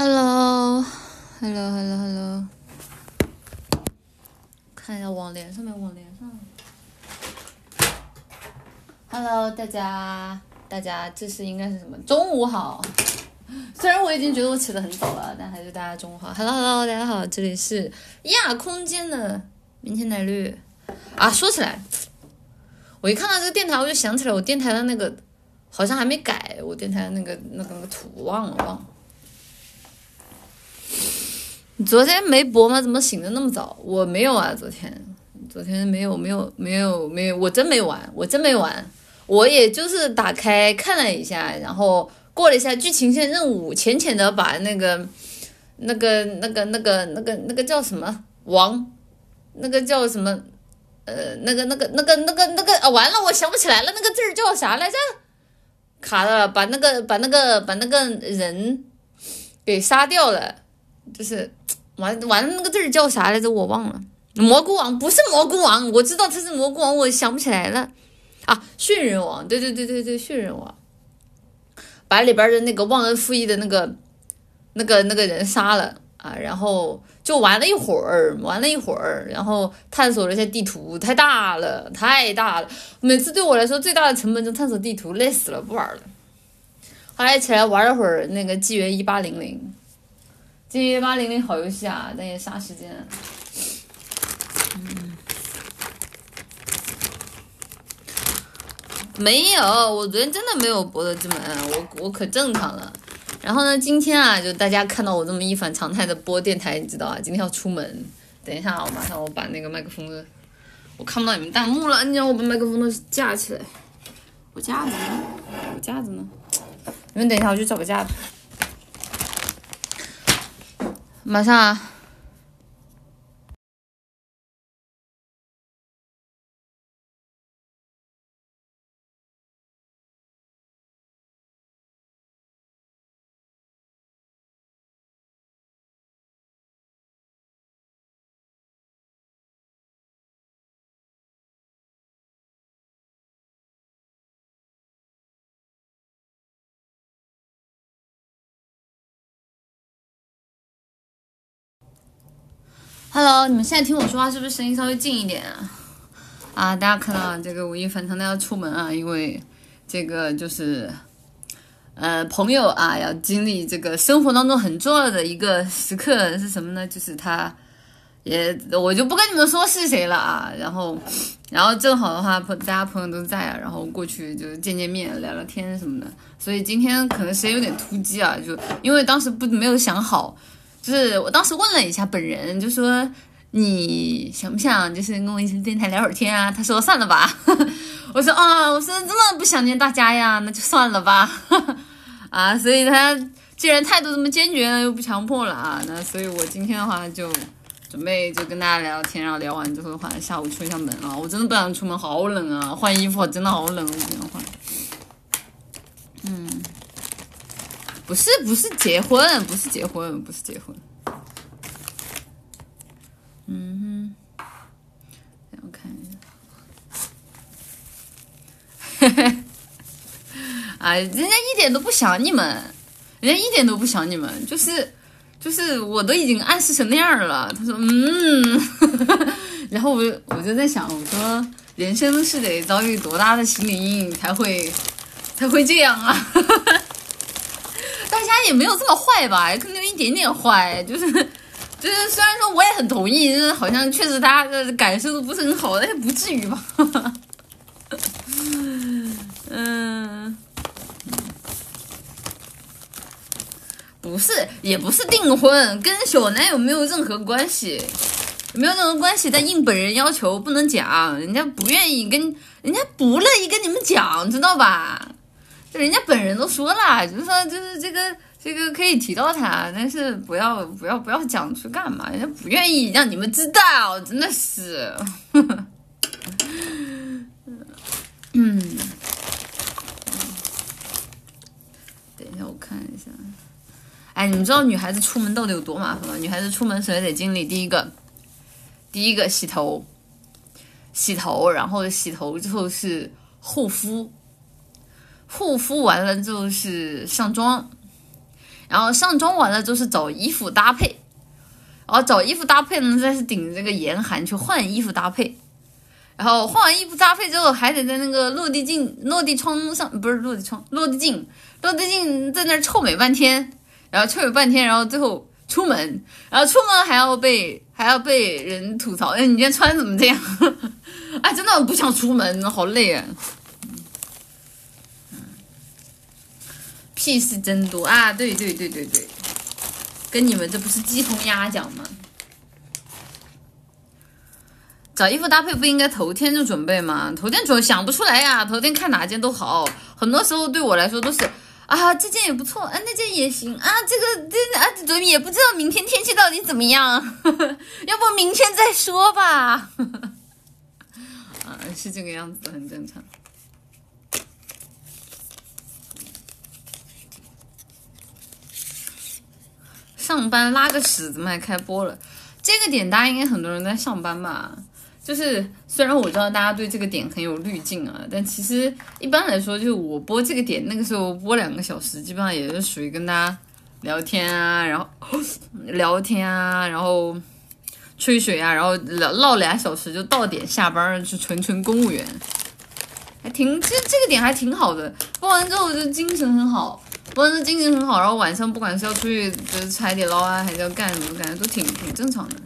Hello，Hello，Hello，Hello，看一下网连上面，网连上。Hello，大家，大家，这是应该是什么？中午好。虽然我已经觉得我起得很早了，但还是大家中午好。Hello，Hello，大家好，这里是亚空间的明天奶绿啊。说起来，我一看到这个电台，我就想起来我电台的那个好像还没改，我电台的那个那个那个图忘了忘了。昨天没播吗？怎么醒的那么早？我没有啊，昨天，昨天没有，没有，没有，没有，我真没玩，我真没玩，我也就是打开看了一下，然后过了一下剧情线任务，浅浅的把那个，那个，那个，那个，那个，那个叫什么王，那个叫什么，呃，那个，那个，那个，那个，那个啊，完了，我想不起来了，那个字儿叫啥来着？卡了，把那个，把那个，把那个人给杀掉了。就是完完了那个字儿叫啥来着？我忘了。蘑菇王不是蘑菇王，我知道他是蘑菇王，我想不起来了。啊，驯人王，对对对对对，驯人王，把里边的那个忘恩负义的那个那个那个人杀了啊，然后就玩了一会儿，玩了一会儿，然后探索了一下地图，太大了，太大了。每次对我来说最大的成本就探索地图，累死了，不玩了。后来起来玩了会儿那个纪元一八零零。G 八零零好游戏啊，但也杀时间。没有，我昨天真的没有博德之门，我我可正常了。然后呢，今天啊，就大家看到我这么一反常态的播电台，你知道啊，今天要出门。等一下，我马上我把那个麦克风的，我看不到你们弹幕了，你让我把麦克风都架起来。我架子呢？我架子呢？你们等一下，我去找个架子。马上啊。Hello，你们现在听我说话是不是声音稍微近一点啊？啊，大家看到这个吴亦凡他要出门啊，因为这个就是呃朋友啊要经历这个生活当中很重要的一个时刻是什么呢？就是他也我就不跟你们说是谁了啊。然后然后正好的话大家朋友都在啊，然后过去就见见面聊聊天什么的。所以今天可能时间有点突击啊，就因为当时不没有想好。就是我当时问了一下本人，就说你想不想就是跟我一起电台聊会儿天啊？他说算了吧。我说啊，我说这么不想念大家呀，那就算了吧。啊，所以他既然态度这么坚决，又不强迫了啊，那所以我今天的话就准备就跟大家聊天，然后聊完之后的话，下午出一下门啊。我真的不想出门，好冷啊，换衣服真的好冷，我今天换。嗯。不是不是结婚，不是结婚，不是结婚。嗯哼，让我看一下。嘿嘿，啊，人家一点都不想你们，人家一点都不想你们，就是就是我都已经暗示成那样了。他说嗯，然后我我就在想，我说人生是得遭遇多大的心理阴影才会才会这样啊？他也没有这么坏吧？可能有一点点坏，就是，就是虽然说我也很同意，就是好像确实大家的感受都不是很好，但是不至于吧？嗯，不是，也不是订婚，跟小男友没有任何关系，没有任何关系。但应本人要求不能讲，人家不愿意跟，人家不乐意跟你们讲，知道吧？就人家本人都说了，就是说，就是这个这个可以提到他，但是不要不要不要讲出干嘛？人家不愿意让你们知道，真的是。嗯，等一下我看一下。哎，你们知道女孩子出门到底有多麻烦吗？女孩子出门首先得经历第一个，第一个洗头，洗头，然后洗头之后是护肤。护肤完了之后是上妆，然后上妆完了就是找衣服搭配，然后找衣服搭配呢，再是顶着这个严寒去换衣服搭配，然后换完衣服搭配之后，还得在那个落地镜、落地窗上，不是落地窗，落地镜，落地镜在那儿臭美半天，然后臭美半天，然后最后出门，然后出门还要被还要被人吐槽，哎，你今天穿怎么这样？哎，真的不想出门，好累啊。屁事真多啊！对对对对对，跟你们这不是鸡同鸭讲吗？找衣服搭配不应该头天就准备吗？头天准想不出来呀，头天看哪件都好，很多时候对我来说都是啊，这件也不错，啊，那件也行啊，这个这啊，怎么也不知道明天天气到底怎么样，要不明天再说吧。啊，是这个样子，很正常。上班拉个屎，怎么还开播了？这个点大家应该很多人在上班吧？就是虽然我知道大家对这个点很有滤镜啊，但其实一般来说，就是我播这个点，那个时候播两个小时，基本上也是属于跟大家聊天啊，然后 聊天啊，然后吹水啊，然后唠唠俩小时就到点下班，就纯纯公务员，还挺这这个点还挺好的，播完之后就精神很好。不是精神很好，然后晚上不管是要出去就是踩点捞啊，还是要干什么，感觉都挺挺正常的。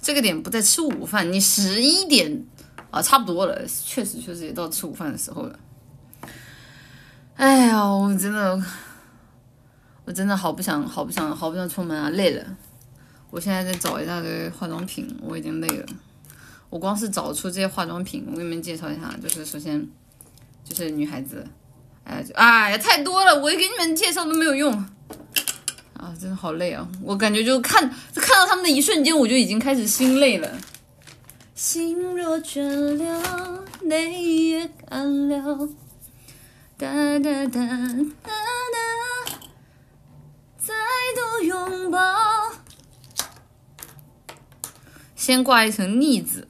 这个点不在吃午饭，你十一点啊，差不多了，确实确实也到吃午饭的时候了。哎呀，我真的，我真的好不想，好不想，好不想出门啊，累了。我现在在找一大堆化妆品，我已经累了。我光是找出这些化妆品，我给你们介绍一下，就是首先就是女孩子。哎呀，太多了，我给你们介绍都没有用啊！真的好累啊，我感觉就看看到他们的一瞬间，我就已经开始心累了。心若倦了，泪也干了，哒哒哒哒哒，再度拥抱。先挂一层腻子。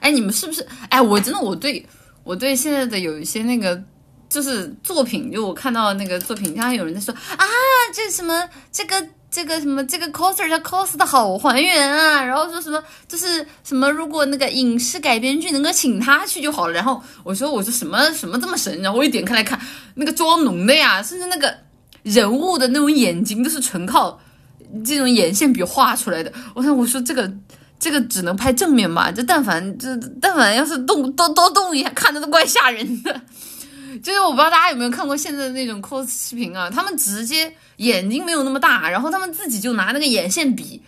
哎，你们是不是？哎，我真的，我对我对现在的有一些那个。就是作品，就我看到那个作品，经常有人在说啊，这什么这个这个什么这个 coser 他 cos 的好还原啊，然后说什么就是什么如果那个影视改编剧能够请他去就好了。然后我说我说什么什么这么神，然后我一点开来看，那个妆浓的呀，甚至那个人物的那种眼睛都是纯靠这种眼线笔画出来的。我想我说这个这个只能拍正面吧，这但凡这但凡要是动多多动一下，看着都怪吓人的。就是我不知道大家有没有看过现在的那种 cos 视频啊，他们直接眼睛没有那么大，然后他们自己就拿那个眼线笔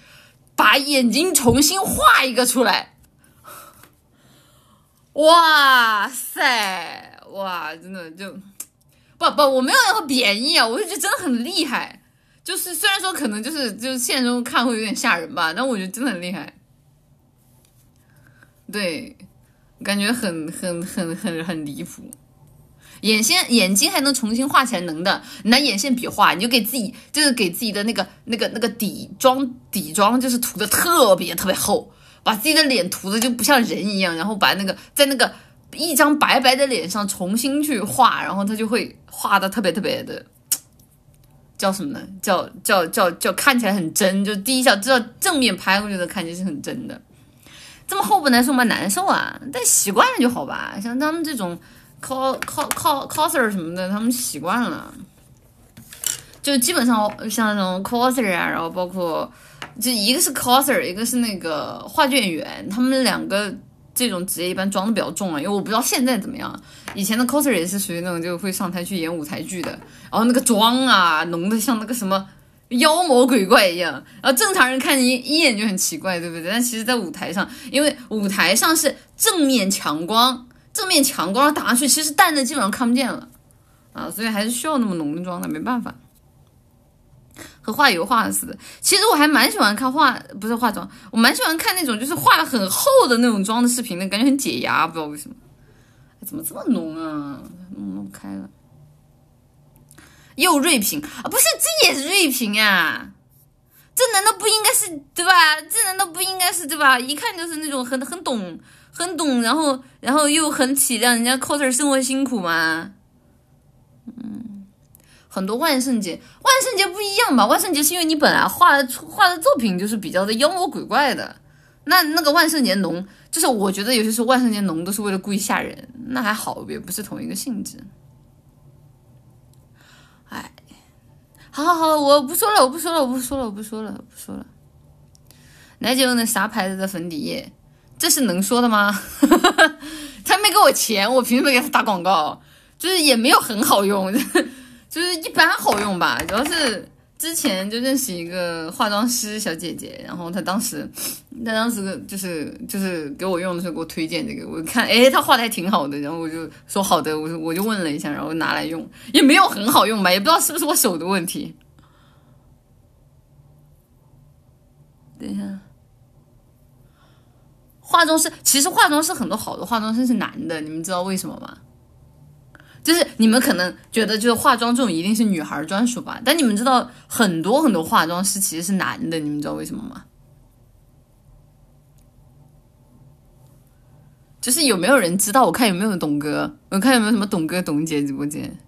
把眼睛重新画一个出来。哇塞，哇，真的就不不，我没有任何贬义啊，我就觉得真的很厉害。就是虽然说可能就是就是现实中看会有点吓人吧，但我觉得真的很厉害。对，感觉很很很很很离谱。眼线眼睛还能重新画起来，能的。你拿眼线笔画，你就给自己就是给自己的那个那个那个底妆底妆就是涂的特别特别厚，把自己的脸涂的就不像人一样，然后把那个在那个一张白白的脸上重新去画，然后它就会画的特别特别的，叫什么呢？叫叫叫叫看起来很真，就第一下知道正面拍过去的看起来是很真的。这么厚不难受吗？难受啊，但习惯了就好吧。像他们这种。Cos cos coser 什么的，他们习惯了，就基本上像那种 coser 啊，然后包括就一个是 coser，一个是那个话剧演员，他们两个这种职业一般装的比较重啊，因为我不知道现在怎么样，以前的 coser 也是属于那种就会上台去演舞台剧的，然后那个妆啊浓的像那个什么妖魔鬼怪一样，然后正常人看一一眼就很奇怪，对不对？但其实，在舞台上，因为舞台上是正面强光。正面强光打上去，其实淡的基本上看不见了啊，所以还是需要那么浓的妆的，没办法，和画油画似的。其实我还蛮喜欢看化，不是化妆，我蛮喜欢看那种就是画的很厚的那种妆的视频的，感觉很解压，不知道为什么。怎么这么浓啊？弄弄开了。又锐评啊？不是，这也是锐评啊？这难道不应该是对吧？这难道不应该是对吧？一看就是那种很很懂。很懂，然后然后又很体谅人家 coser 生活辛苦嘛，嗯，很多万圣节，万圣节不一样吧？万圣节是因为你本来画的画的作品就是比较的妖魔鬼怪的，那那个万圣节浓，就是我觉得有些时候万圣节浓都是为了故意吓人，那还好，也不是同一个性质。哎，好好好，我不说了，我不说了，我不说了，我不说了，不说了。奶姐用的啥牌子的粉底液？这是能说的吗？他没给我钱，我凭什么给他打广告？就是也没有很好用。就是一般好用吧，主要是之前就认识一个化妆师小姐姐，然后她当时，她当时就是就是给我用的时候给我推荐这个，我看哎她画的还挺好的，然后我就说好的，我我就问了一下，然后拿来用，也没有很好用吧，也不知道是不是我手的问题。等一下，化妆师其实化妆师很多好多化妆师是男的，你们知道为什么吗？就是你们可能觉得，就是化妆这种一定是女孩专属吧？但你们知道，很多很多化妆师其实是男的，你们知道为什么吗？就是有没有人知道？我看有没有董哥，我看有没有什么董哥、董姐直播间。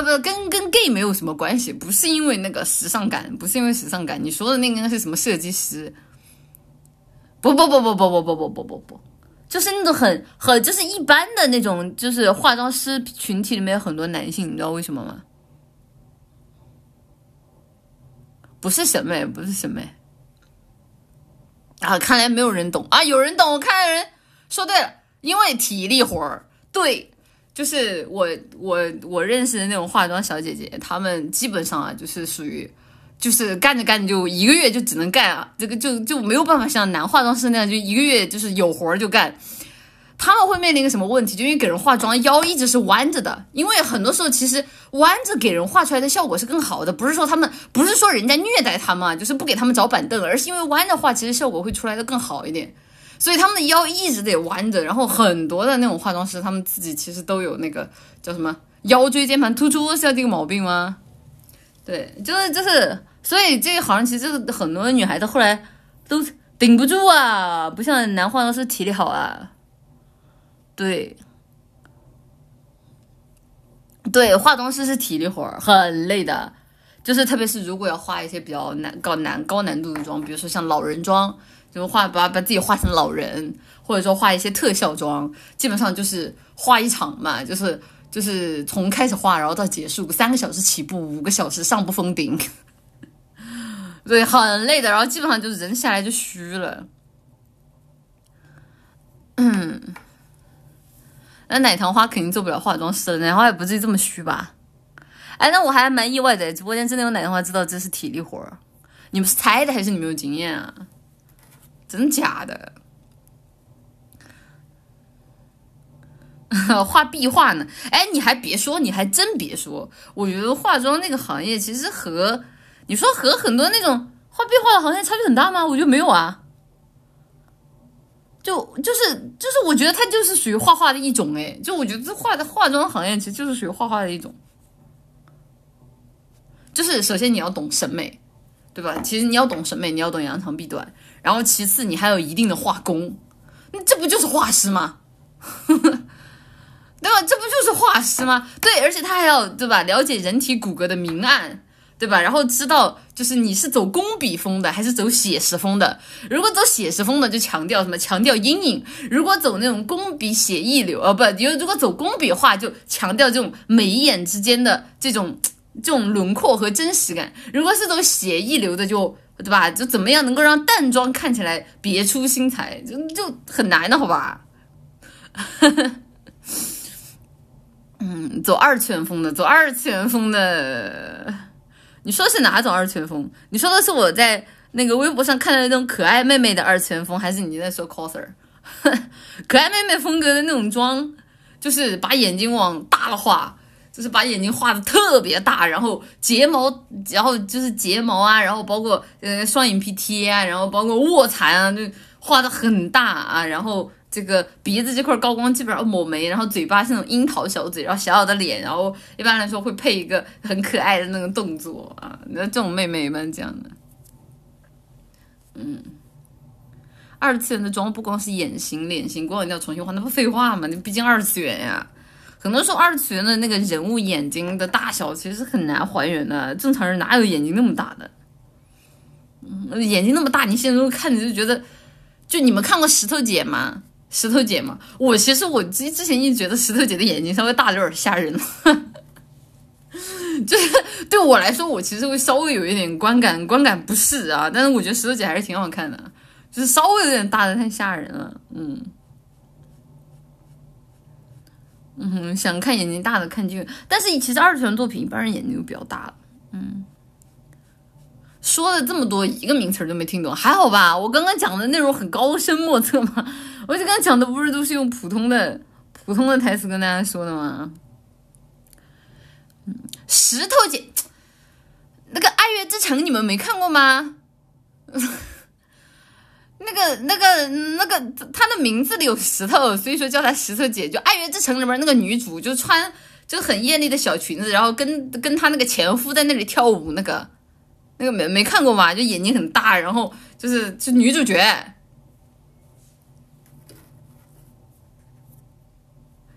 不不，跟跟 gay 没有什么关系，不是因为那个时尚感，不是因为时尚感。你说的那个应该是什么设计师？不不不不不不不不不不不。就是那种很很就是一般的那种，就是化妆师群体里面有很多男性，你知道为什么吗？不是审美，不是审美啊！看来没有人懂啊！有人懂，我看人说对了，因为体力活儿。对，就是我我我认识的那种化妆小姐姐，她们基本上啊，就是属于。就是干着干着就一个月就只能干啊，这个就就没有办法像男化妆师那样就一个月就是有活儿就干。他们会面临一个什么问题？就因为给人化妆腰一直是弯着的，因为很多时候其实弯着给人画出来的效果是更好的。不是说他们不是说人家虐待他们，就是不给他们找板凳，而是因为弯着画其实效果会出来的更好一点。所以他们的腰一直得弯着，然后很多的那种化妆师他们自己其实都有那个叫什么腰椎间盘突出是这个毛病吗？对，就是就是，所以这个好像其实很多女孩子后来都顶不住啊，不像男化妆师体力好啊。对，对，化妆师是体力活，很累的。就是特别是如果要画一些比较难、高难、高难度的妆，比如说像老人妆，就画把把自己画成老人，或者说画一些特效妆，基本上就是画一场嘛，就是。就是从开始画，然后到结束，三个小时起步，五个小时上不封顶，对，很累的。然后基本上就是人下来就虚了。嗯，那奶糖花肯定做不了化妆师了，奶糖花也不至于这么虚吧？哎，那我还蛮意外的，直播间真的有奶糖花知道这是体力活儿，你们是猜的还是你没有经验啊？真假的？画壁画呢？哎，你还别说，你还真别说，我觉得化妆那个行业其实和你说和很多那种画壁画的行业差别很大吗？我觉得没有啊，就就是就是，我觉得它就是属于画画的一种。哎，就我觉得这画的化妆行业其实就是属于画画的一种，就是首先你要懂审美，对吧？其实你要懂审美，你要懂扬长避短，然后其次你还有一定的画工，那这不就是画师吗？对吧？这不就是画师吗？对，而且他还要对吧？了解人体骨骼的明暗，对吧？然后知道就是你是走工笔风的还是走写实风的。如果走写实风的，就强调什么？强调阴影。如果走那种工笔写意流，呃，不，因为如果走工笔画，就强调这种眉眼之间的这种这种轮廓和真实感。如果是走写意流的，就对吧？就怎么样能够让淡妆看起来别出心裁，就就很难的，好吧？嗯，走二次元风的，走二次元风的。你说是哪种二次元风？你说的是我在那个微博上看到那种可爱妹妹的二次元风，还是你在说 coser？可爱妹妹风格的那种妆，就是把眼睛往大了画，就是把眼睛画的特别大，然后睫毛，然后就是睫毛啊，然后包括呃双眼皮贴啊，然后包括卧蚕啊，就画的很大啊，然后。这个鼻子这块高光基本上抹没，然后嘴巴是那种樱桃小嘴，然后小小的脸，然后一般来说会配一个很可爱的那个动作啊，那这种妹妹一般这样的。嗯，二次元的妆不光是眼型、脸型，光要重新画，那不废话吗？你毕竟二次元呀。很多时候二次元的那个人物眼睛的大小其实很难还原的，正常人哪有眼睛那么大的？嗯，眼睛那么大，你现在都看着就觉得，就你们看过石头姐吗？石头姐吗？我其实我之之前一直觉得石头姐的眼睛稍微大的有点吓人，就是对我来说，我其实会稍微有一点观感观感不适啊。但是我觉得石头姐还是挺好看的，就是稍微有点大的太吓人了，嗯。嗯哼，想看眼睛大的看剧，但是其实二次元作品一般人眼睛就比较大了。嗯，说了这么多，一个名词都没听懂，还好吧？我刚刚讲的内容很高深莫测吗？我刚刚讲的不是都是用普通的普通的台词跟大家说的吗？嗯，石头姐，那个《爱乐之城》你们没看过吗？那个、那个、那个，她的名字里有石头，所以说叫她石头姐。就《爱乐之城》里面那个女主，就穿就很艳丽的小裙子，然后跟跟她那个前夫在那里跳舞，那个那个没没看过吗？就眼睛很大，然后就是就女主角。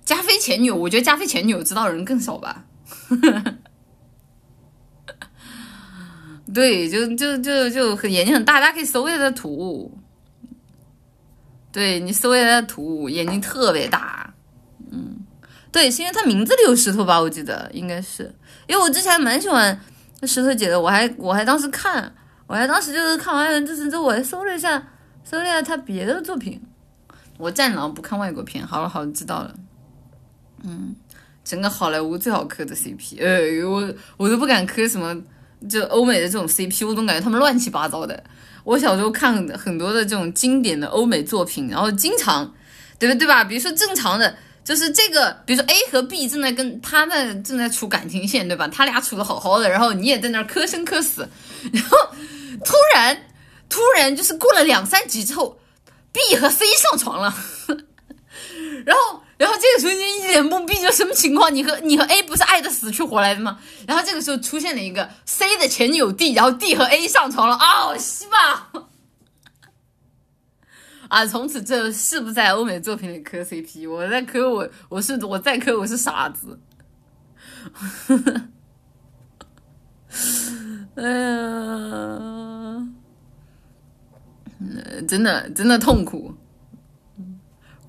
加菲前女友，我觉得加菲前女友知道的人更少吧。对，就就就就很眼睛很大，大家可以搜一下她的图。对你搜一下图，眼睛特别大，嗯，对，是因为他名字里有石头吧？我记得应该是，因为我之前蛮喜欢石头姐的，我还我还当时看，我还当时就是看完《人之神》之后，我还搜了一下，搜了一下他别的作品。我战狼不看外国片，好了好了，知道了。嗯，整个好莱坞最好磕的 CP，呃，我我都不敢磕什么，就欧美的这种 CP，我总感觉他们乱七八糟的。我小时候看很多的这种经典的欧美作品，然后经常，对不对吧？比如说正常的，就是这个，比如说 A 和 B 正在跟他们正在处感情线，对吧？他俩处的好好的，然后你也在那儿磕生磕死，然后突然突然就是过了两三集之后，B 和 C 上床了，然后。然后这个时候就一脸懵逼，就什么情况？你和你和 A 不是爱的死去活来的吗？然后这个时候出现了一个 C 的前女友 D，然后 D 和 A 上床了啊！西吧！啊，从此这是不在欧美作品里磕 CP？我在磕我，我是我在磕我是傻子。哎呀，真的真的痛苦。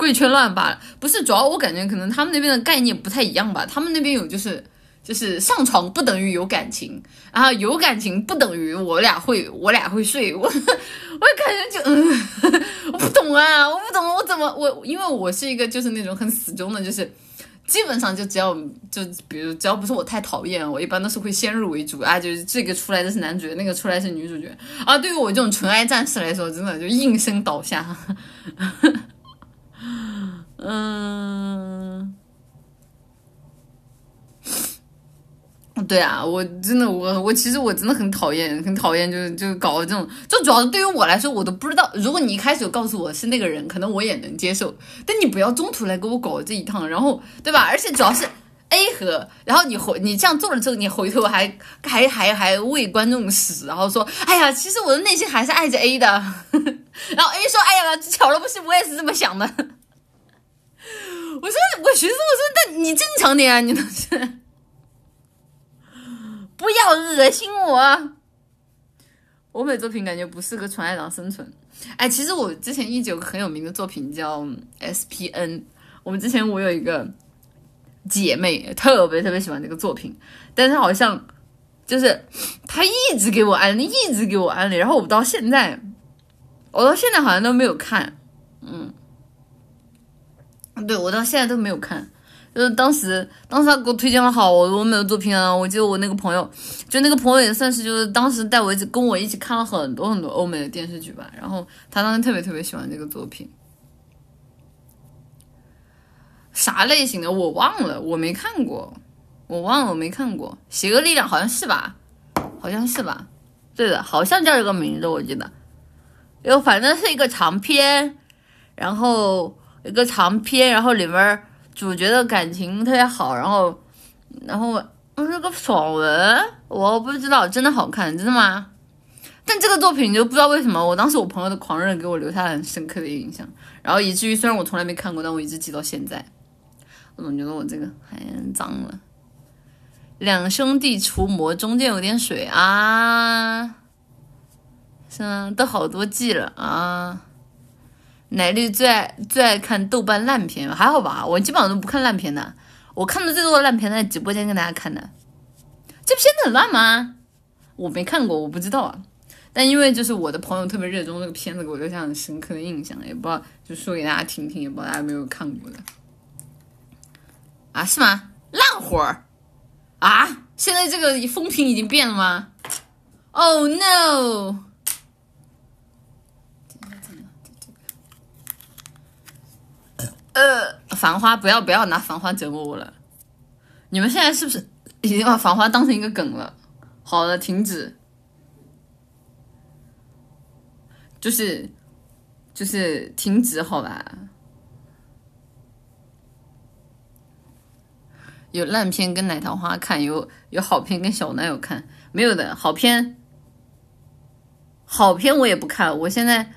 贵圈乱罢了，不是主要我感觉可能他们那边的概念不太一样吧，他们那边有就是就是上床不等于有感情，然后有感情不等于我俩会我俩会睡，我 我感觉就嗯，我不懂啊，我不懂我怎么我因为我是一个就是那种很死忠的，就是基本上就只要就比如只要不是我太讨厌，我一般都是会先入为主啊，就是这个出来的是男主角，那个出来是女主角啊，对于我这种纯爱战士来说，真的就应声倒下。嗯，对啊，我真的，我我其实我真的很讨厌，很讨厌，就是就搞这种，就主要是对于我来说，我都不知道。如果你一开始告诉我是那个人，可能我也能接受。但你不要中途来给我搞这一趟，然后对吧？而且主要是 A 和，然后你回你这样做了之后，你回头还还还还喂观众屎，然后说，哎呀，其实我的内心还是爱着 A 的。然后 A 说，哎呀，巧了不是，我也是这么想的。我说，我寻思，我说，那你正常点啊，你倒是不要恶心我。欧美作品感觉不适合纯爱党生存。哎，其实我之前一直有个很有名的作品叫 S P N。我们之前我有一个姐妹特别特别喜欢这个作品，但是好像就是她一直给我安利，一直给我安利，然后我到现在，我到现在好像都没有看，嗯。对，我到现在都没有看，就是当时，当时他给我推荐了好多美的作品啊。我记得我那个朋友，就那个朋友也算是，就是当时带我一起跟我一起看了很多很多欧美的电视剧吧。然后他当时特别特别喜欢这个作品，啥类型的我忘了，我没看过，我忘了我没看过。邪恶力量好像是吧，好像是吧，对的，好像叫这个名字，我记得，又反正是一个长篇，然后。一个长篇，然后里面主角的感情特别好，然后，然后嗯是个爽文，我不知道，真的好看，真的吗？但这个作品就不知道为什么，我当时我朋友的狂热给我留下了很深刻的印象，然后以至于虽然我从来没看过，但我一直记到现在。我总觉得我这个还脏了。两兄弟除魔，中间有点水啊，是吗？都好多季了啊。奶绿最爱最爱看豆瓣烂片，还好吧？我基本上都不看烂片的，我看的最多的烂片在直播间跟大家看的。这片子很烂吗？我没看过，我不知道啊。但因为就是我的朋友特别热衷这个片子，给我留下很深刻的印象，也不知道就说给大家听听，也不知道大家有没有看过的。啊，是吗？烂活儿。啊！现在这个风评已经变了吗？Oh no！呃，繁花，不要不要拿繁花折磨我了。你们现在是不是已经把繁花当成一个梗了？好了，停止。就是就是停止，好吧。有烂片跟奶桃花看，有有好片跟小男友看，没有的好片，好片我也不看。我现在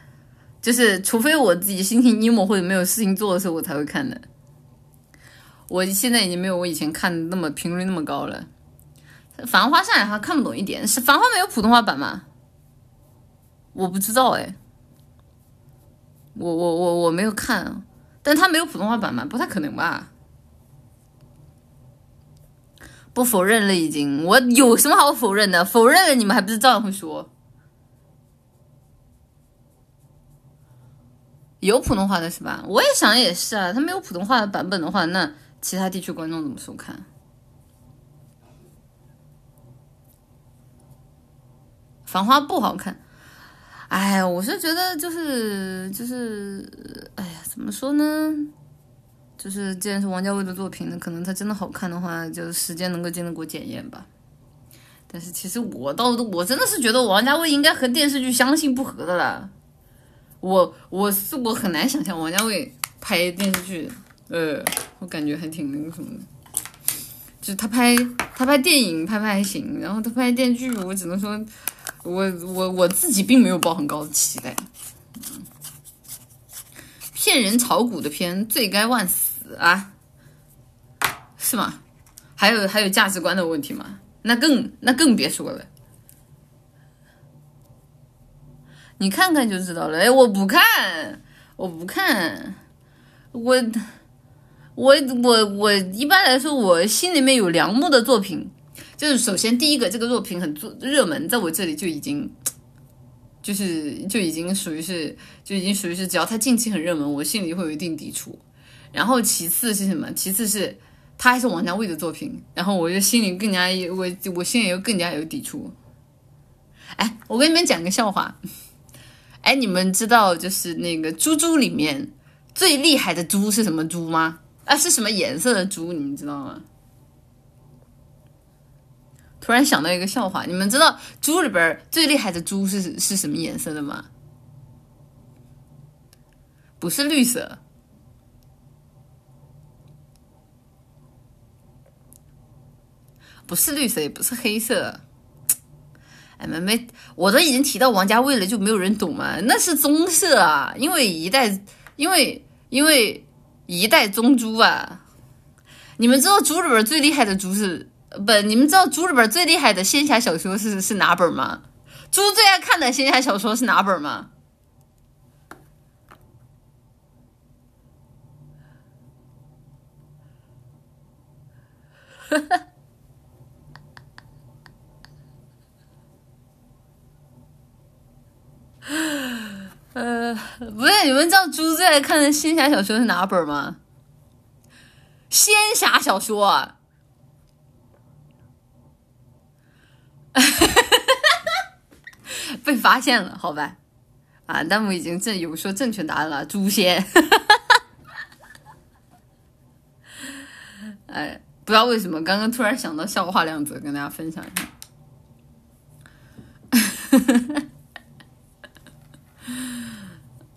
就是除非我自己心情 emo 或者没有事情做的时候，我才会看的。我现在已经没有我以前看的那么频率那么高了。繁花上海话看不懂一点，是繁花没有普通话版吗？我不知道哎，我我我我没有看，但他没有普通话版吗？不太可能吧。不否认了，已经。我有什么好否认的？否认了，你们还不是照样会说？有普通话的是吧？我也想也是啊。他没有普通话的版本的话，那其他地区观众怎么收看？繁花不好看。哎呀，我是觉得就是就是，哎呀，怎么说呢？就是，既然是王家卫的作品，那可能他真的好看的话，就时间能够经得过检验吧。但是其实我倒，我真的是觉得王家卫应该和电视剧相性不合的啦。我我是我很难想象王家卫拍电视剧，呃，我感觉还挺那个什么的。就他拍他拍电影拍拍还行，然后他拍电视剧，我只能说，我我我自己并没有抱很高的期待。骗人炒股的片，罪该万死。啊，是吗？还有还有价值观的问题吗？那更那更别说了。你看看就知道了。哎，我不看，我不看，我我我我一般来说，我心里面有良木的作品，就是首先第一个这个作品很做热门，在我这里就已经就是就已经属于是就已经属于是，只要它近期很热门，我心里会有一定抵触。然后其次是什么？其次是他还是王家卫的作品，然后我就心里更加我我心里又更加有抵触。哎，我跟你们讲个笑话。哎，你们知道就是那个猪猪里面最厉害的猪是什么猪吗？啊，是什么颜色的猪？你们知道吗？突然想到一个笑话，你们知道猪里边最厉害的猪是是什么颜色的吗？不是绿色。不是绿色，也不是黑色。哎，妹妹，我都已经提到王家卫了，就没有人懂吗？那是棕色啊，因为一代，因为因为一代宗猪啊。你们知道猪里边最厉害的猪是不？你们知道猪里边最厉害的仙侠小说是是哪本吗？猪最爱看的仙侠小说是哪本吗？哈哈。呃，不是，你们知道猪最爱看的仙侠小说是哪本吗？仙侠小说，哈哈哈哈哈！被发现了，好吧？啊，弹幕已经正有说正确答案了，诛仙。哎，不知道为什么，刚刚突然想到笑话两则，跟大家分享一下。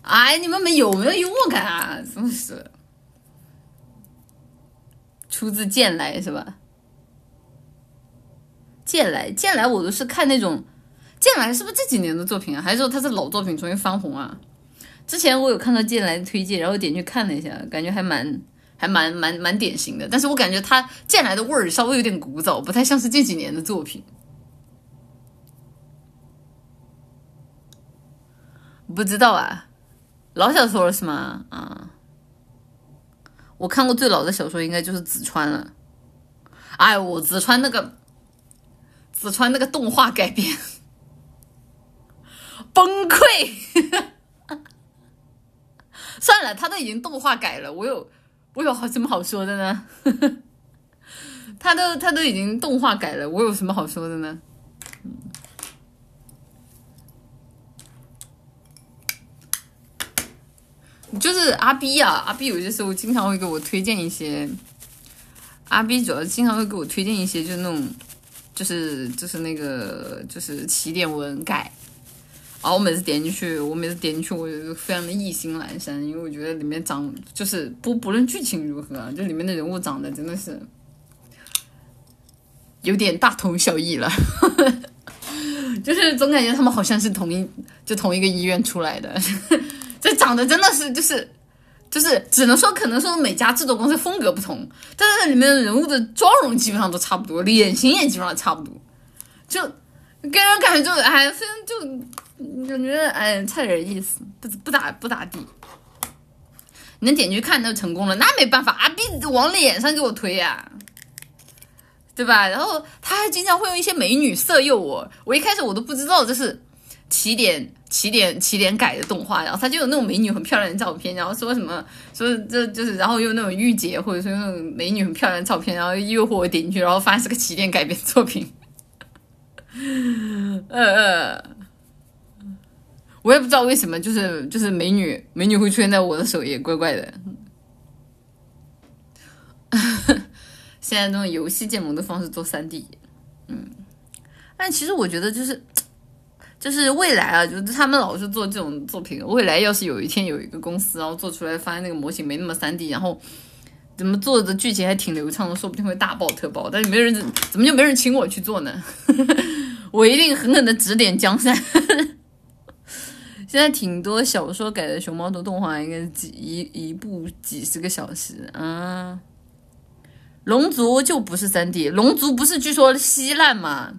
哎，你们没有没有幽默感啊？真是，出自剑来是吧？剑来剑来，我都是看那种剑来是不是这几年的作品啊？还是说他是老作品重新翻红啊？之前我有看到剑来的推荐，然后点去看了一下，感觉还蛮还蛮蛮蛮典型的。但是我感觉他剑来的味儿稍微有点古早，不太像是这几年的作品。不知道啊，老小说了是吗？啊，我看过最老的小说应该就是紫川了。哎，我紫川那个紫川那个动画改编 崩溃。算了，他都已经动画改了，我有我有好什么好说的呢？他都他都已经动画改了，我有什么好说的呢？就是阿 B 啊，阿 B 有些时候经常会给我推荐一些，阿 B 主要经常会给我推荐一些，就是那种，就是就是那个就是起点文改，然后我每次点进去，我每次点进去，我就非常的意兴阑珊，因为我觉得里面长就是不不论剧情如何，就里面的人物长得真的是有点大同小异了，就是总感觉他们好像是同一就同一个医院出来的。这长得真的是就是，就是只能说可能说每家制作公司风格不同，但是里面的人物的妆容基本上都差不多，脸型也基本上差不多，就给人感觉就哎，非常就感觉哎差点意思，不不咋不咋地。能点进去看就成功了，那没办法，阿 B 往脸上给我推呀，对吧？然后他还经常会用一些美女色诱我，我一开始我都不知道这是。起点起点起点改的动画，然后他就有那种美女很漂亮的照片，然后说什么说这就是，然后用那种御姐或者说那种美女很漂亮的照片，然后诱惑我点进去，然后发现是个起点改编作品。呃呃，我也不知道为什么，就是就是美女美女会出现在我的首页，怪怪的。现在这种游戏建模的方式做三 D，嗯，但其实我觉得就是。就是未来啊，就是他们老是做这种作品。未来要是有一天有一个公司，然后做出来发现那个模型没那么三 D，然后怎么做的剧情还挺流畅的，说不定会大爆特爆。但是没人怎么就没人请我去做呢？我一定狠狠的指点江山。现在挺多小说改的熊猫的动画，应该几一一部几十个小时啊。龙族就不是三 D，龙族不是据说稀烂吗？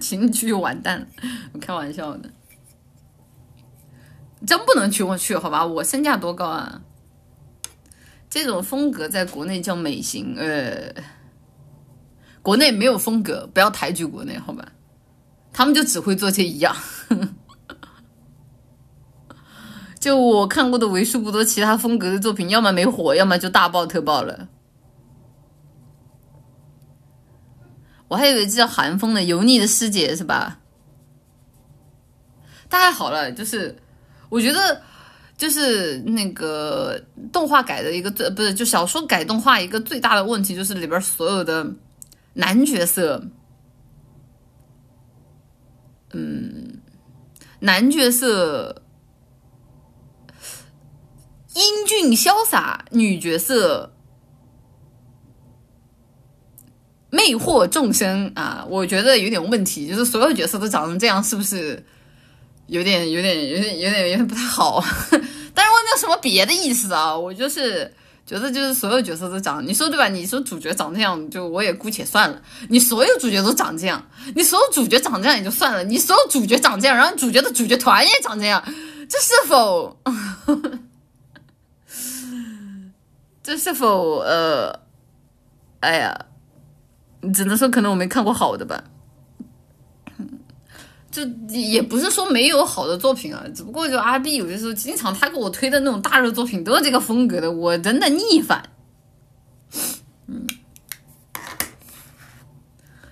请你去完蛋了，我 开玩笑的，真不能去我去好吧？我身价多高啊？这种风格在国内叫美型，呃，国内没有风格，不要抬举国内好吧？他们就只会做这一样，就我看过的为数不多其他风格的作品，要么没火，要么就大爆特爆了。我还以为这叫韩风的油腻的师姐是吧？但还好了，就是我觉得就是那个动画改的一个最不是就小说改动画一个最大的问题就是里边所有的男角色，嗯，男角色英俊潇洒，女角色。魅惑众生啊，我觉得有点问题，就是所有角色都长成这样，是不是有点、有点、有点、有点、有点不太好？但是我没有什么别的意思啊，我就是觉得，就是所有角色都长，你说对吧？你说主角长这样，就我也姑且算了。你所有主角都长这样，你所有主角长这样也就算了，你所有主角长这样，然后主角的主角团也长这样，这是否？这是否？呃，哎呀。只能说可能我没看过好的吧，就也不是说没有好的作品啊，只不过就阿 B 有的时候经常他给我推的那种大热作品都是这个风格的，我真的逆反。嗯，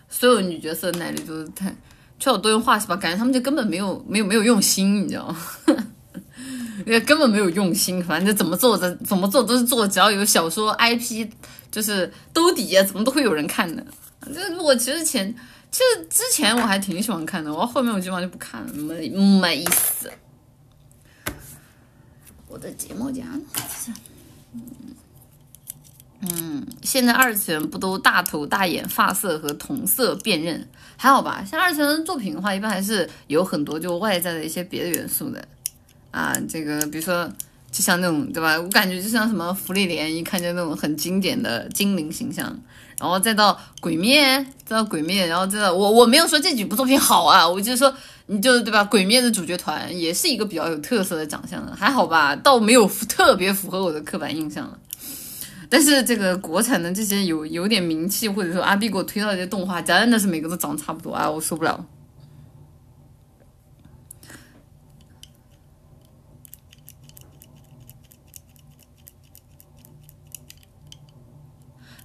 所有女角色耐力都是太缺少多元化是吧？感觉他们就根本没有没有没有用心，你知道吗？也根本没有用心，反正怎么做的怎么做都是做，只要有小说 IP，就是兜底啊，怎么都会有人看的。这我其实前其实之前我还挺喜欢看的，我后面我基本上就不看了，没没意思。我的睫毛夹，嗯嗯，现在二次元不都大头大眼、发色和同色辨认？还好吧？像二次元作品的话，一般还是有很多就外在的一些别的元素的。啊，这个比如说就像那种对吧？我感觉就像什么芙莉莲，一看就那种很经典的精灵形象。然后再到鬼灭，再到鬼灭，然后再到我我没有说这几部作品好啊，我就是说你就对吧？鬼灭的主角团也是一个比较有特色的长相的，还好吧，倒没有特别符合我的刻板印象了。但是这个国产的这些有有点名气，或者说阿 B 给我推到这些动画，真的是每个都长得差不多啊，我受不了。《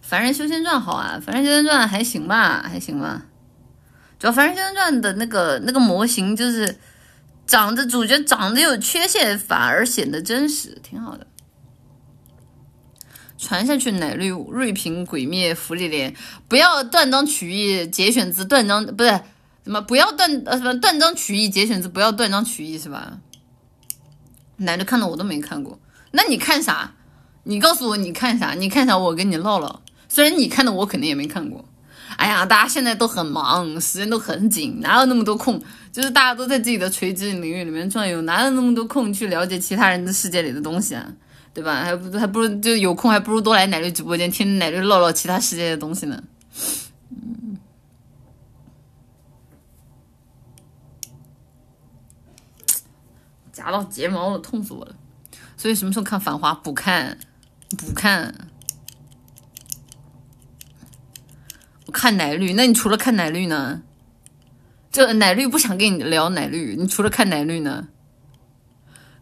凡人修仙传》好啊，《凡人修仙传》还行吧，还行吧。主要《凡人修仙传》的那个那个模型就是长得主角长得有缺陷，反而显得真实，挺好的。传下去，奶绿、瑞平、鬼灭、芙莉莲，不要断章取义，节选自断章，不是什么不要断呃什么断章取义，节选自不要断章取义是吧？奶绿看的我都没看过，那你看啥？你告诉我你看啥？你看啥？我跟你唠唠。虽然你看的我肯定也没看过，哎呀，大家现在都很忙，时间都很紧，哪有那么多空？就是大家都在自己的垂直领域里面转悠，哪有那么多空去了解其他人的世界里的东西啊？对吧？还不还不如就有空，还不如多来奶绿直播间听奶绿唠唠其他世界的东西呢。嗯，夹到睫毛了，痛死我了。所以什么时候看《繁花》？不看，不看。看奶绿，那你除了看奶绿呢？这奶绿不想跟你聊奶绿，你除了看奶绿呢？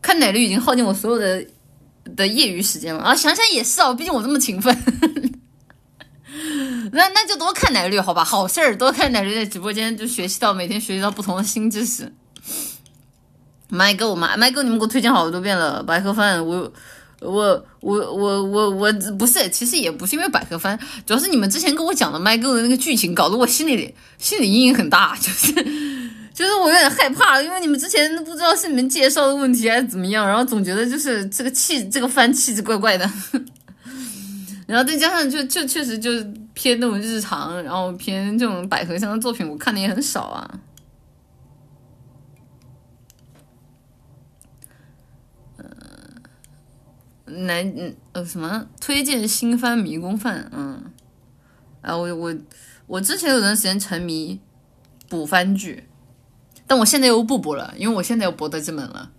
看奶绿已经耗尽我所有的的业余时间了啊！想想也是哦，毕竟我这么勤奋，那那就多看奶绿好吧，好事儿，多看奶绿在直播间就学习到每天学习到不同的新知识。麦哥，我麦麦哥，你们给我推荐好多遍了，白盒饭我。我我我我我不是，其实也不是因为百合番，主要是你们之前跟我讲的麦哥的那个剧情，搞得我心里心理阴影很大，就是 就是我有点害怕，因为你们之前不知道是你们介绍的问题还是怎么样，然后总觉得就是这个气这个番气质怪怪的，然后再加上就就确实就是偏那种日常，然后偏这种百合香的作品，我看的也很少啊。来，嗯呃，什么推荐新番迷宫饭？嗯，啊，我我我之前有段时间沉迷补番剧，但我现在又不补了，因为我现在有博德之门了。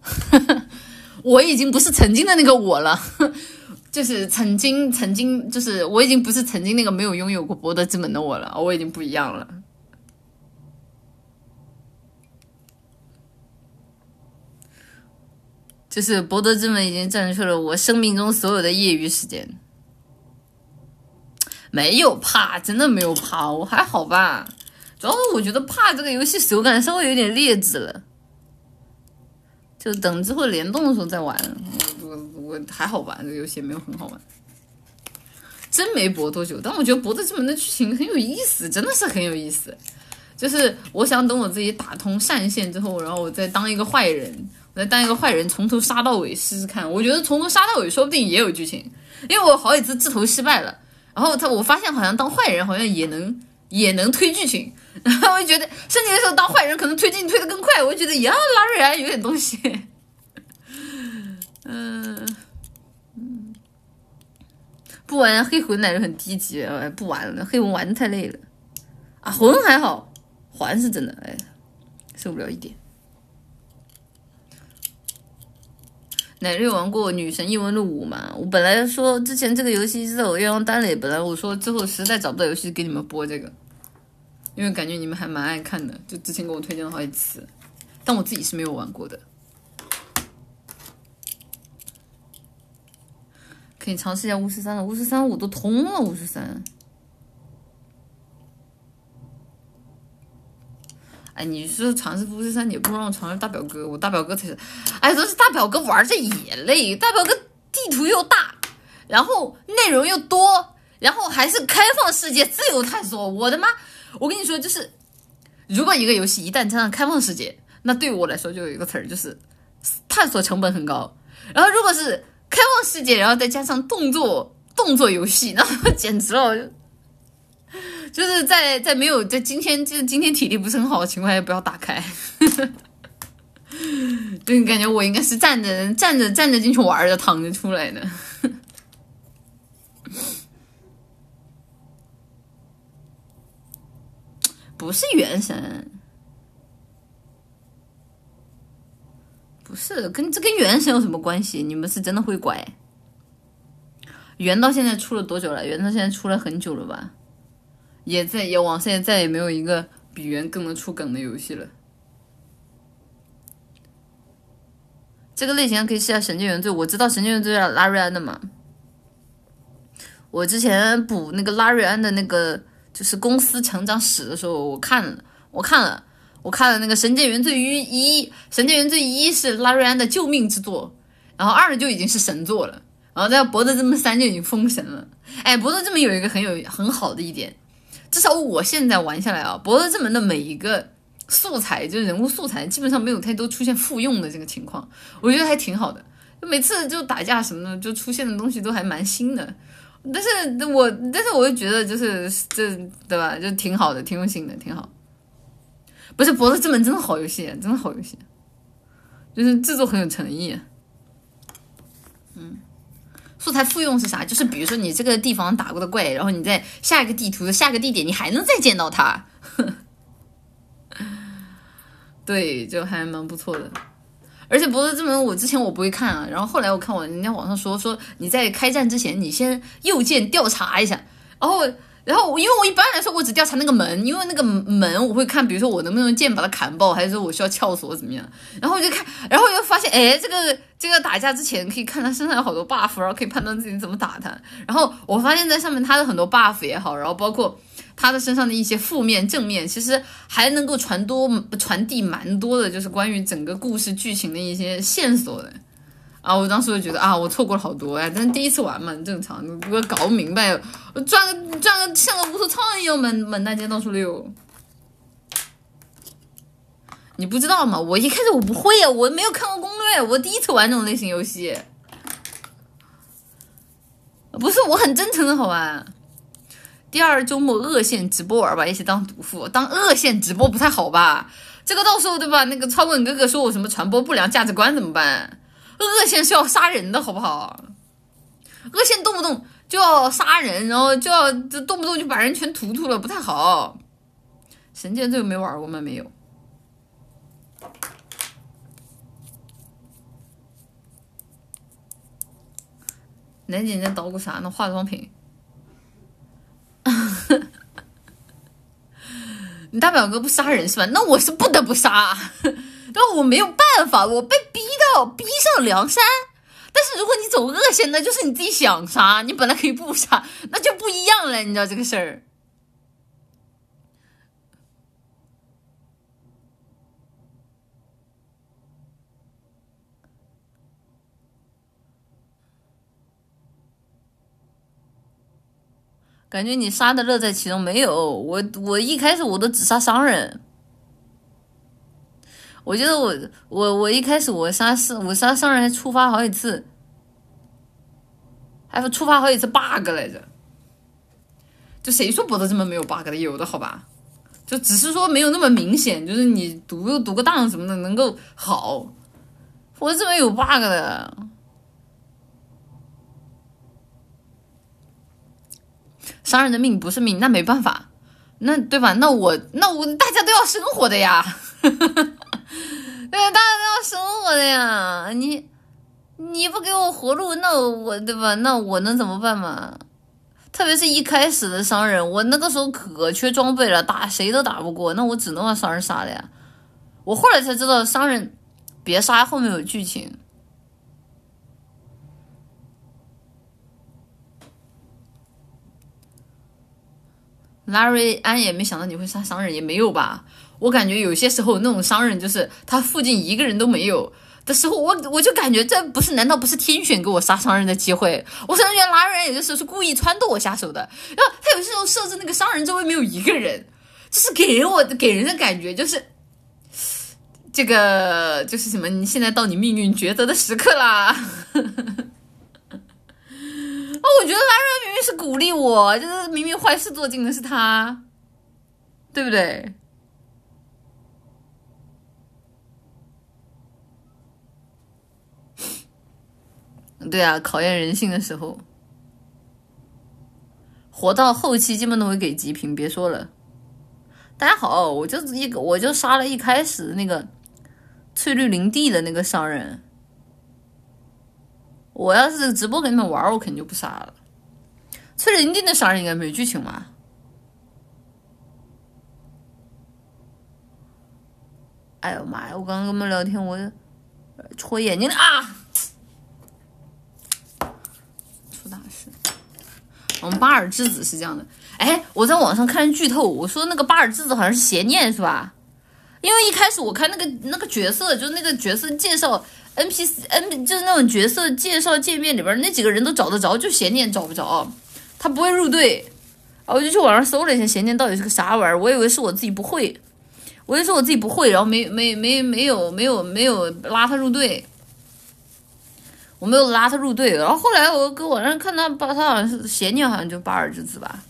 我已经不是曾经的那个我了，就是曾经曾经就是我已经不是曾经那个没有拥有过博德之门的我了，我已经不一样了。就是博德之门已经占据了我生命中所有的业余时间，没有怕，真的没有怕，我还好吧。主要是我觉得怕这个游戏手感稍微有点劣质了，就等之后联动的时候再玩。我我我还好吧，这个游戏没有很好玩，真没博多久。但我觉得博德之门的剧情很有意思，真的是很有意思。就是我想等我自己打通善线之后，然后我再当一个坏人。来当一个坏人，从头杀到尾试试看。我觉得从头杀到尾，说不定也有剧情。因为我好几次自投失败了，然后他我发现好像当坏人好像也能也能推剧情。然后我就觉得，甚至有时候当坏人可能推进推的更快。我就觉得呀，拉瑞安有点东西。嗯 嗯，不玩黑魂奶就很低级，不玩了，黑魂玩的太累了。啊，魂还好，环是真的，哎，受不了一点。奶绿玩过《女神异闻录五》吗？我本来说之前这个游戏是在我愿望单里，本来我说之后实在找不到游戏给你们播这个，因为感觉你们还蛮爱看的，就之前给我推荐了好几次，但我自己是没有玩过的。可以尝试一下巫师三了，巫师三我都通了，巫师三。哎，你说尝试巫师三，你不让我尝试大表哥，我大表哥才是。哎，都是大表哥玩着也累，大表哥地图又大，然后内容又多，然后还是开放世界自由探索。我的妈！我跟你说，就是如果一个游戏一旦加上开放世界，那对我来说就有一个词儿，就是探索成本很高。然后如果是开放世界，然后再加上动作动作游戏，那 简直了。就是在在没有在今天就是今天体力不是很好的情况下不要打开，对，感觉我应该是站着站着站着进去玩的，躺着出来的。不是原神，不是跟这跟原神有什么关系？你们是真的会拐？原到现在出了多久了？原到现在出了很久了吧？也在也网上也再也没有一个比原更能出梗的游戏了。这个类型可以试下《神界原罪》，我知道《神界原罪》是拉瑞安的嘛。我之前补那个拉瑞安的那个就是公司成长史的时候，我看了，我看了，我看了那个《神界原罪一》，《神界原罪一》是拉瑞安的救命之作，然后二就已经是神作了，然后在《博德之门三》就已经封神了。哎，《博德之门》有一个很有很好的一点，至少我现在玩下来啊，《博德之门》的每一个。素材就是人物素材，基本上没有太多出现复用的这个情况，我觉得还挺好的。每次就打架什么的，就出现的东西都还蛮新的。但是我，但是我又觉得就是这，对吧？就挺好的，挺用心的，挺好。不是《博德之门》真的好游戏，真的好游戏，就是制作很有诚意。素材复用是啥？就是比如说你这个地方打过的怪，然后你在下一个地图的下个地点，你还能再见到它。对，就还蛮不错的，而且《博德之门》我之前我不会看啊，然后后来我看我人家网上说说你在开战之前，你先右键调查一下，然后然后因为我一般来说我只调查那个门，因为那个门我会看，比如说我能不能用剑把它砍爆，还是说我需要撬锁怎么样，然后我就看，然后我就发现，哎，这个 这个打架之前可以看他身上有好多 buff，然后可以判断自己怎么打他，然后我发现在上面他的很多 buff 也好，然后包括。他的身上的一些负面、正面，其实还能够传多传递蛮多的，就是关于整个故事剧情的一些线索的啊！我当时就觉得啊，我错过了好多呀！但是第一次玩嘛，正常，我搞不明白，转个转个像个无头苍蝇一样满满大街到处溜。你不知道吗？我一开始我不会呀，我没有看过攻略，我第一次玩这种类型游戏。不是，我很真诚的好吧？第二周末恶线直播玩吧，一起当毒妇，当恶线直播不太好吧？这个到时候对吧？那个超滚哥哥说我什么传播不良价值观怎么办？恶线是要杀人的好不好？恶线动不动就要杀人，然后就要动不动就把人全屠屠了，不太好。神剑这个没玩过吗？没有。南姐在捣鼓啥呢？化妆品。你大表哥不杀人是吧？那我是不得不杀，但我没有办法，我被逼到逼上梁山。但是如果你走恶线，那就是你自己想杀，你本来可以不杀，那就不一样了，你知道这个事儿。感觉你杀的乐在其中，没有我，我一开始我都只杀商人。我觉得我我我一开始我杀是，我杀商人还触发好几次，还触发好几次 bug 来着。就谁说博德这么没有 bug 的？有的好吧？就只是说没有那么明显，就是你读读个档什么的能够好。我这么有 bug 的。商人的命不是命，那没办法，那对吧？那我那我大家都要生活的呀，对，大家都要生活的呀。你你不给我活路，那我对吧？那我能怎么办嘛？特别是一开始的商人，我那个时候可缺装备了，打谁都打不过，那我只能把商人杀了呀。我后来才知道，商人别杀，后面有剧情。拉瑞安也没想到你会杀商人，也没有吧？我感觉有些时候那种商人就是他附近一个人都没有的时候，我我就感觉这不是难道不是天选给我杀商人的机会？我甚至觉得拉瑞安有的时候是故意撺掇我下手的。然后他有些时候设置那个商人周围没有一个人，就是给我给人的感觉就是这个就是什么？你现在到你命运抉择的时刻啦！哦，我觉得拉瑞明明是鼓励我，就是明明坏事做尽的是他，对不对？对啊，考验人性的时候，活到后期基本都会给极品。别说了，大家好，我就一个，我就杀了一开始那个翠绿林地的那个商人。我要是直播跟你们玩，我肯定就不杀了。翠绿林地那商人应该没剧情吧？哎呦妈呀！我刚刚跟他们聊天，我戳眼睛了啊！出大事！我们巴尔之子是这样的，哎，我在网上看剧透，我说那个巴尔之子好像是邪念是吧？因为一开始我看那个那个角色，就是那个角色介绍 NPC N，就是那种角色介绍界面里边那几个人都找得着，就邪念找不着，他不会入队啊。我就去网上搜了一下邪念到底是个啥玩意儿，我以为是我自己不会。我就说我自己不会，然后没没没没有没有没有拉他入队，我没有拉他入队。然后后来我搁网上看他，他好像是邪念，好像就巴尔之子吧。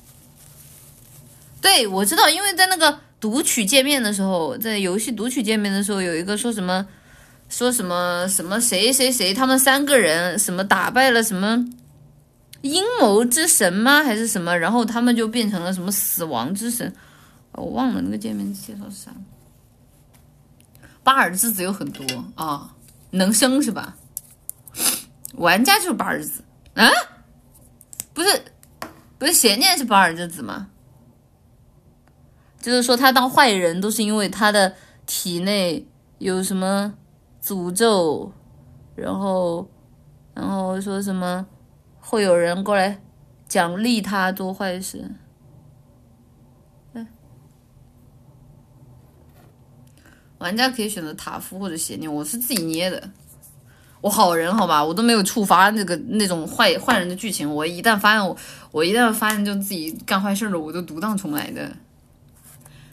对，我知道，因为在那个读取界面的时候，在游戏读取界面的时候，有一个说什么说什么什么谁谁谁，他们三个人什么打败了什么阴谋之神吗？还是什么？然后他们就变成了什么死亡之神。我忘了那个界面介绍是啥。巴尔之子有很多啊，能生是吧？玩家就是巴尔之子啊？不是，不是邪念是巴尔之子吗？就是说他当坏人都是因为他的体内有什么诅咒，然后，然后说什么会有人过来奖励他做坏事。玩家可以选择塔夫或者邪念，我是自己捏的。我好人好吧，我都没有触发那个那种坏坏人的剧情。我一旦发现我我一旦发现就自己干坏事了，我就独当重来的。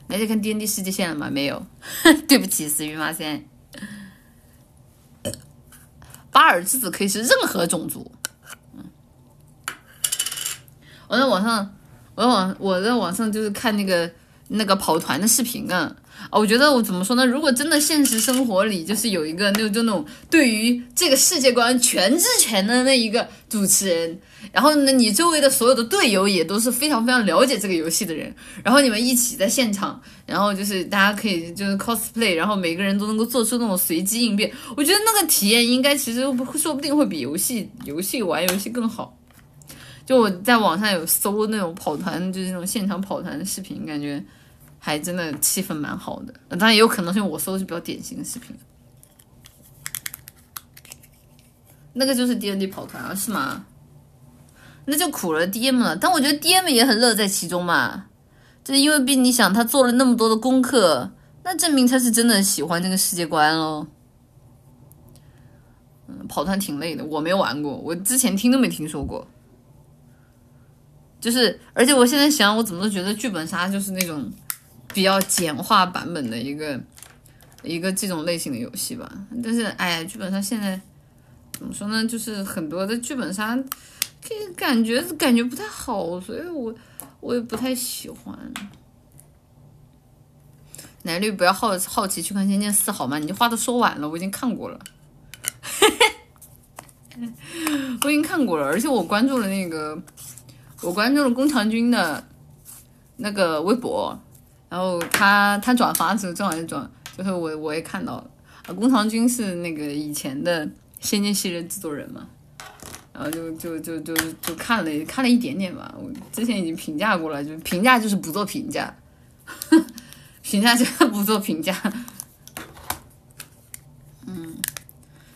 那就看 D N D 世界线了吗？没有，对不起，死鱼妈先。巴尔之子可以是任何种族。我在网上，我在网我在网上就是看那个那个跑团的视频啊。啊，我觉得我怎么说呢？如果真的现实生活里就是有一个那种就那种对于这个世界观全知全的那一个主持人，然后呢，你周围的所有的队友也都是非常非常了解这个游戏的人，然后你们一起在现场，然后就是大家可以就是 cosplay，然后每个人都能够做出那种随机应变，我觉得那个体验应该其实说不定会比游戏游戏玩游戏更好。就我在网上有搜那种跑团，就是那种现场跑团的视频，感觉。还真的气氛蛮好的，当然也有可能是我搜的是比较典型的视频。那个就是 D N D 跑团啊，是吗？那就苦了 D M 了。但我觉得 D M 也很乐在其中嘛，就是因为毕竟你想他做了那么多的功课，那证明他是真的喜欢这个世界观喽。嗯，跑团挺累的，我没玩过，我之前听都没听说过。就是，而且我现在想，我怎么都觉得剧本杀就是那种。比较简化版本的一个一个这种类型的游戏吧，但是哎呀，剧本杀现在怎么说呢？就是很多的剧本杀，这感觉感觉不太好，所以我我也不太喜欢。奶绿不要好好奇去看《仙剑四》好吗？你这话都说完了，我已经看过了，我已经看过了，而且我关注了那个，我关注了宫长君的那个微博。然后他他转发的时候正好就转，就是我我也看到了啊，宫长君是那个以前的仙剑系列制作人嘛，然后就就就就就看了看了一点点吧，我之前已经评价过了，就评价就是不做评价，评价就是不做评价，嗯，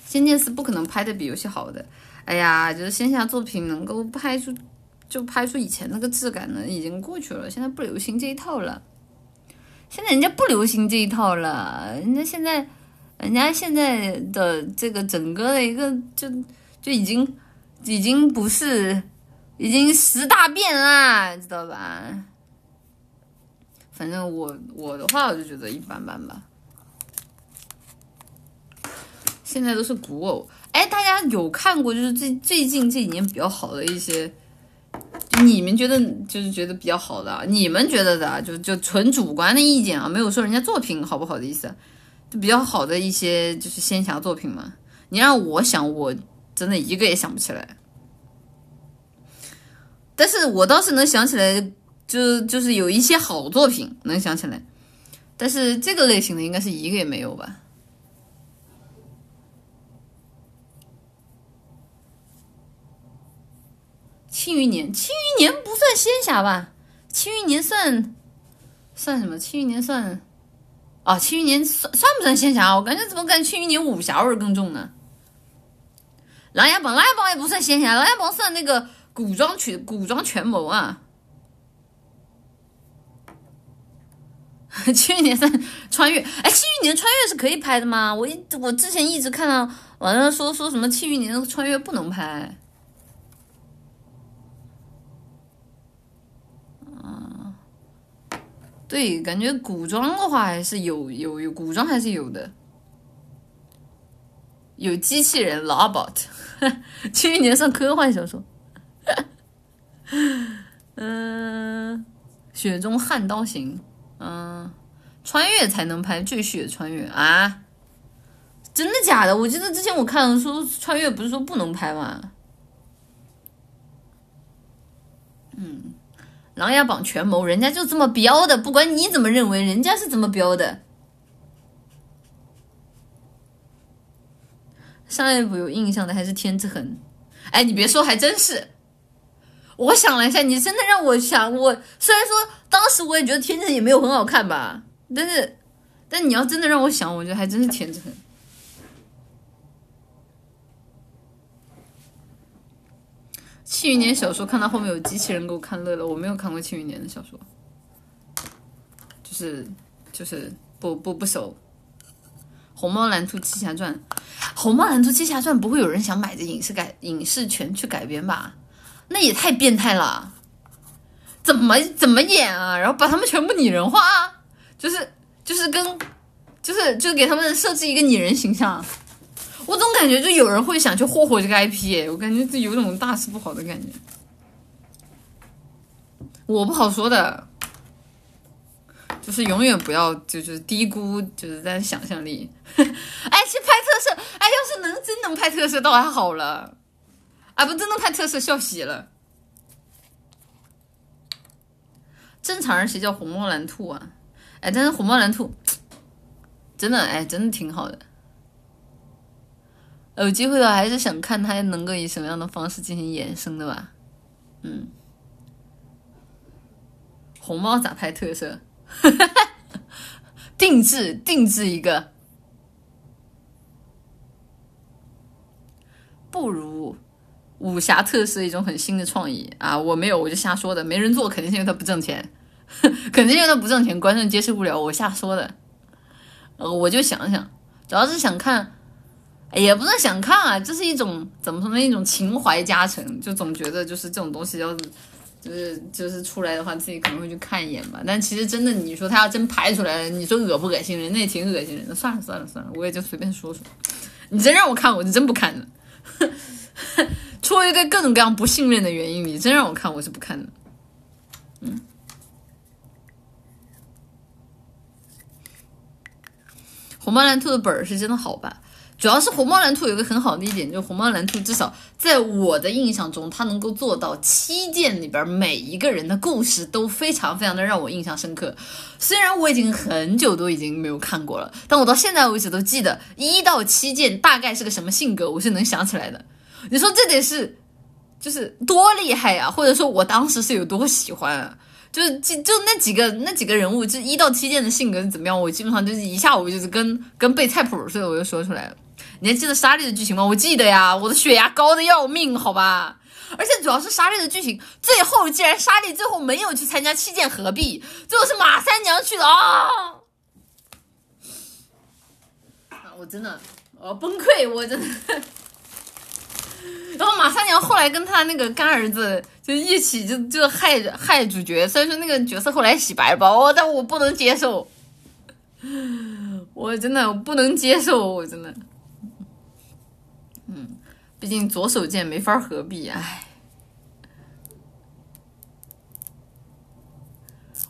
仙剑是不可能拍的比游戏好的，哎呀，就是线下作品能够拍出就拍出以前那个质感呢，已经过去了，现在不流行这一套了。现在人家不流行这一套了，人家现在，人家现在的这个整个的一个就就已经已经不是已经十大变啦，知道吧？反正我我的话，我就觉得一般般吧。现在都是古偶，哎，大家有看过就是最最近这几年比较好的一些？就你们觉得就是觉得比较好的，你们觉得的就就纯主观的意见啊，没有说人家作品好不好的意思，就比较好的一些就是仙侠作品嘛。你让我想，我真的一个也想不起来。但是我倒是能想起来，就就是有一些好作品能想起来，但是这个类型的应该是一个也没有吧。《庆余年》《庆余年》不算仙侠吧？《庆余年》算算什么？《庆余年》算啊，《庆余年》算算不算仙侠？我感觉怎么感觉《庆余年》武侠味更重呢？《琅琊榜》《琅琊榜》也不算仙侠，《琅琊榜》算那个古装曲古装权谋啊。《庆余年》算穿越？哎，《庆余年》穿越是可以拍的吗？我一我之前一直看到网上说说什么《庆余年》穿越不能拍。对，感觉古装的话还是有有有古装还是有的，有机器人 robot，去年上科幻小说，嗯，雪中悍刀行，嗯，穿越才能拍赘婿穿越啊？真的假的？我记得之前我看说穿越不是说不能拍吗？琅琊榜》权谋，人家就这么标的，不管你怎么认为，人家是怎么标的。上一部有印象的还是天之痕，哎，你别说，还真是。我想了一下，你真的让我想，我虽然说当时我也觉得天之痕也没有很好看吧，但是，但你要真的让我想，我觉得还真是天之痕。《庆余年》小说看到后面有机器人给我看乐了，我没有看过《庆余年》的小说，就是就是不不不熟。《虹猫蓝兔七侠传》，《虹猫蓝兔七侠传》不会有人想买着影视改影视权去改编吧？那也太变态了！怎么怎么演啊？然后把他们全部拟人化，就是就是跟就是就给他们设置一个拟人形象。我总感觉就有人会想去霍霍这个 IP，我感觉这有种大事不好的感觉。我不好说的，就是永远不要就是低估就是在想象力。哎，去拍特摄，哎，要是能真能拍特摄倒还好了，啊不，真能拍特摄笑死了。正常人谁叫红猫蓝兔啊？哎，但是红猫蓝兔真的哎，真的挺好的。有机会的话，还是想看他能够以什么样的方式进行衍生的吧。嗯，红猫咋拍特色？定制定制一个，不如武侠特色一种很新的创意啊！我没有，我就瞎说的。没人做，肯定是因为他不挣钱，肯定因为他不挣钱，观众接受不了。我瞎说的。呃，我就想想，主要是想看。也不是想看啊，这是一种怎么说呢？一种情怀加成，就总觉得就是这种东西，要是就是就是出来的话，自己可能会去看一眼吧。但其实真的，你说他要真拍出来了，你说恶不恶心人？那也挺恶心人的。算了算了算了，我也就随便说说。你真让我看，我就真不看了。出于对各种各样不信任的原因，你真让我看，我是不看的。嗯。红斑蓝兔的本儿是真的好吧？主要是红猫蓝兔有个很好的一点，就是红猫蓝兔至少在我的印象中，它能够做到七件里边每一个人的故事都非常非常的让我印象深刻。虽然我已经很久都已经没有看过了，但我到现在为止都记得一到七件大概是个什么性格，我是能想起来的。你说这得是就是多厉害呀？或者说我当时是有多喜欢？啊？就是就就那几个那几个人物，就一到七件的性格是怎么样？我基本上就是一下午就是跟跟背菜谱似的，我就说出来了。你还记得莎莉的剧情吗？我记得呀，我的血压高的要命，好吧。而且主要是莎莉的剧情，最后既然莎莉最后没有去参加七剑合璧，最后是马三娘去的啊！我真的，我崩溃，我真的。然后马三娘后来跟他那个干儿子就一起就就害害主角，虽然说那个角色后来洗白吧，哦，但我不能接受，我真的我不能接受，我真的。毕竟左手剑没法合璧，唉。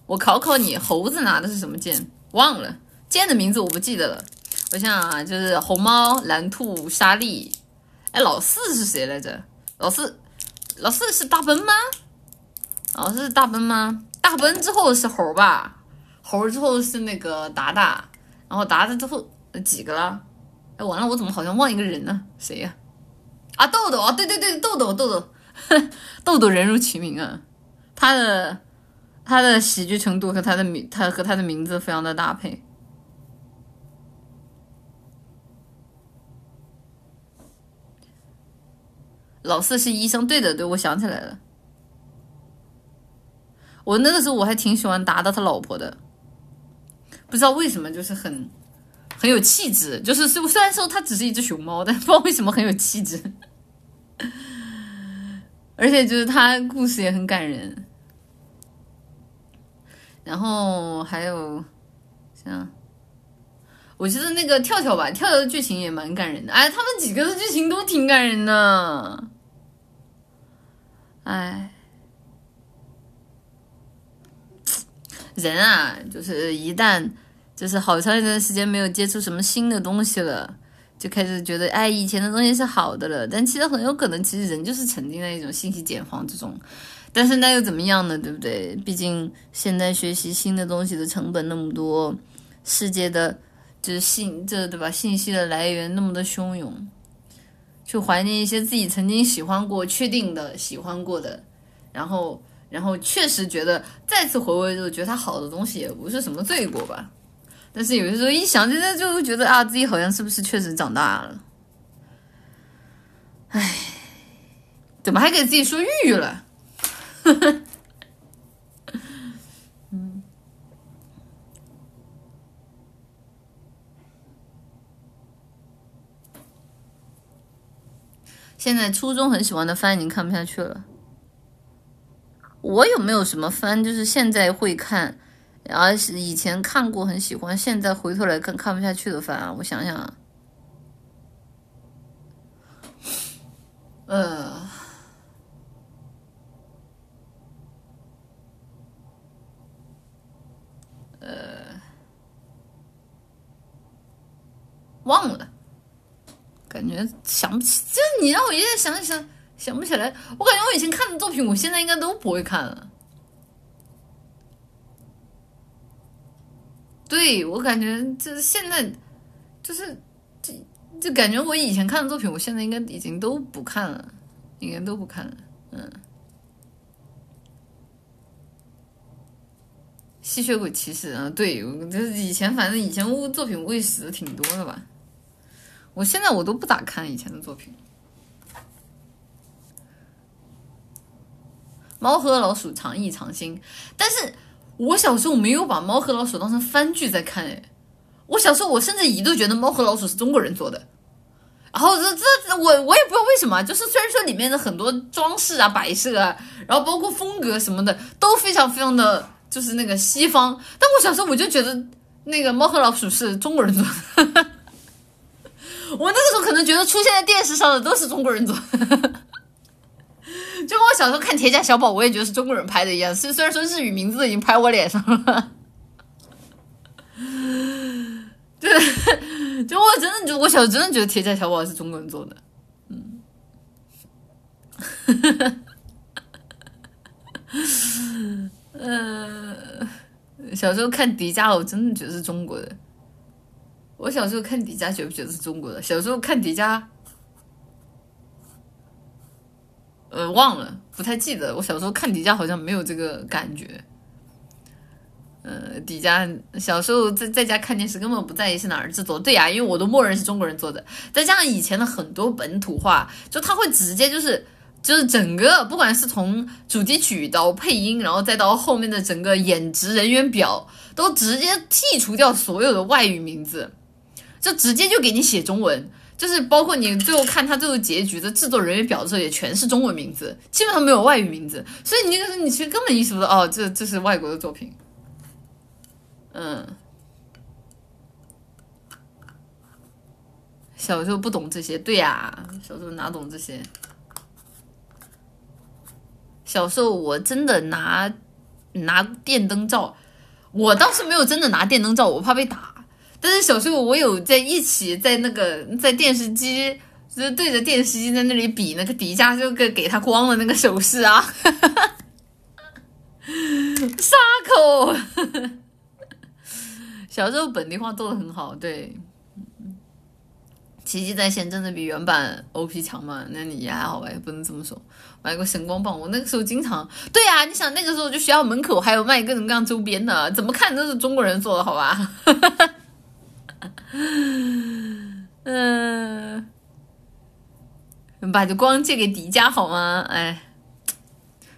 我考考你，猴子拿的是什么剑？忘了剑的名字，我不记得了。我想啊，就是红猫、蓝兔、沙莉。哎，老四是谁来着？老四，老四是大奔吗？老四是大奔吗？大奔之后是猴吧？猴之后是那个达达，然后达达之后几个了？哎，完了，我怎么好像忘一个人呢？谁呀？啊豆豆啊，对对对，豆豆豆豆，豆豆人如其名啊，他的他的喜剧程度和他的名，他和他的名字非常的搭配。老四是医生，对的，对，我想起来了。我那个时候我还挺喜欢达达他老婆的，不知道为什么就是很很有气质，就是虽虽然说它只是一只熊猫，但不知道为什么很有气质，而且就是它故事也很感人。然后还有像，我觉得那个跳跳吧，跳跳的剧情也蛮感人的。哎，他们几个的剧情都挺感人的。哎，人啊，就是一旦就是好长一段时间没有接触什么新的东西了，就开始觉得哎，以前的东西是好的了。但其实很有可能，其实人就是沉浸在一种信息茧房之中。但是那又怎么样呢？对不对？毕竟现在学习新的东西的成本那么多，世界的就是信这对吧？信息的来源那么的汹涌。去怀念一些自己曾经喜欢过、确定的喜欢过的，然后，然后确实觉得再次回味之后，觉得它好的东西也不是什么罪过吧。但是有些时候一想，真的就会觉得啊，自己好像是不是确实长大了？唉，怎么还给自己说郁郁了？现在初中很喜欢的番已经看不下去了。我有没有什么番，就是现在会看，而是以前看过很喜欢，现在回头来看看不下去的番啊？我想想，呃，呃，忘了。感觉想不起，就你让我现在想一想，想不起来。我感觉我以前看的作品，我现在应该都不会看了。对我感觉就是现在，就是就就感觉我以前看的作品，我现在应该已经都不看了，应该都不看了。嗯，吸血鬼骑士啊，对，就是以前反正以前作品喂死的挺多的吧。我现在我都不咋看以前的作品，《猫和老鼠长意长新》，但是我小时候没有把《猫和老鼠》当成番剧在看，哎，我小时候我甚至一度觉得《猫和老鼠》是中国人做的，然后这这我我也不知道为什么，就是虽然说里面的很多装饰啊、摆设啊，然后包括风格什么的都非常非常的就是那个西方，但我小时候我就觉得那个《猫和老鼠》是中国人做的。我那个时候可能觉得出现在电视上的都是中国人做的，就跟我小时候看《铁甲小宝》，我也觉得是中国人拍的一样。虽虽然说日语名字已经拍我脸上了，对，就我真的就我小时候真的觉得《铁甲小宝》是中国人做的，嗯，呃，小时候看迪迦，我真的觉得是中国的。我小时候看迪迦，觉不觉得是中国的？小时候看迪迦，呃，忘了，不太记得。我小时候看迪迦好像没有这个感觉。呃，迪迦小时候在在家看电视，根本不在意是哪儿制作。对呀，因为我都默认是中国人做的。再加上以前的很多本土化，就他会直接就是就是整个，不管是从主题曲到配音，然后再到后面的整个演职人员表，都直接剔除掉所有的外语名字。就直接就给你写中文，就是包括你最后看他最后结局的制作人员表的时候，也全是中文名字，基本上没有外语名字，所以你那个时候你其实根本意识不到哦，这这是外国的作品。嗯，小时候不懂这些，对呀，小时候哪懂这些？小时候我真的拿拿电灯照，我倒是没有真的拿电灯照，我怕被打。但是小时候我有在一起在那个在电视机就是对着电视机在那里比那个迪迦就给给他光的那个手势啊，沙口。小时候本地化做的很好，对。奇迹在线真的比原版 OP 强吗？那你也还好吧，也不能这么说。买过神光棒，我那个时候经常。对呀，你想那个时候就学校门口还有卖各种各样周边的，怎么看都是中国人做的，好吧？哈哈哈 嗯。把这光借给迪迦好吗？哎，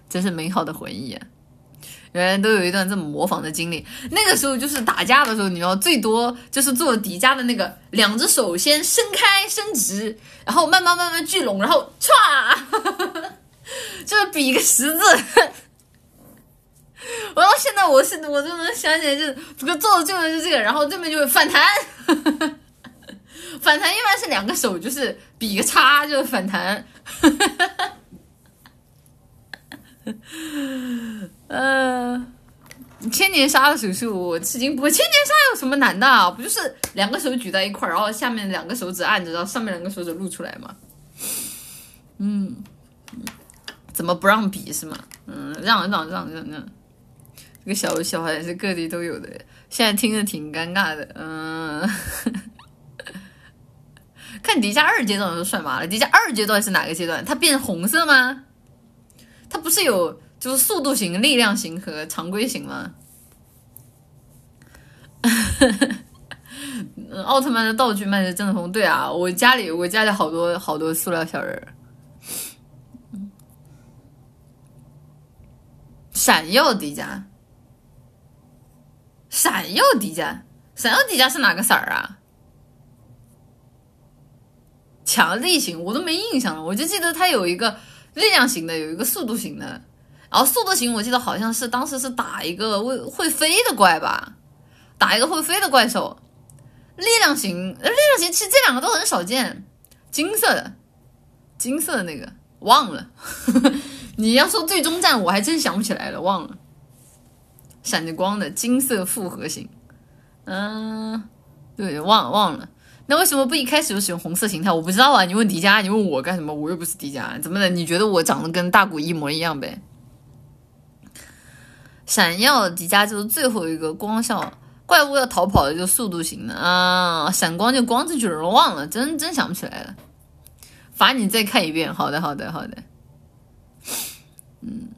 真是美好的回忆啊！原来都有一段这么模仿的经历。那个时候就是打架的时候，你知道，最多就是做迪迦的那个，两只手先伸开伸直，然后慢慢慢慢聚拢，然后歘，就是比一个十字。我到现在我是我都能想起来，就是这个做的就是这个，然后对面就会反弹。反弹一般是两个手，就是比个叉，就是反弹。呃，千年杀的手术我吃惊，不会千年杀有什么难的？不就是两个手举在一块儿，然后下面两个手指按着，然后上面两个手指露出来吗？嗯，怎么不让比是吗？嗯，让让让让让，这个小小孩是各地都有的，现在听着挺尴尬的，嗯。看迪迦二阶段都帅麻了。迪迦二阶段是哪个阶段？它变红色吗？它不是有就是速度型、力量型和常规型吗？奥特曼的道具卖的真的疯。对啊，我家里我家里好多好多塑料小人儿。闪耀迪迦，闪耀迪迦，闪耀迪迦是哪个色儿啊？强力型我都没印象了，我就记得它有一个力量型的，有一个速度型的。然后速度型我记得好像是当时是打一个会会飞的怪吧，打一个会飞的怪兽。力量型，力量型其实这两个都很少见，金色的，金色的那个忘了。你要说最终战，我还真想不起来了，忘了。闪着光的金色复合型，嗯，对，忘了忘了。那为什么不一开始就使用红色形态？我不知道啊，你问迪迦，你问我干什么？我又不是迪迦，怎么的？你觉得我长得跟大古一模一样呗？闪耀迪迦就是最后一个光效怪物要逃跑的就速度型的啊，闪光就光这句人忘了，真真想不起来了。罚你再看一遍。好的，好的，好的。嗯，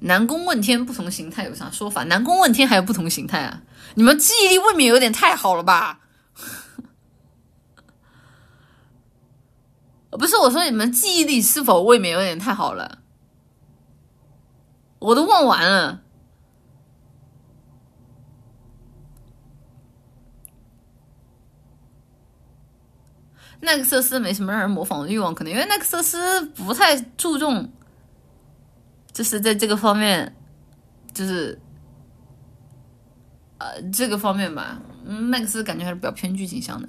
南宫问天不同形态有啥说法？南宫问天还有不同形态啊？你们记忆力未免有点太好了吧？不是我说，你们记忆力是否未免有点太好了？我都忘完了。奈克瑟斯没什么让人模仿的欲望，可能因为奈克瑟斯不太注重，就是在这个方面，就是呃这个方面吧。嗯，奈克斯感觉还是比较偏剧情向的。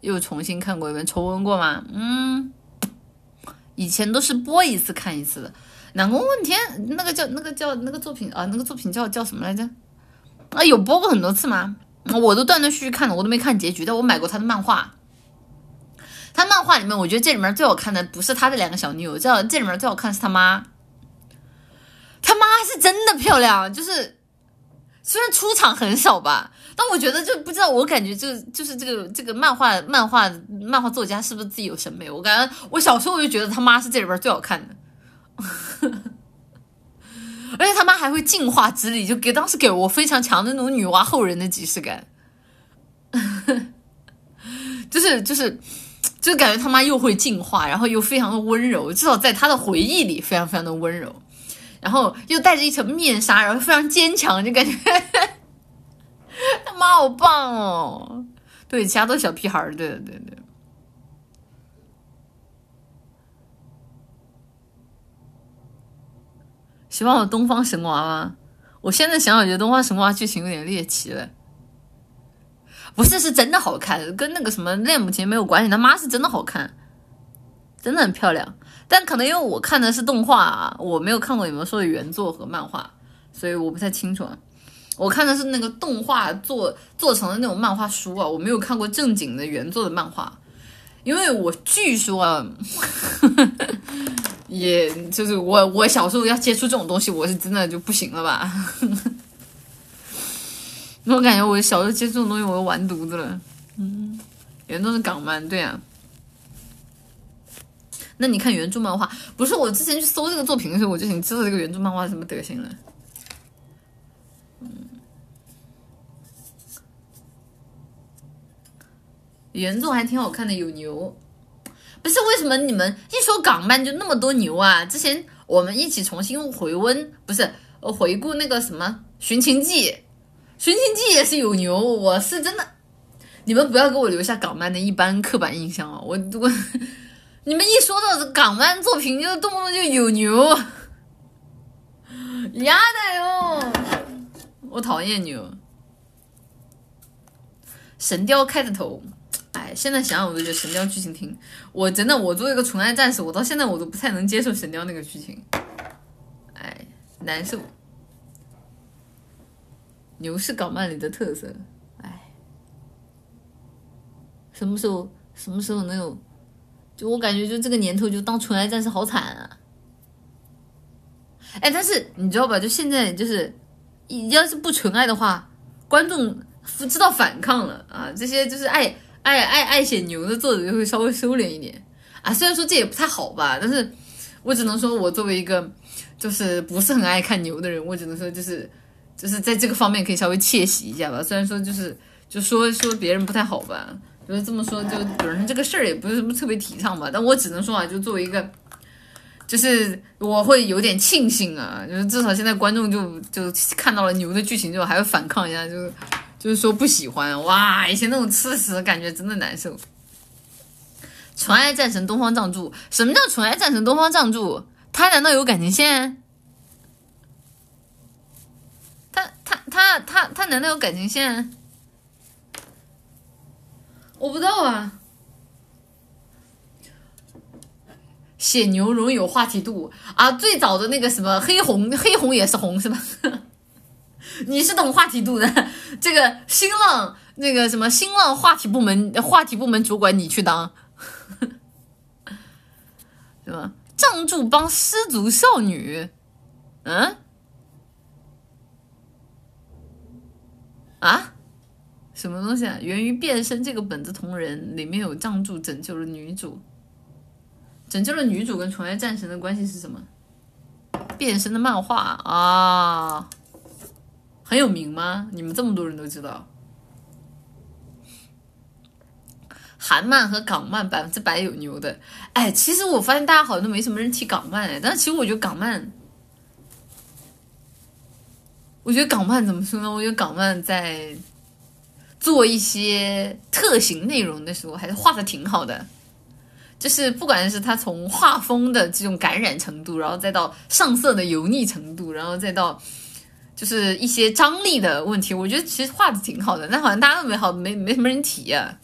又重新看过一遍，重温过吗？嗯，以前都是播一次看一次的。南宫问天那个叫那个叫那个作品啊，那个作品叫叫什么来着？啊，有播过很多次吗？我都断断续续看了，我都没看结局。但我买过他的漫画，他漫画里面，我觉得这里面最好看的不是他的两个小女友，这这里面最好看是他妈。他妈是真的漂亮，就是虽然出场很少吧。但我觉得就不知道，我感觉就就是这个这个漫画漫画漫画作家是不是自己有审美？我感觉我小时候我就觉得他妈是这里边最好看的，而且他妈还会进化之力，就给当时给我非常强的那种女娲后人的即视感，就是就是就感觉他妈又会进化，然后又非常的温柔，至少在他的回忆里非常非常的温柔，然后又戴着一层面纱，然后非常坚强，就感觉。他妈好棒哦！对，其他都是小屁孩儿。对对对对。希望有东方神娃吗？我现在想想，觉得东方神娃剧情有点猎奇了。不是，是真的好看，跟那个什么恋母情没有关系。他妈是真的好看，真的很漂亮。但可能因为我看的是动画，我没有看过你们说的原作和漫画，所以我不太清楚。我看的是那个动画做做成的那种漫画书啊，我没有看过正经的原作的漫画，因为我据说啊，也就是我我小时候要接触这种东西，我是真的就不行了吧。我感觉我小时候接触这种东西，我都完犊子了。嗯，原作是港漫，对啊。那你看原著漫画，不是我之前去搜这个作品的时候，我就想知道这个原著漫画什么德行了。嗯，原作还挺好看的，有牛。不是为什么你们一说港漫就那么多牛啊？之前我们一起重新回温，不是回顾那个什么《寻秦记》，《寻秦记》也是有牛。我是真的，你们不要给我留下港漫的一般刻板印象啊！我我。你们一说到港漫作品，就动不动就有牛，丫的哟！我讨厌牛。神雕开的头，哎，现在想想我都觉得神雕剧情挺……我真的，我作为一个纯爱战士，我到现在我都不太能接受神雕那个剧情，哎，难受。牛是港漫里的特色，哎，什么时候什么时候能有？就我感觉，就这个年头，就当纯爱战士好惨啊！哎，但是你知道吧？就现在，就是要是不纯爱的话，观众知道反抗了啊！这些就是爱爱爱爱写牛的作者就会稍微收敛一点啊。虽然说这也不太好吧，但是我只能说，我作为一个就是不是很爱看牛的人，我只能说就是就是在这个方面可以稍微窃喜一下吧。虽然说就是就说说别人不太好吧。就是这么说，就本身这个事儿也不是什么特别提倡吧，但我只能说啊，就作为一个，就是我会有点庆幸啊，就是至少现在观众就就看到了牛的剧情之后，还会反抗一下，就是就是说不喜欢哇，以前那种吃屎的感觉真的难受。纯爱战神东方仗助，什么叫纯爱战神东方仗助？他难道有感情线？他他他难道有感情线？我不知道啊，写牛容有话题度啊。最早的那个什么黑红，黑红也是红是吧？你是懂话题度的。这个新浪那个什么新浪话题部门话题部门主管，你去当，是吧？藏柱帮失足少女，嗯？啊？什么东西啊？源于变身这个本子同人里面有藏柱拯救了女主，拯救了女主跟纯爱战神的关系是什么？变身的漫画啊，很有名吗？你们这么多人都知道？韩漫和港漫百分之百有牛的。哎，其实我发现大家好像都没什么人提港漫哎，但其实我觉得港漫，我觉得港漫怎么说呢？我觉得港漫在。做一些特型内容的时候，还是画的挺好的。就是不管是他从画风的这种感染程度，然后再到上色的油腻程度，然后再到就是一些张力的问题，我觉得其实画的挺好的。但好像大家都没好，没没什么人提啊。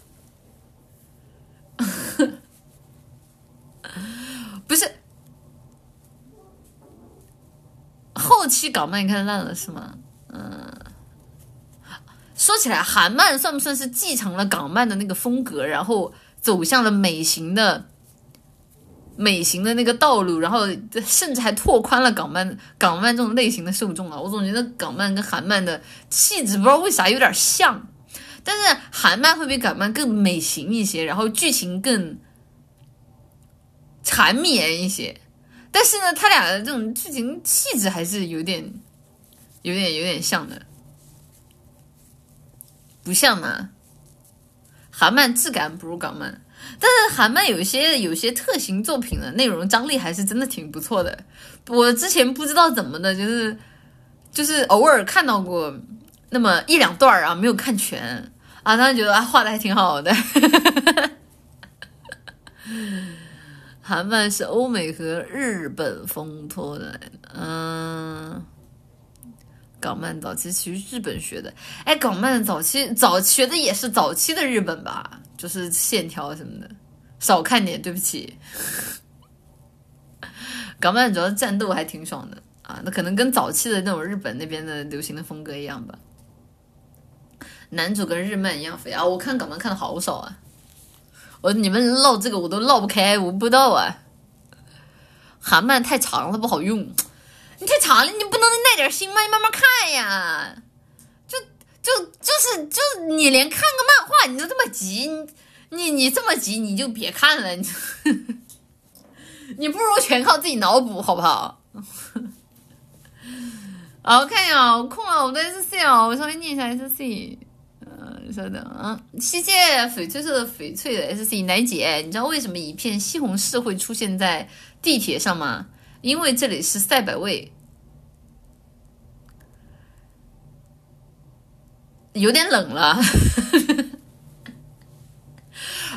不是，后期港漫看烂了是吗？嗯。说起来，韩漫算不算是继承了港漫的那个风格，然后走向了美型的美型的那个道路，然后甚至还拓宽了港漫港漫这种类型的受众啊？我总觉得港漫跟韩漫的气质不知道为啥有点像，但是韩漫会比港漫更美型一些，然后剧情更缠绵一些，但是呢，他俩的这种剧情气质还是有点有点有点像的。不像嘛，韩漫质感不如港漫，但是韩漫有些有些特型作品的内容张力还是真的挺不错的。我之前不知道怎么的，就是就是偶尔看到过那么一两段啊，没有看全啊，当时觉得啊画的还挺好的。韩漫是欧美和日本风拖的，嗯。港漫早期其实日本学的，哎，港漫早期早学的也是早期的日本吧，就是线条什么的，少看点，对不起。港漫主要战斗还挺爽的啊，那可能跟早期的那种日本那边的流行的风格一样吧。男主跟日漫一样肥啊！我看港漫看的好少啊，我你们唠这个我都唠不开，我不知道啊。韩漫太长了不好用，你太长了，你不能耐点心吗？你慢慢看呀。就就就是就你连看个漫画你都这么急，你你这么急你就别看了，你 你不如全靠自己脑补好不好？好，看一下，我空了，我的 S C 啊，我稍微念一下 S C。稍等啊，谢谢翡翠色的翡翠的 S C 奶姐，你知道为什么一片西红柿会出现在地铁上吗？因为这里是赛百味，有点冷了。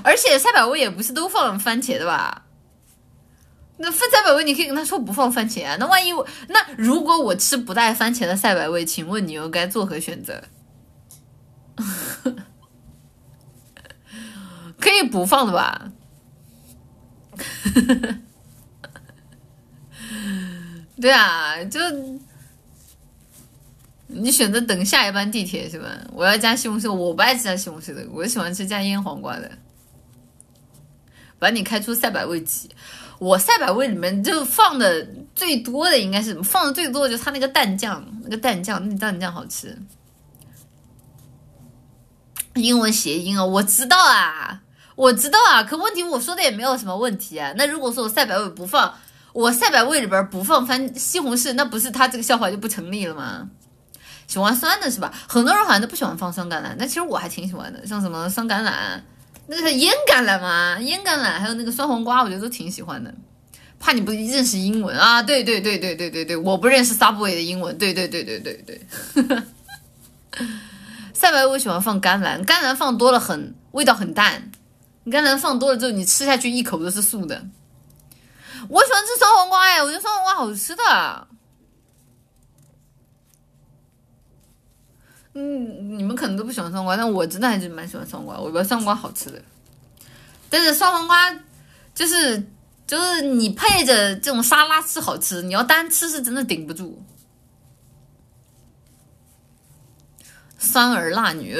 而且赛百味也不是都放番茄的吧？那放赛百味，你可以跟他说不放番茄啊。那万一我那如果我吃不带番茄的赛百味，请问你又该作何选择？可以不放的吧？对啊，就你选择等下一班地铁是吧？我要加西红柿，我不爱吃加西红柿的，我喜欢吃加腌黄瓜的。把你开出赛百味鸡，我赛百味里面就放的最多的应该是放的最多的就是它那个蛋酱，那个蛋酱那个蛋酱好吃。英文谐音啊，我知道啊，我知道啊，可问题我说的也没有什么问题啊。那如果说我赛百味不放，我赛百味里边不放番西红柿，那不是他这个笑话就不成立了吗？喜欢酸的是吧？很多人好像都不喜欢放酸橄榄，但其实我还挺喜欢的，像什么酸橄榄，那个是腌橄榄嘛，腌橄榄还有那个酸黄瓜，我觉得都挺喜欢的。怕你不认识英文啊？对对对对对对对，我不认识 Subway 的英文，对对对对对对。赛百味喜欢放甘蓝，甘蓝放多了很味道很淡，你甘蓝放多了之后，你吃下去一口都是素的。我喜欢吃酸黄瓜哎，我觉得酸黄瓜好吃的。嗯，你们可能都不喜欢酸瓜，但我真的还是蛮喜欢酸瓜，我觉得酸瓜好吃的。但是酸黄瓜就是就是你配着这种沙拉吃好吃，你要单吃是真的顶不住。酸儿辣女，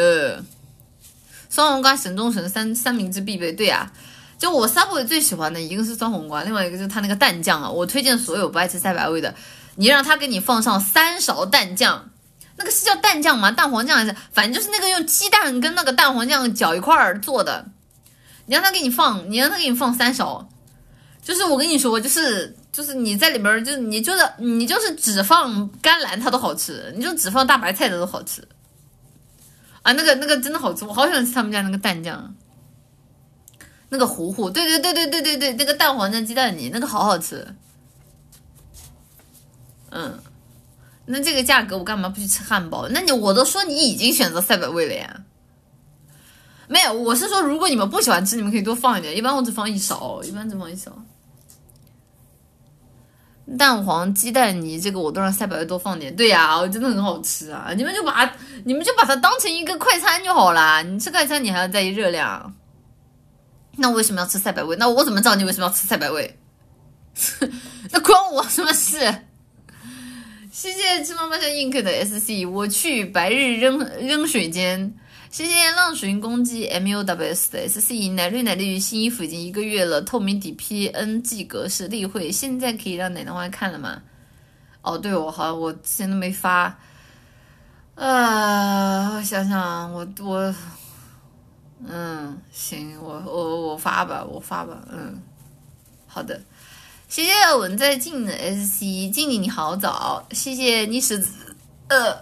酸黄瓜神中神，三三明治必备。对呀，就我 Subway 最喜欢的一个是酸黄瓜，另外一个就是它那个蛋酱啊。我推荐所有不爱吃赛百味的，你让他给你放上三勺蛋酱，那个是叫蛋酱吗？蛋黄酱还是？反正就是那个用鸡蛋跟那个蛋黄酱搅一块儿做的。你让他给你放，你让他给你放三勺，就是我跟你说，就是就是你在里边，就是你就是你就是只放甘蓝它都好吃，你就只放大白菜的都好吃。啊，那个那个真的好吃，我好喜欢吃他们家那个蛋酱，那个糊糊，对对对对对对对，那个蛋黄酱鸡蛋泥，那个好好吃。嗯，那这个价格我干嘛不去吃汉堡？那你我都说你已经选择赛百味了呀？没有，我是说如果你们不喜欢吃，你们可以多放一点，一般我只放一勺，一般只放一勺。蛋黄鸡蛋泥，这个我都让赛百味多放点。对呀，我真的很好吃啊！你们就把你们就把它当成一个快餐就好了。你吃快餐，你还要在意热量。那我为什么要吃赛百味？那我怎么知道你为什么要吃赛百味？那关我什么事？谢谢芝麻麻像印克的 SC，我去白日扔扔水间。谢谢浪寻攻击 MUWS 的 SC 奶绿奶绿新衣服已经一个月了，透明底 PNG 格式例会，现在可以让奶奶花看了吗？哦，对，我好我之前都没发，呃，我想想，我我，嗯，行，我我我发吧，我发吧，嗯，好的，谢谢文在静的 SC，静静你好早，谢谢你是呃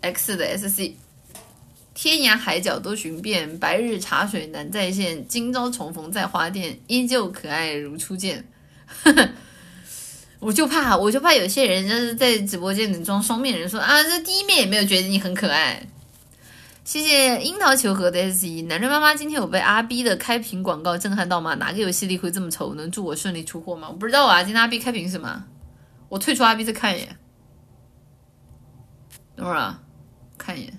X 的 SC。天涯海角都寻遍，白日茶水难再现。今朝重逢在花店，依旧可爱如初见。我就怕，我就怕有些人就是在直播间里装双面人，说啊，这第一面也没有觉得你很可爱。谢谢樱桃求和的 S 一男人妈妈，今天有被阿 B 的开屏广告震撼到吗？哪个游戏里会这么丑？能祝我顺利出货吗？我不知道啊，今天阿 B 开屏什么？我退出阿 B 再看一眼。等会儿啊，看一眼。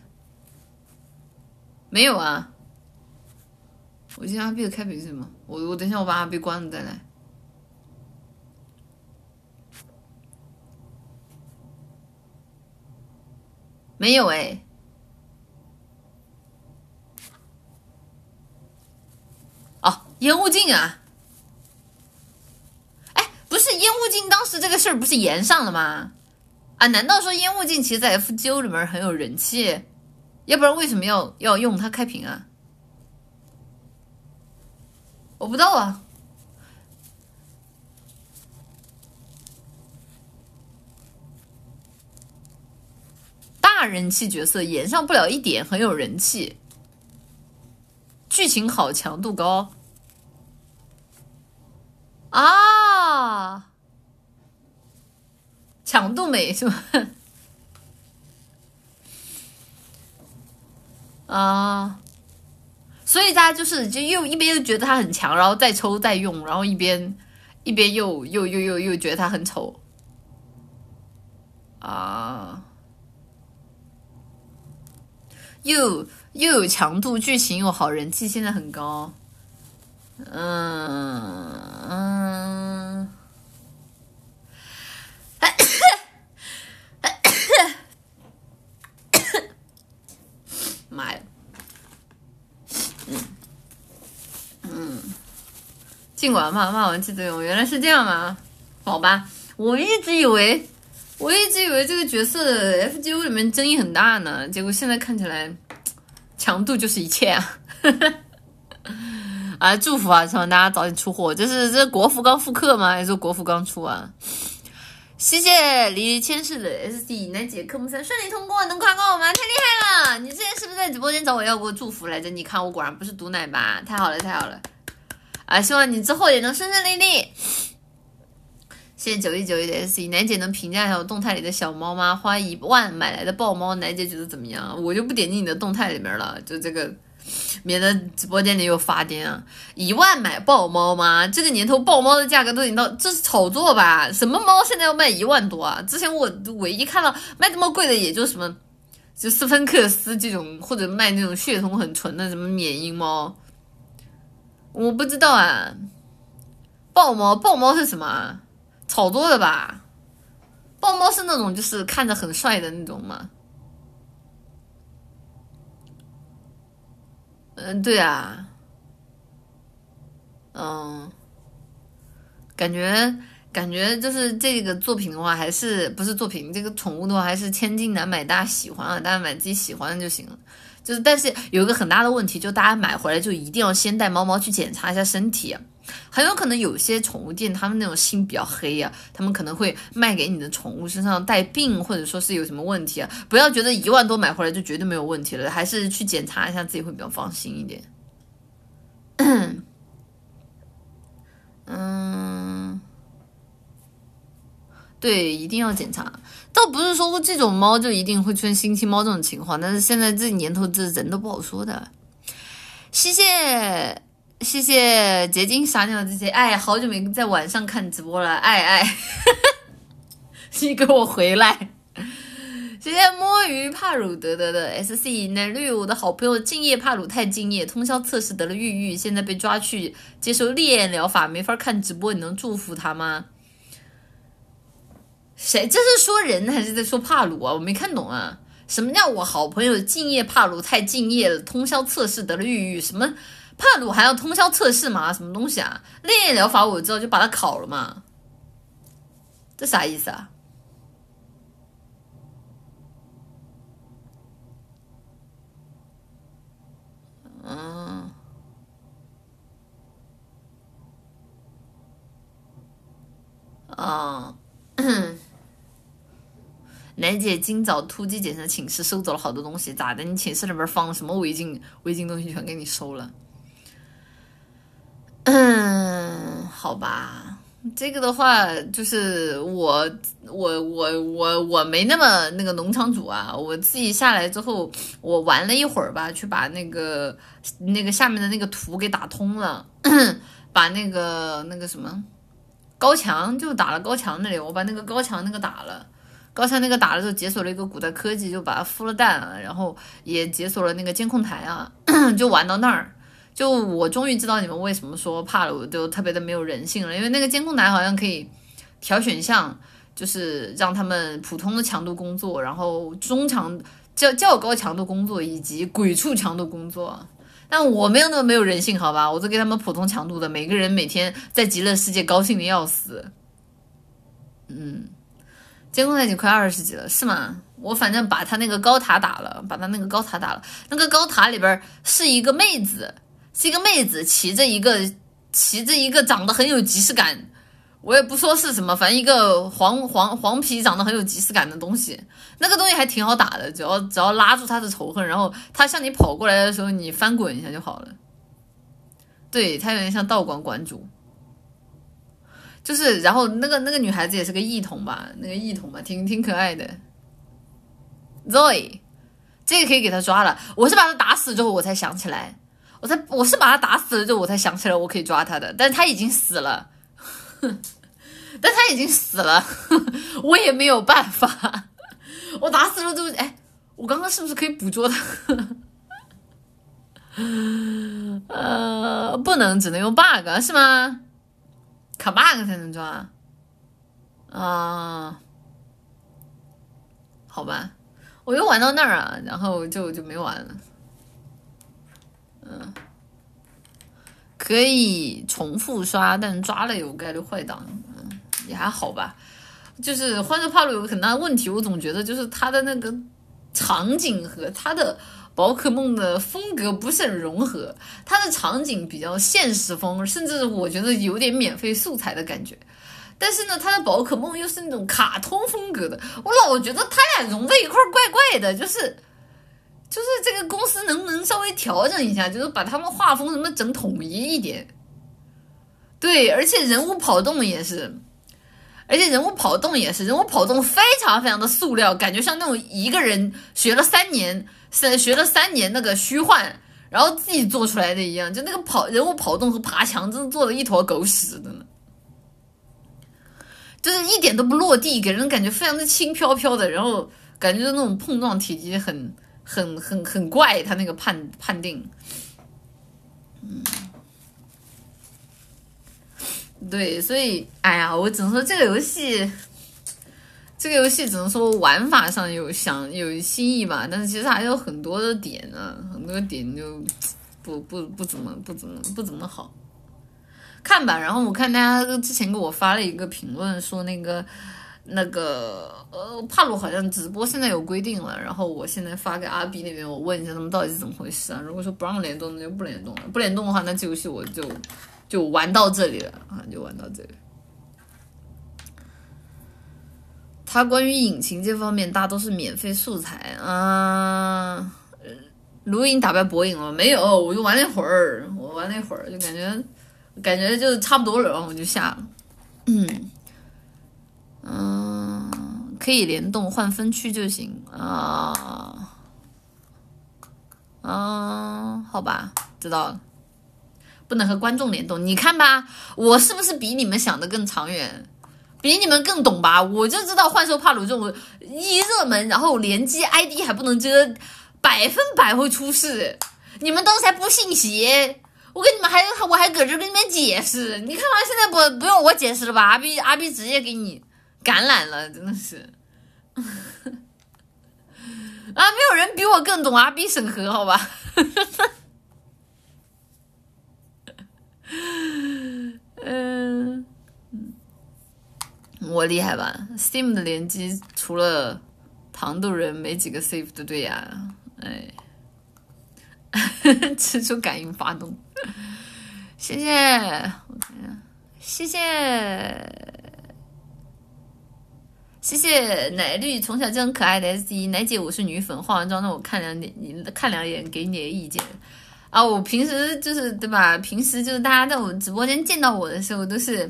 没有啊，我今天阿碧的开屏是什么？我我等一下我把阿碧关了再来。没有哎。哦，烟雾镜啊。哎，不是烟雾镜，当时这个事儿不是延上了吗？啊，难道说烟雾镜其实，在 F 九里面很有人气？要不然为什么要要用它开屏啊？我不知道啊。大人气角色演上不了一点，很有人气，剧情好，强度高。啊，强度美是吧？啊，所以大家就是就又一边又觉得他很强，然后再抽再用，然后一边一边又又又又又觉得他很丑。啊。又又有强度，剧情又好，人气现在很高。嗯嗯，妈呀！嗯嗯，尽管骂骂完记得用，原来是这样吗？好吧，我一直以为。我一直以为这个角色的 FGO 里面争议很大呢，结果现在看起来强度就是一切啊！啊，祝福啊，希望大家早点出货。这是这国服刚复刻吗？还是国服刚出啊？谢谢李千世的 SD 南姐科目三顺利通过，能夸夸我吗？太厉害了！你之前是不是在直播间找我要过祝福来着？你看我果然不是毒奶吧？太好了，太好了！啊，希望你之后也能顺顺利利。谢谢九一九一的 S E，奶姐能评价一下我动态里的小猫吗？花一万买来的豹猫，奶姐觉得怎么样？我就不点进你的动态里面了，就这个，免得直播间里又发癫啊！一万买豹猫吗？这个年头豹猫的价格都已经到，这是炒作吧？什么猫现在要卖一万多啊？之前我唯一看到卖这么贵的，也就什么，就斯芬克斯这种，或者卖那种血统很纯的什么缅因猫，我不知道啊。豹猫，豹猫是什么？炒作的吧，豹猫是那种就是看着很帅的那种吗？嗯，对啊，嗯，感觉感觉就是这个作品的话，还是不是作品？这个宠物的话，还是千金难买，大家喜欢啊，大家买自己喜欢的就行了。就是，但是有一个很大的问题，就大家买回来就一定要先带猫猫去检查一下身体。很有可能有些宠物店，他们那种心比较黑呀，他们可能会卖给你的宠物身上带病，或者说是有什么问题啊。不要觉得一万多买回来就绝对没有问题了，还是去检查一下自己会比较放心一点。嗯，对，一定要检查。倒不是说这种猫就一定会出现星期猫这种情况，但是现在这年头这人都不好说的。谢谢。谢谢结晶傻鸟这些，哎，好久没在晚上看直播了，哎哎，你给我回来！谢谢摸鱼帕鲁得得的 S C 奶绿，我的好朋友敬业帕鲁太敬业，通宵测试得了抑郁，现在被抓去接受烈焰疗法，没法看直播，你能祝福他吗？谁？这是说人还是在说帕鲁啊？我没看懂啊！什么叫我好朋友敬业帕鲁太敬业了，通宵测试得了抑郁？什么？帕鲁还要通宵测试吗？什么东西啊？炼疗法我知道，就把它烤了嘛。这啥意思啊？嗯，嗯，楠姐今早突击检查寝室，收走了好多东西，咋的？你寝室里边放什么违禁违禁东西，全给你收了？嗯，好吧，这个的话就是我我我我我没那么那个农场主啊，我自己下来之后，我玩了一会儿吧，去把那个那个下面的那个图给打通了，把那个那个什么高墙就打了高墙那里，我把那个高墙那个打了，刚才那个打了之后解锁了一个古代科技，就把它孵了蛋，然后也解锁了那个监控台啊，就玩到那儿。就我终于知道你们为什么说怕了，我就特别的没有人性了，因为那个监控台好像可以调选项，就是让他们普通的强度工作，然后中强较较高强度工作以及鬼畜强度工作。但我没有那么没有人性，好吧？我都给他们普通强度的，每个人每天在极乐世界高兴的要死。嗯，监控在已经快二十级了，是吗？我反正把他那个高塔打了，把他那个高塔打了。那个高塔里边是一个妹子，是一个妹子骑着一个骑着一个长得很有即视感。我也不说是什么，反正一个黄黄黄皮长得很有即视感的东西，那个东西还挺好打的，只要只要拉住他的仇恨，然后他向你跑过来的时候，你翻滚一下就好了。对他有点像道馆馆主，就是然后那个那个女孩子也是个异瞳吧，那个异瞳吧，挺挺可爱的。Zoe，这个可以给他抓了。我是把他打死之后我才想起来，我才我是把他打死了之后我才想起来我可以抓他的，但是他已经死了。但他已经死了，我也没有办法。我打死了之后，哎，我刚刚是不是可以捕捉他？呃，不能，只能用 bug 是吗？卡 bug 才能抓啊？好吧，我又玩到那儿啊，然后就就没玩了。嗯。可以重复刷，但抓了有概率坏档，嗯，也还好吧。就是《幻兽帕鲁》有很大问题，我总觉得就是它的那个场景和它的宝可梦的风格不是很融合。它的场景比较现实风，甚至我觉得有点免费素材的感觉。但是呢，它的宝可梦又是那种卡通风格的，我老觉得它俩融在一块怪怪的，就是。就是这个公司能不能稍微调整一下，就是把他们画风什么整统一一点。对，而且人物跑动也是，而且人物跑动也是，人物跑动非常非常的塑料，感觉像那种一个人学了三年，是学了三年那个虚幻，然后自己做出来的一样，就那个跑人物跑动和爬墙，真的做的一坨狗屎的，就是一点都不落地，给人感觉非常的轻飘飘的，然后感觉就那种碰撞体积很。很很很怪，他那个判判定，嗯，对，所以，哎呀，我只能说这个游戏，这个游戏只能说玩法上有想有新意吧，但是其实还有很多的点呢，很多点就不不不怎么不怎么不怎么好看吧。然后我看大家之前给我发了一个评论，说那个。那个呃，帕鲁好像直播现在有规定了，然后我现在发给阿 B 那边，我问一下他们到底是怎么回事啊？如果说不让联动，那就不联动了。不联动的话，那这游戏我就就玩到这里了啊，就玩到这里。它关于引擎这方面，大都是免费素材啊。卢影打败博影了没有？我就玩了一会儿，我玩了一会儿，就感觉感觉就差不多了，然后我就下了。嗯。嗯，可以联动换分区就行啊。嗯，好吧，知道了。不能和观众联动，你看吧，我是不是比你们想的更长远，比你们更懂吧？我就知道幻兽帕鲁这种一热门，然后联机 ID 还不能遮，百分百会出事。你们当时还不信邪，我跟你们还我还搁这跟你们解释，你看完现在不不用我解释了吧？阿 B 阿 B 直接给你。感染了，真的是 啊！没有人比我更懂阿 B 审核，好吧？嗯，我厉害吧？Steam 的联机除了糖豆人，没几个 safe 的，对呀？哎，吃出感应发动，谢谢，谢谢。谢谢奶绿，从小就很可爱的 SD 奶姐，我是女粉，化完妆让我看两眼，你看两眼，给你的意见啊。我平时就是对吧？平时就是大家在我直播间见到我的时候，都是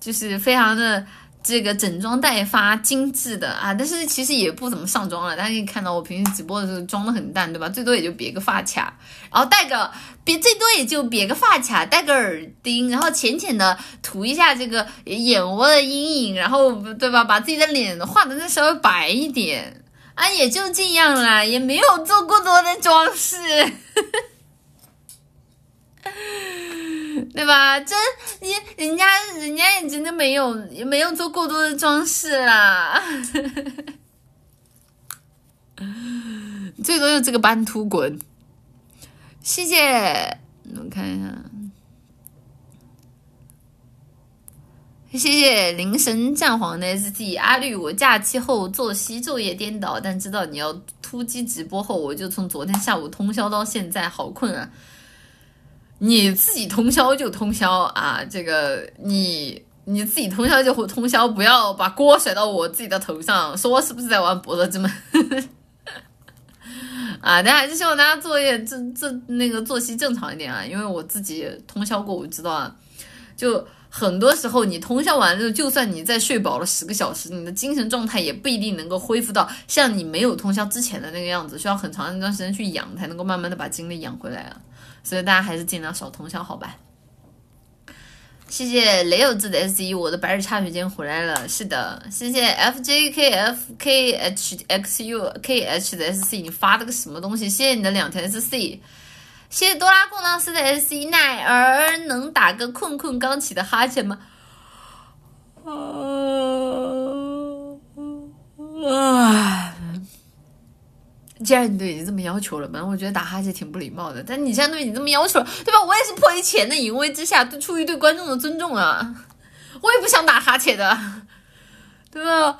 就是非常的。这个整装待发、精致的啊，但是其实也不怎么上妆了。大家可以看到我平时直播的时候妆的很淡，对吧？最多也就别个发卡，然后戴个别最多也就别个发卡，戴个耳钉，然后浅浅的涂一下这个眼窝的阴影，然后对吧？把自己的脸画的再稍微白一点啊，也就这样啦，也没有做过多的装饰。对吧？真你人家人家也真的没有也没有做过多的装饰啦，最多用这个斑秃滚，谢谢，我看一下。谢谢灵神战皇的 S T 阿绿，我假期后作息昼夜颠倒，但知道你要突击直播后，我就从昨天下午通宵到现在，好困啊！你自己通宵就通宵啊，这个你你自己通宵就通宵，不要把锅甩到我自己的头上，说我是不是在玩博德之门？啊，但还是希望大家作业这这那个作息正常一点啊，因为我自己通宵过，我知道啊，就。很多时候，你通宵完之后，就算你再睡饱了十个小时，你的精神状态也不一定能够恢复到像你没有通宵之前的那个样子，需要很长一段时间去养，才能够慢慢的把精力养回来啊。所以大家还是尽量少通宵，好吧？谢谢雷有志的 S 一，我的白日插学间回来了。是的，谢谢 F J K F K H X U K H 的 S C，你发了个什么东西？谢谢你的两条 S C。谢谢多拉贡老师的 S C 奶儿，能打个困困刚起的哈欠吗？啊啊！既然你都已经这么要求了，反正我觉得打哈欠挺不礼貌的。但你现在都已经这么要求了，对吧？我也是迫于钱的淫威之下，出于对观众的尊重啊，我也不想打哈欠的，对吧？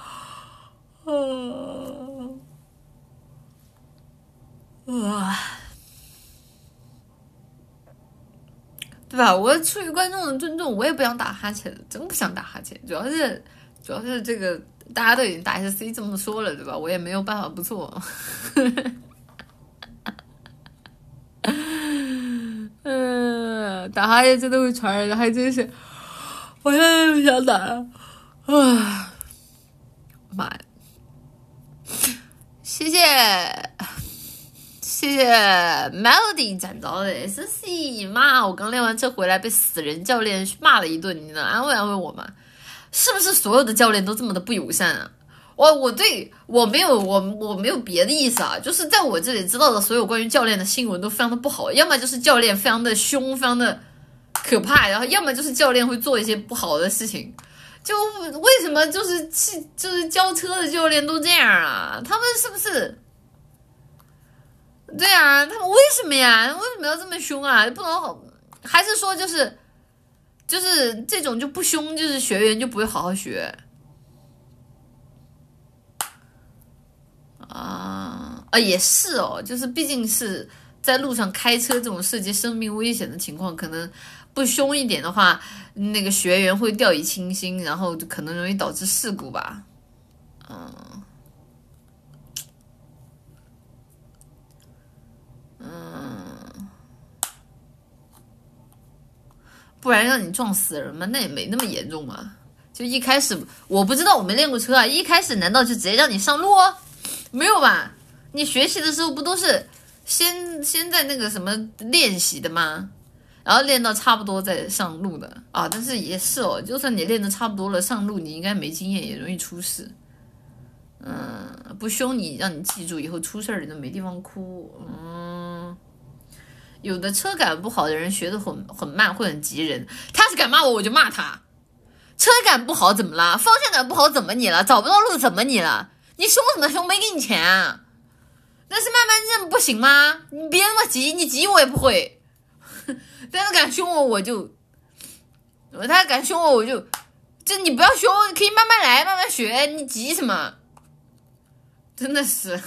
啊！对吧？我出于观众的尊重，我也不想打哈欠，真不想打哈欠。主要是，主要是这个大家都已经打 S C 这么说了，对吧？我也没有办法不做。嗯，打哈欠真的会传染的，还真是。我现在不想打。啊，妈呀！谢谢。谢谢 Melody 展昭的 S C 妈，我刚练完车回来被死人教练骂了一顿，你能安慰安慰我吗？是不是所有的教练都这么的不友善啊？我我对我没有我我没有别的意思啊，就是在我这里知道的所有关于教练的新闻都非常的不好，要么就是教练非常的凶，非常的可怕，然后要么就是教练会做一些不好的事情。就为什么就是汽就是教车的教练都这样啊？他们是不是？对啊，他们为什么呀？为什么要这么凶啊？不能，还是说就是，就是这种就不凶，就是学员就不会好好学啊啊，也是哦，就是毕竟是在路上开车这种涉及生命危险的情况，可能不凶一点的话，那个学员会掉以轻心，然后就可能容易导致事故吧，嗯。不然让你撞死人吗？那也没那么严重嘛。就一开始我不知道，我没练过车啊。一开始难道就直接让你上路？没有吧？你学习的时候不都是先先在那个什么练习的吗？然后练到差不多再上路的啊。但是也是哦，就算你练的差不多了，上路你应该没经验，也容易出事。嗯，不凶你，让你记住以后出事儿你都没地方哭。嗯。有的车感不好的人学的很很慢，会很急人。他是敢骂我，我就骂他。车感不好怎么了？方向感不好怎么你了？找不到路怎么你了？你凶什么凶？没给你钱啊？那是慢慢认不行吗？你别那么急，你急我也不会。但是敢凶我，我就他敢凶我，我就就你不要凶，可以慢慢来，慢慢学。你急什么？真的是。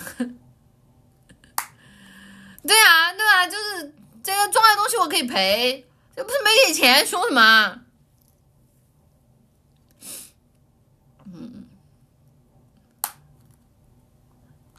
对啊，对啊，就是。这个撞坏东西我可以赔，这不是没给钱，凶什么？嗯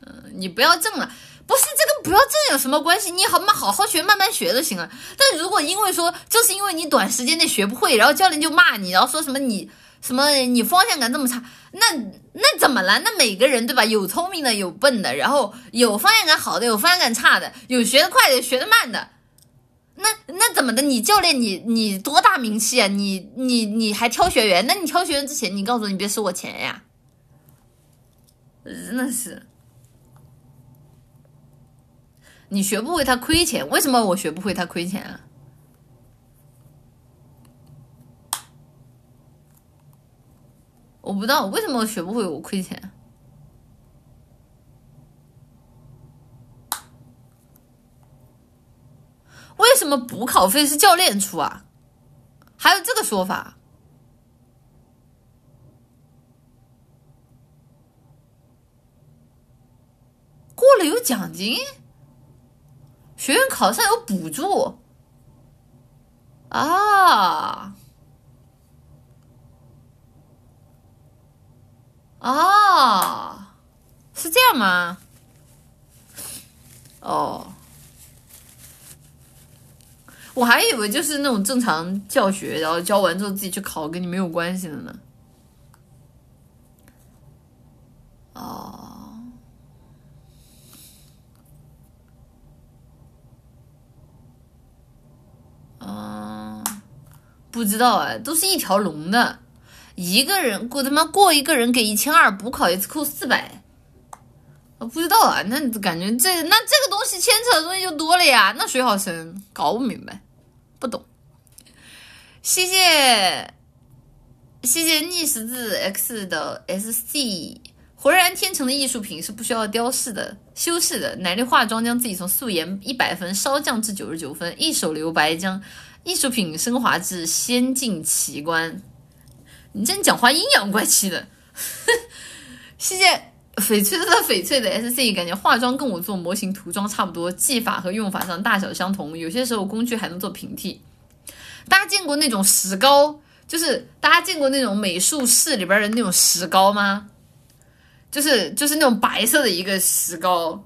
嗯，你不要挣了，不是这个不要挣有什么关系？你好慢，好好学，慢慢学就行了。但如果因为说就是因为你短时间内学不会，然后教练就骂你，然后说什么你什么你方向感这么差，那那怎么了？那每个人对吧？有聪明的，有笨的，然后有方向感好的，有方向感差的，有学得快的，学得慢的。那那怎么的？你教练你你多大名气啊？你你你还挑学员？那你挑学员之前，你告诉你别收我钱呀！真的是，你学不会他亏钱，为什么我学不会他亏钱啊？我不知道为什么我学不会我亏钱。为什么补考费是教练出啊？还有这个说法？过了有奖金？学员考上有补助？啊？啊？是这样吗？哦。我还以为就是那种正常教学，然后教完之后自己去考，跟你没有关系的呢。哦，嗯，不知道哎，都是一条龙的，一个人过他妈过一个人给一千二，补考一次扣四百。我不知道啊，那感觉这那这个东西牵扯的东西就多了呀，那水好深，搞不明白。不懂，谢谢谢谢逆十字 X 的 SC，浑然天成的艺术品是不需要雕饰的、修饰的。奶绿化妆将自己从素颜一百分稍降至九十九分，一手留白将艺术品升华至仙境奇观。你这讲话阴阳怪气的，谢谢。翡翠的翡翠的 S C，感觉化妆跟我做模型涂装差不多，技法和用法上大小相同，有些时候工具还能做平替。大家见过那种石膏，就是大家见过那种美术室里边的那种石膏吗？就是就是那种白色的一个石膏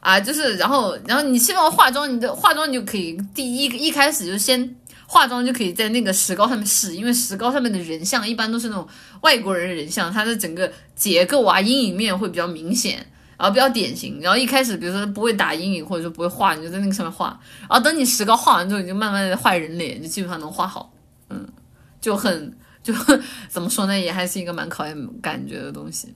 啊，就是然后然后你希望化妆，你的化妆你就可以第一一开始就先。化妆就可以在那个石膏上面试，因为石膏上面的人像一般都是那种外国人人像，它的整个结构啊、阴影面会比较明显，然后比较典型。然后一开始，比如说不会打阴影或者说不会画，你就在那个上面画。然后等你石膏画完之后，你就慢慢的画人脸，就基本上能画好。嗯，就很就怎么说呢，也还是一个蛮考验感觉的东西。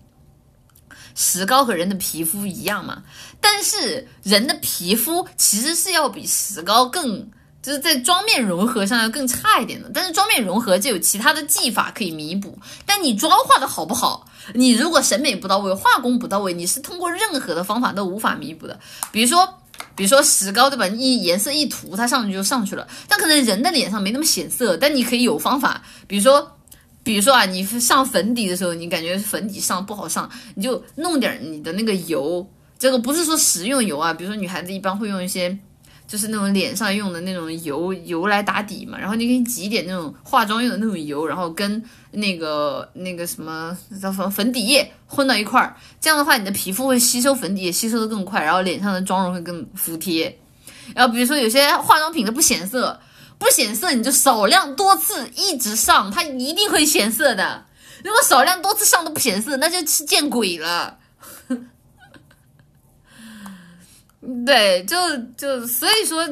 石膏和人的皮肤一样嘛，但是人的皮肤其实是要比石膏更。就是在妆面融合上要更差一点的，但是妆面融合就有其他的技法可以弥补。但你妆化的好不好，你如果审美不到位，画工不到位，你是通过任何的方法都无法弥补的。比如说，比如说石膏对吧？一颜色一涂，它上去就上去了。但可能人的脸上没那么显色，但你可以有方法。比如说，比如说啊，你上粉底的时候，你感觉粉底上不好上，你就弄点你的那个油，这个不是说食用油啊。比如说女孩子一般会用一些。就是那种脸上用的那种油油来打底嘛，然后你可以挤一点那种化妆用的那种油，然后跟那个那个什么叫粉粉底液混到一块儿，这样的话你的皮肤会吸收粉底液吸收的更快，然后脸上的妆容会更服帖。然后比如说有些化妆品它不显色，不显色你就少量多次一直上，它一定会显色的。如果少量多次上都不显色，那就是见鬼了。对，就就所以说，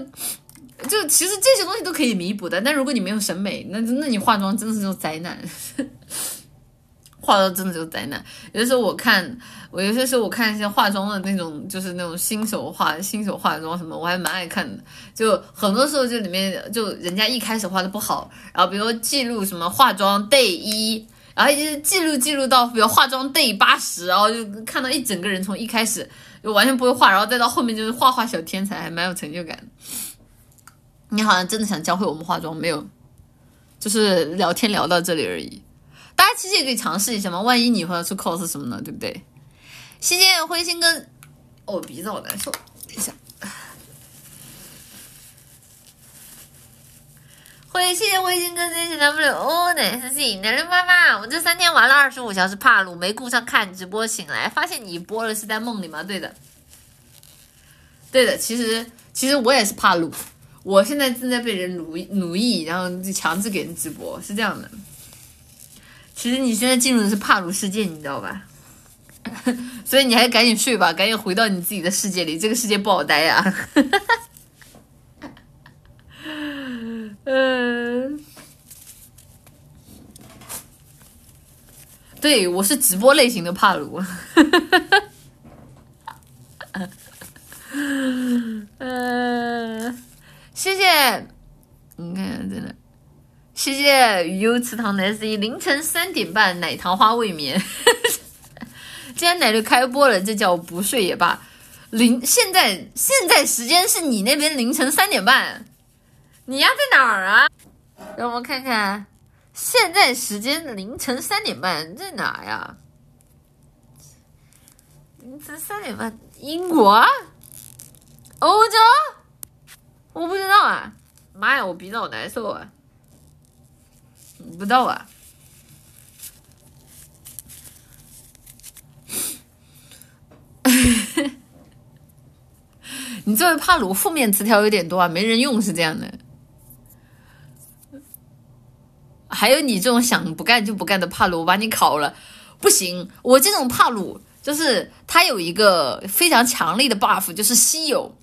就其实这些东西都可以弥补的。但如果你没有审美，那那你化妆真的是就灾难，化妆真的就是灾难。有的时候我看，我有些时候我看一些化妆的那种，就是那种新手化新手化妆什么，我还蛮爱看的。就很多时候就里面就人家一开始画的不好，然后比如说记录什么化妆 day 一，然后一直记录记录到比如化妆 day 八十，然后就看到一整个人从一开始。就完全不会画，然后再到后面就是画画小天才，还蛮有成就感。你好像真的想教会我们化妆没有？就是聊天聊到这里而已。大家其实也可以尝试一下嘛，万一你以后要出 cos 什么呢，对不对？谢谢灰心哥，哦，鼻子好难受，等一下。灰谢谢灰心哥，谢谢 W O 的 S C，男人妈妈，我这三天玩了二十五小时帕鲁，没顾上看直播，醒来发现你播了，是在梦里吗？对的，对的，其实其实我也是帕鲁，我现在正在被人奴奴役，然后就强制给人直播，是这样的。其实你现在进入的是帕鲁世界，你知道吧？所以你还赶紧睡吧，赶紧回到你自己的世界里，这个世界不好待呀。嗯，对我是直播类型的帕鲁，嗯，谢谢，你看真的，谢谢鱼油池塘的 S E，凌晨三点半奶糖花未眠，既然奶绿开播了，这叫不睡也罢。凌现在现在时间是你那边凌晨三点半。你丫在哪儿啊？让我们看看，现在时间凌晨三点半，在哪呀？凌晨三点半，英国、欧洲，我不知道啊！妈呀，我鼻子好难受啊！不知道啊。你这位帕鲁负面词条有点多啊，没人用是这样的。还有你这种想不干就不干的帕鲁，我把你烤了，不行！我这种帕鲁就是他有一个非常强力的 buff，就是稀有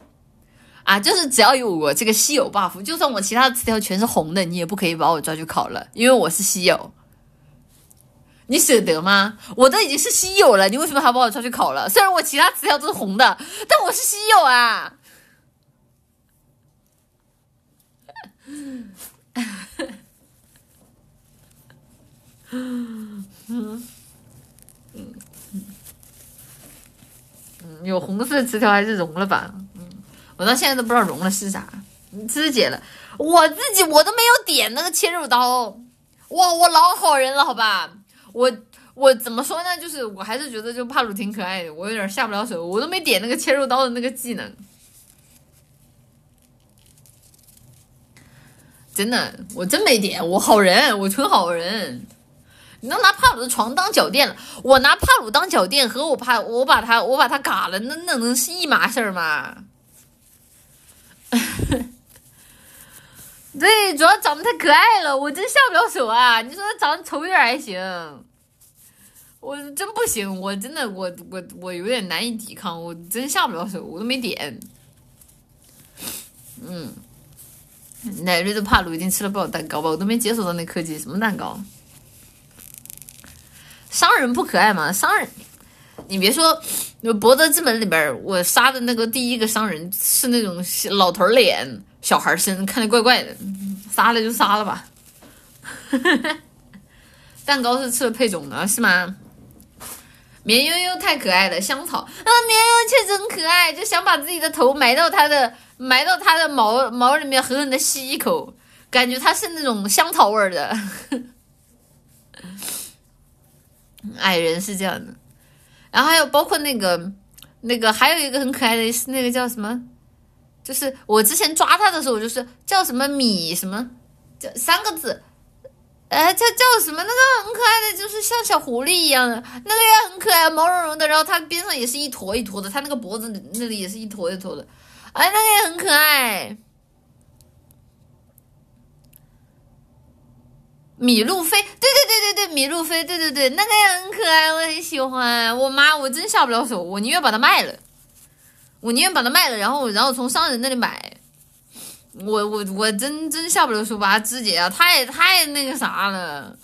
啊，就是只要有我这个稀有 buff，就算我其他的词条全是红的，你也不可以把我抓去烤了，因为我是稀有。你舍得吗？我都已经是稀有了，你为什么还把我抓去烤了？虽然我其他词条都是红的，但我是稀有啊！嗯嗯嗯嗯，有红色词条还是融了吧？嗯，我到现在都不知道融了是啥。你肢解了，我自己我都没有点那个切肉刀。哇，我老好人了，好吧？我我怎么说呢？就是我还是觉得就帕鲁挺可爱的，我有点下不了手，我都没点那个切肉刀的那个技能。真的，我真没点，我好人，我纯好人。你能拿帕鲁的床当脚垫了？我拿帕鲁当脚垫和我怕我把他我把他嘎了，那那能是一码事儿吗？对，主要长得太可爱了，我真下不了手啊！你说他长得丑一点还行，我真不行，我真的我我我有点难以抵抗，我真下不了手，我都没点。嗯，奶瑞的帕鲁已经吃了不少蛋糕吧？我都没接触到那科技，什么蛋糕？商人不可爱吗？商人，你别说，博德之门里边，我杀的那个第一个商人是那种老头脸、小孩身，看着怪怪的，杀了就杀了吧。蛋糕是吃了配种的，是吗？绵悠悠太可爱了，香草啊，绵悠确实很可爱，就想把自己的头埋到它的埋到它的毛毛里面，狠狠的吸一口，感觉它是那种香草味的。矮人是这样的，然后还有包括那个那个还有一个很可爱的是那个叫什么？就是我之前抓他的时候，就是叫什么米什么，叫三个字，哎，叫叫什么？那个很可爱的，就是像小狐狸一样的，那个也很可爱，毛茸茸的，然后它边上也是一坨一坨的，它那个脖子那里也是一坨一坨的，哎，那个也很可爱。米路飞，对对对对对，米路飞，对对对，那个也很可爱，我很喜欢。我妈，我真下不了手，我宁愿把它卖了，我宁愿把它卖了，然后然后从商人那里买。我我我真真下不了手，把它肢解啊，太太那个啥了。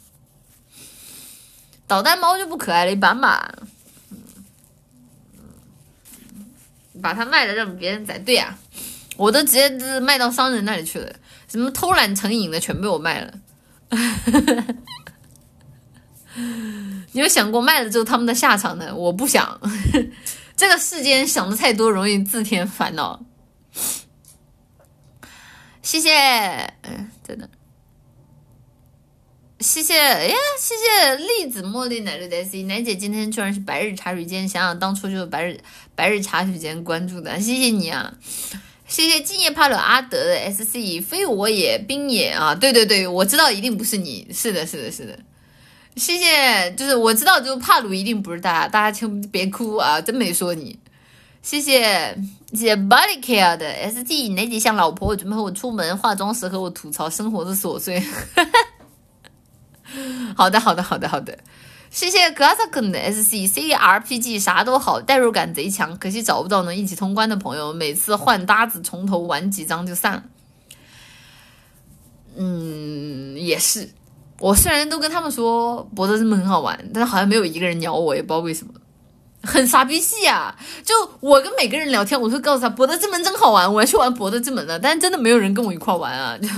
导弹猫就不可爱了，一般吧。把它卖了，让别人宰。对呀，我都直接卖到商人那里去了。什么偷懒成瘾的，全被我卖了。你有想过卖了之后他们的下场呢？我不想，这个世间想的太多容易自添烦恼。谢谢，嗯，真的，谢谢，哎呀，谢谢栗子茉莉奶绿的 C 奶姐，今天居然是白日茶水间，想想当初就是白日白日茶水间关注的，谢谢你啊。谢谢敬业帕鲁阿德的 S C，非我也冰也啊！对对对，我知道一定不是你，是的，是的，是的。谢谢，就是我知道，就帕鲁一定不是大家，大家千别哭啊！真没说你。谢谢谢谢 Body Care 的 S T，哪几像老婆我准备和我出门化妆时和我吐槽生活的琐碎。好的，好的，好的，好的。谢谢 g a s a k n 的 S C C R P G 啥都好，代入感贼强，可惜找不到能一起通关的朋友，每次换搭子从头玩几张就散了。嗯，也是。我虽然都跟他们说博德之门很好玩，但是好像没有一个人鸟我，也不知道为什么，很傻逼戏啊！就我跟每个人聊天，我会告诉他博德之门真好玩，我要去玩博德之门了，但是真的没有人跟我一块玩啊！就。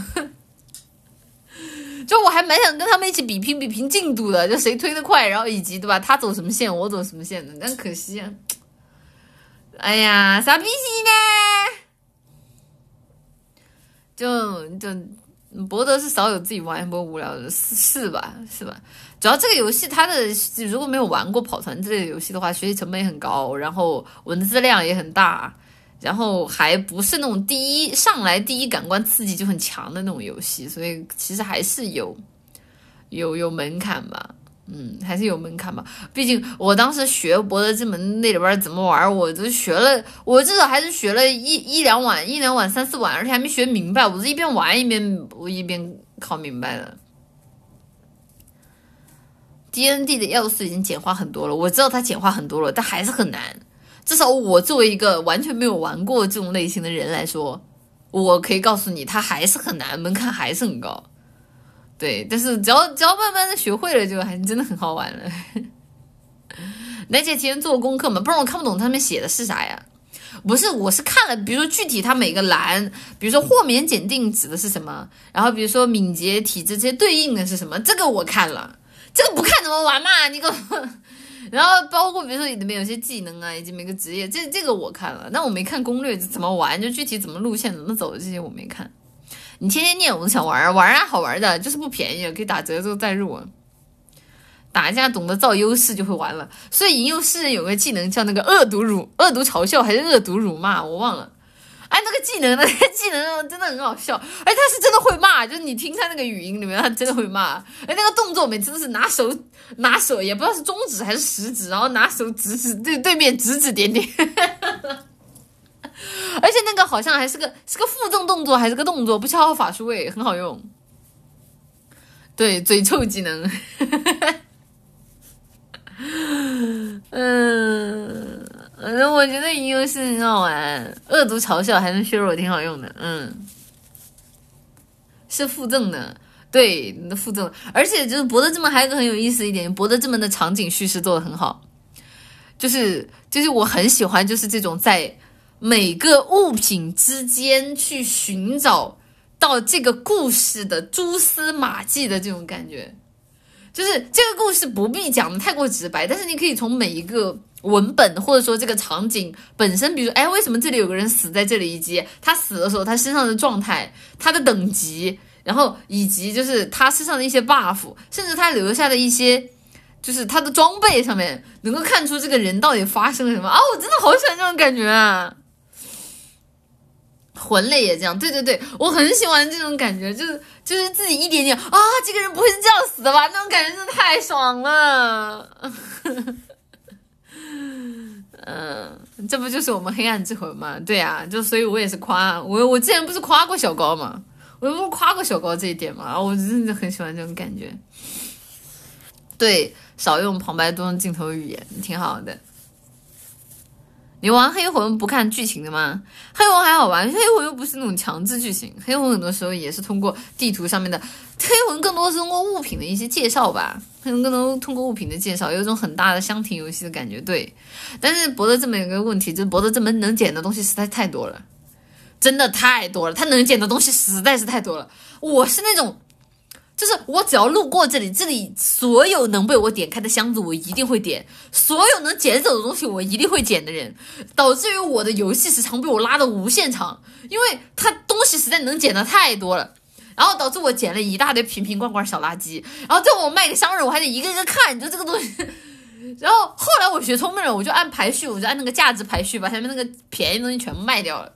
就我还蛮想跟他们一起比拼比拼进度的，就谁推的快，然后以及对吧？他走什么线，我走什么线的。但可惜，哎呀，傻逼戏呢？就就博德是少有自己玩一波无聊的，是是吧？是吧？主要这个游戏它的如果没有玩过跑团之类的游戏的话，学习成本也很高，然后文字量也很大，然后还不是那种第一上来第一感官刺激就很强的那种游戏，所以其实还是有有有门槛吧。嗯，还是有门槛吧。毕竟我当时学博德之门那里边怎么玩，我都学了，我至少还是学了一一两晚，一两晚三四晚，而且还没学明白。我是一边玩一边我一边考明白的。D N D 的要素已经简化很多了，我知道它简化很多了，但还是很难。至少我作为一个完全没有玩过这种类型的人来说，我可以告诉你，它还是很难，门槛还是很高。对，但是只要只要慢慢的学会了，就还真的很好玩了。楠姐提前做功课嘛，不然我看不懂他上面写的是啥呀？不是，我是看了，比如说具体它每个栏，比如说豁免检定指的是什么，然后比如说敏捷体质这些对应的是什么，这个我看了，这个不看怎么玩嘛？你给我，然后包括比如说里面有些技能啊，以及每个职业，这这个我看了，但我没看攻略怎么玩，就具体怎么路线怎么走这些我没看。你天天念，我都想玩玩啊，好玩的，就是不便宜，可以打折之后再入。打架懂得造优势就会玩了，所以吟游诗人有个技能叫那个恶毒辱、恶毒嘲笑还是恶毒辱骂，我忘了。哎，那个技能，那个技能真的很好笑，哎，他是真的会骂，就是你听他那个语音里面，他真的会骂。哎，那个动作每次都是拿手拿手，也不知道是中指还是食指，然后拿手指指对对面指指点点。而且那个好像还是个是个附赠动作，还是个动作，不消耗法术诶，很好用。对，嘴臭技能。嗯，嗯我觉得吟游是很好玩，恶毒嘲笑还能削弱，挺好用的。嗯，是附赠的，对，附赠。而且就是博德之门还有个很有意思一点，博德之门的场景叙事做的很好，就是就是我很喜欢，就是这种在。每个物品之间去寻找到这个故事的蛛丝马迹的这种感觉，就是这个故事不必讲的太过直白，但是你可以从每一个文本或者说这个场景本身，比如哎，为什么这里有个人死在这里，以及他死的时候他身上的状态、他的等级，然后以及就是他身上的一些 buff，甚至他留下的一些就是他的装备上面，能够看出这个人到底发生了什么啊！我真的好喜欢这种感觉啊！魂类也这样，对对对，我很喜欢这种感觉，就是就是自己一点点啊，这个人不会是这样死的吧？那种感觉真的太爽了。嗯，这不就是我们黑暗之魂吗？对啊，就所以我也是夸我，我之前不是夸过小高吗？我不是夸过小高这一点吗？我真的很喜欢这种感觉。对，少用旁白，多用镜头语言，挺好的。你玩黑魂不看剧情的吗？黑魂还好玩，黑魂又不是那种强制剧情，黑魂很多时候也是通过地图上面的，黑魂更多是通过物品的一些介绍吧，黑魂更多通过物品的介绍，有一种很大的箱庭游戏的感觉。对，但是博德这门有个问题，就是博德这门能捡的东西实在太多了，真的太多了，他能捡的东西实在是太多了。我是那种。就是我只要路过这里，这里所有能被我点开的箱子，我一定会点；所有能捡走的东西，我一定会捡的人，导致于我的游戏时长被我拉的无限长，因为他东西实在能捡的太多了，然后导致我捡了一大堆瓶瓶罐罐小垃圾，然后最后我卖给商人，我还得一个一个看，就这个东西。然后后来我学聪明了，我就按排序，我就按那个价值排序，把下面那个便宜东西全部卖掉了。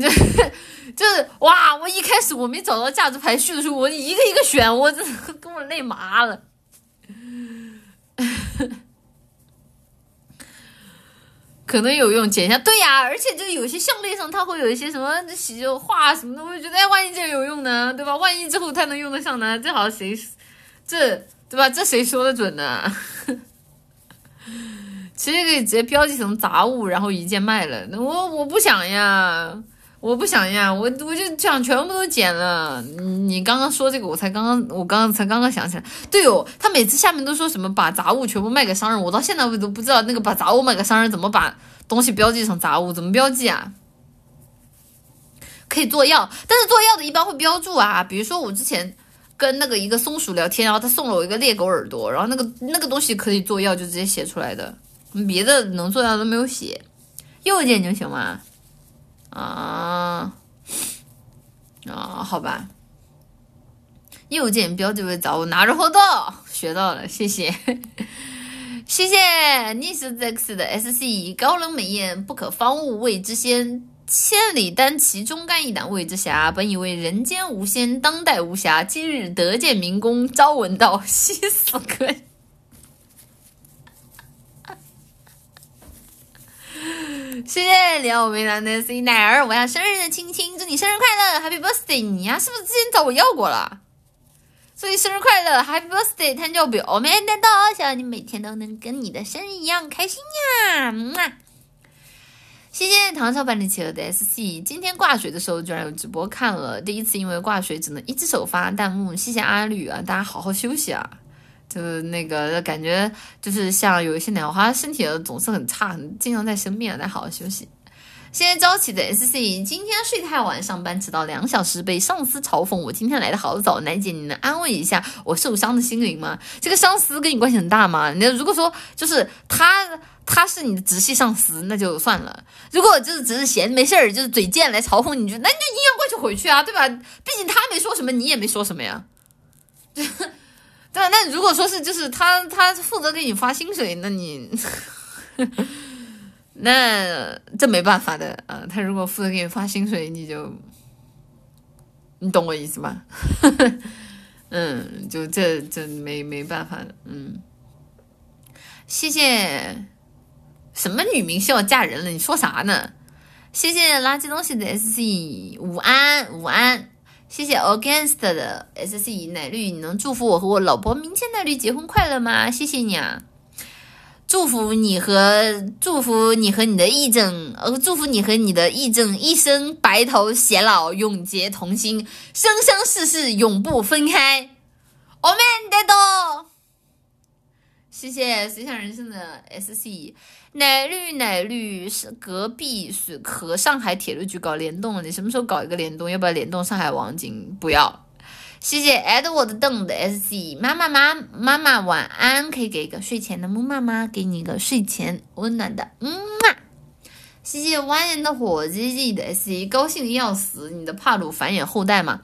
这 就是哇！我一开始我没找到价值排序的时候，我一个一个选，我这跟我累麻了。可能有用，剪一下。对呀，而且就有些项链上它会有一些什么洗画什么的，我就觉得哎，万一这有用呢，对吧？万一之后它能用得上呢？这好像谁这对吧？这谁说的准呢？其实可以直接标记成杂物，然后一键卖了。那我我不想呀。我不想呀，我我就想全部都剪了。你刚刚说这个，我才刚刚，我刚刚才刚刚想起来。对哦，他每次下面都说什么把杂物全部卖给商人，我到现在我都不知道那个把杂物卖给商人怎么把东西标记成杂物，怎么标记啊？可以做药，但是做药的一般会标注啊。比如说我之前跟那个一个松鼠聊天，然后他送了我一个猎狗耳朵，然后那个那个东西可以做药，就直接写出来的，别的能做药都没有写，右键就行吗？啊，啊，好吧。右键标记为早，拿着活动，学到了，谢谢，谢谢。逆时 X 的 SC，高冷美艳，不可方物，谓之仙。千里单骑，忠肝义胆，谓之侠。本以为人间无仙，当代无侠。今日得见明公，朝闻道，夕死可矣。谢谢撩妹男的 C 奶儿，我要生日的亲亲，祝你生日快乐，Happy Birthday！你呀，是不是之前找我要过了？祝你生日快乐，Happy Birthday！他叫表妹的到，希望你每天都能跟你的生日一样开心呀！么。谢谢唐朝版的企鹅的 SC，今天挂水的时候居然有直播看了，第一次因为挂水只能一只手发弹幕。谢谢阿吕啊，大家好好休息啊，就那个感觉就是像有一些奶花身体总是很差，经常在生病啊，大家好好休息。现在朝起的 SC，今天睡太晚，上班迟到两小时，被上司嘲讽。我今天来的好早，奶姐你能安慰一下我受伤的心灵吗？这个上司跟你关系很大吗？那如果说就是他。他是你的直系上司，那就算了。如果就是只是闲没事儿，就是嘴贱来嘲讽你，就那你就阴阳怪气回去啊，对吧？毕竟他没说什么，你也没说什么呀。对？那如果说是就是他他负责给你发薪水，那你 那这没办法的啊。他如果负责给你发薪水，你就你懂我意思吗？嗯，就这这没没办法的。嗯，谢谢。什么女明星要嫁人了？你说啥呢？谢谢垃圾东西的 SC 午安午安，谢谢 Against 的 SC 奶绿，你能祝福我和我老婆明天奶绿结婚快乐吗？谢谢你啊！祝福你和祝福你和你的义正，呃，祝福你和你的义正一生白头偕老，永结同心，生生世世永不分开。我们得到。谢谢随想人生的 SC。奶绿奶绿是隔壁是和上海铁路局搞联动了，你什么时候搞一个联动？要不要联动上海网警？不要。谢谢 Edward 邓的 SC 妈妈妈妈妈晚安，可以给一个睡前的木妈妈，给你一个睡前温暖的木马。谢谢蜿蜒的火鸡鸡的 SC 高兴的要死，你的帕鲁繁衍后代吗？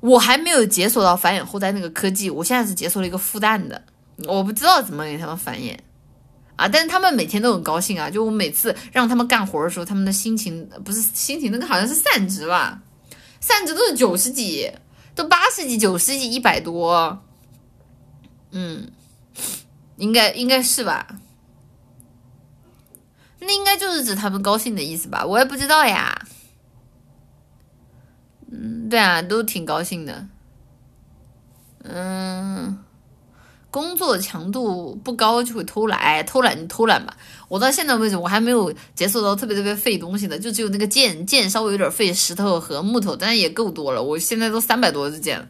我还没有解锁到繁衍后代那个科技，我现在是解锁了一个孵蛋的，我不知道怎么给他们繁衍。啊！但是他们每天都很高兴啊！就我每次让他们干活的时候，他们的心情不是心情，那个好像是散值吧？散值都是九十几，都八十几、九十几、一百多。嗯，应该应该是吧？那应该就是指他们高兴的意思吧？我也不知道呀。嗯，对啊，都挺高兴的。嗯。工作强度不高就会偷懒，偷懒就偷懒吧。我到现在为止我还没有解锁到特别特别费东西的，就只有那个剑，剑稍微有点费石头和木头，但也够多了。我现在都三百多支剑了，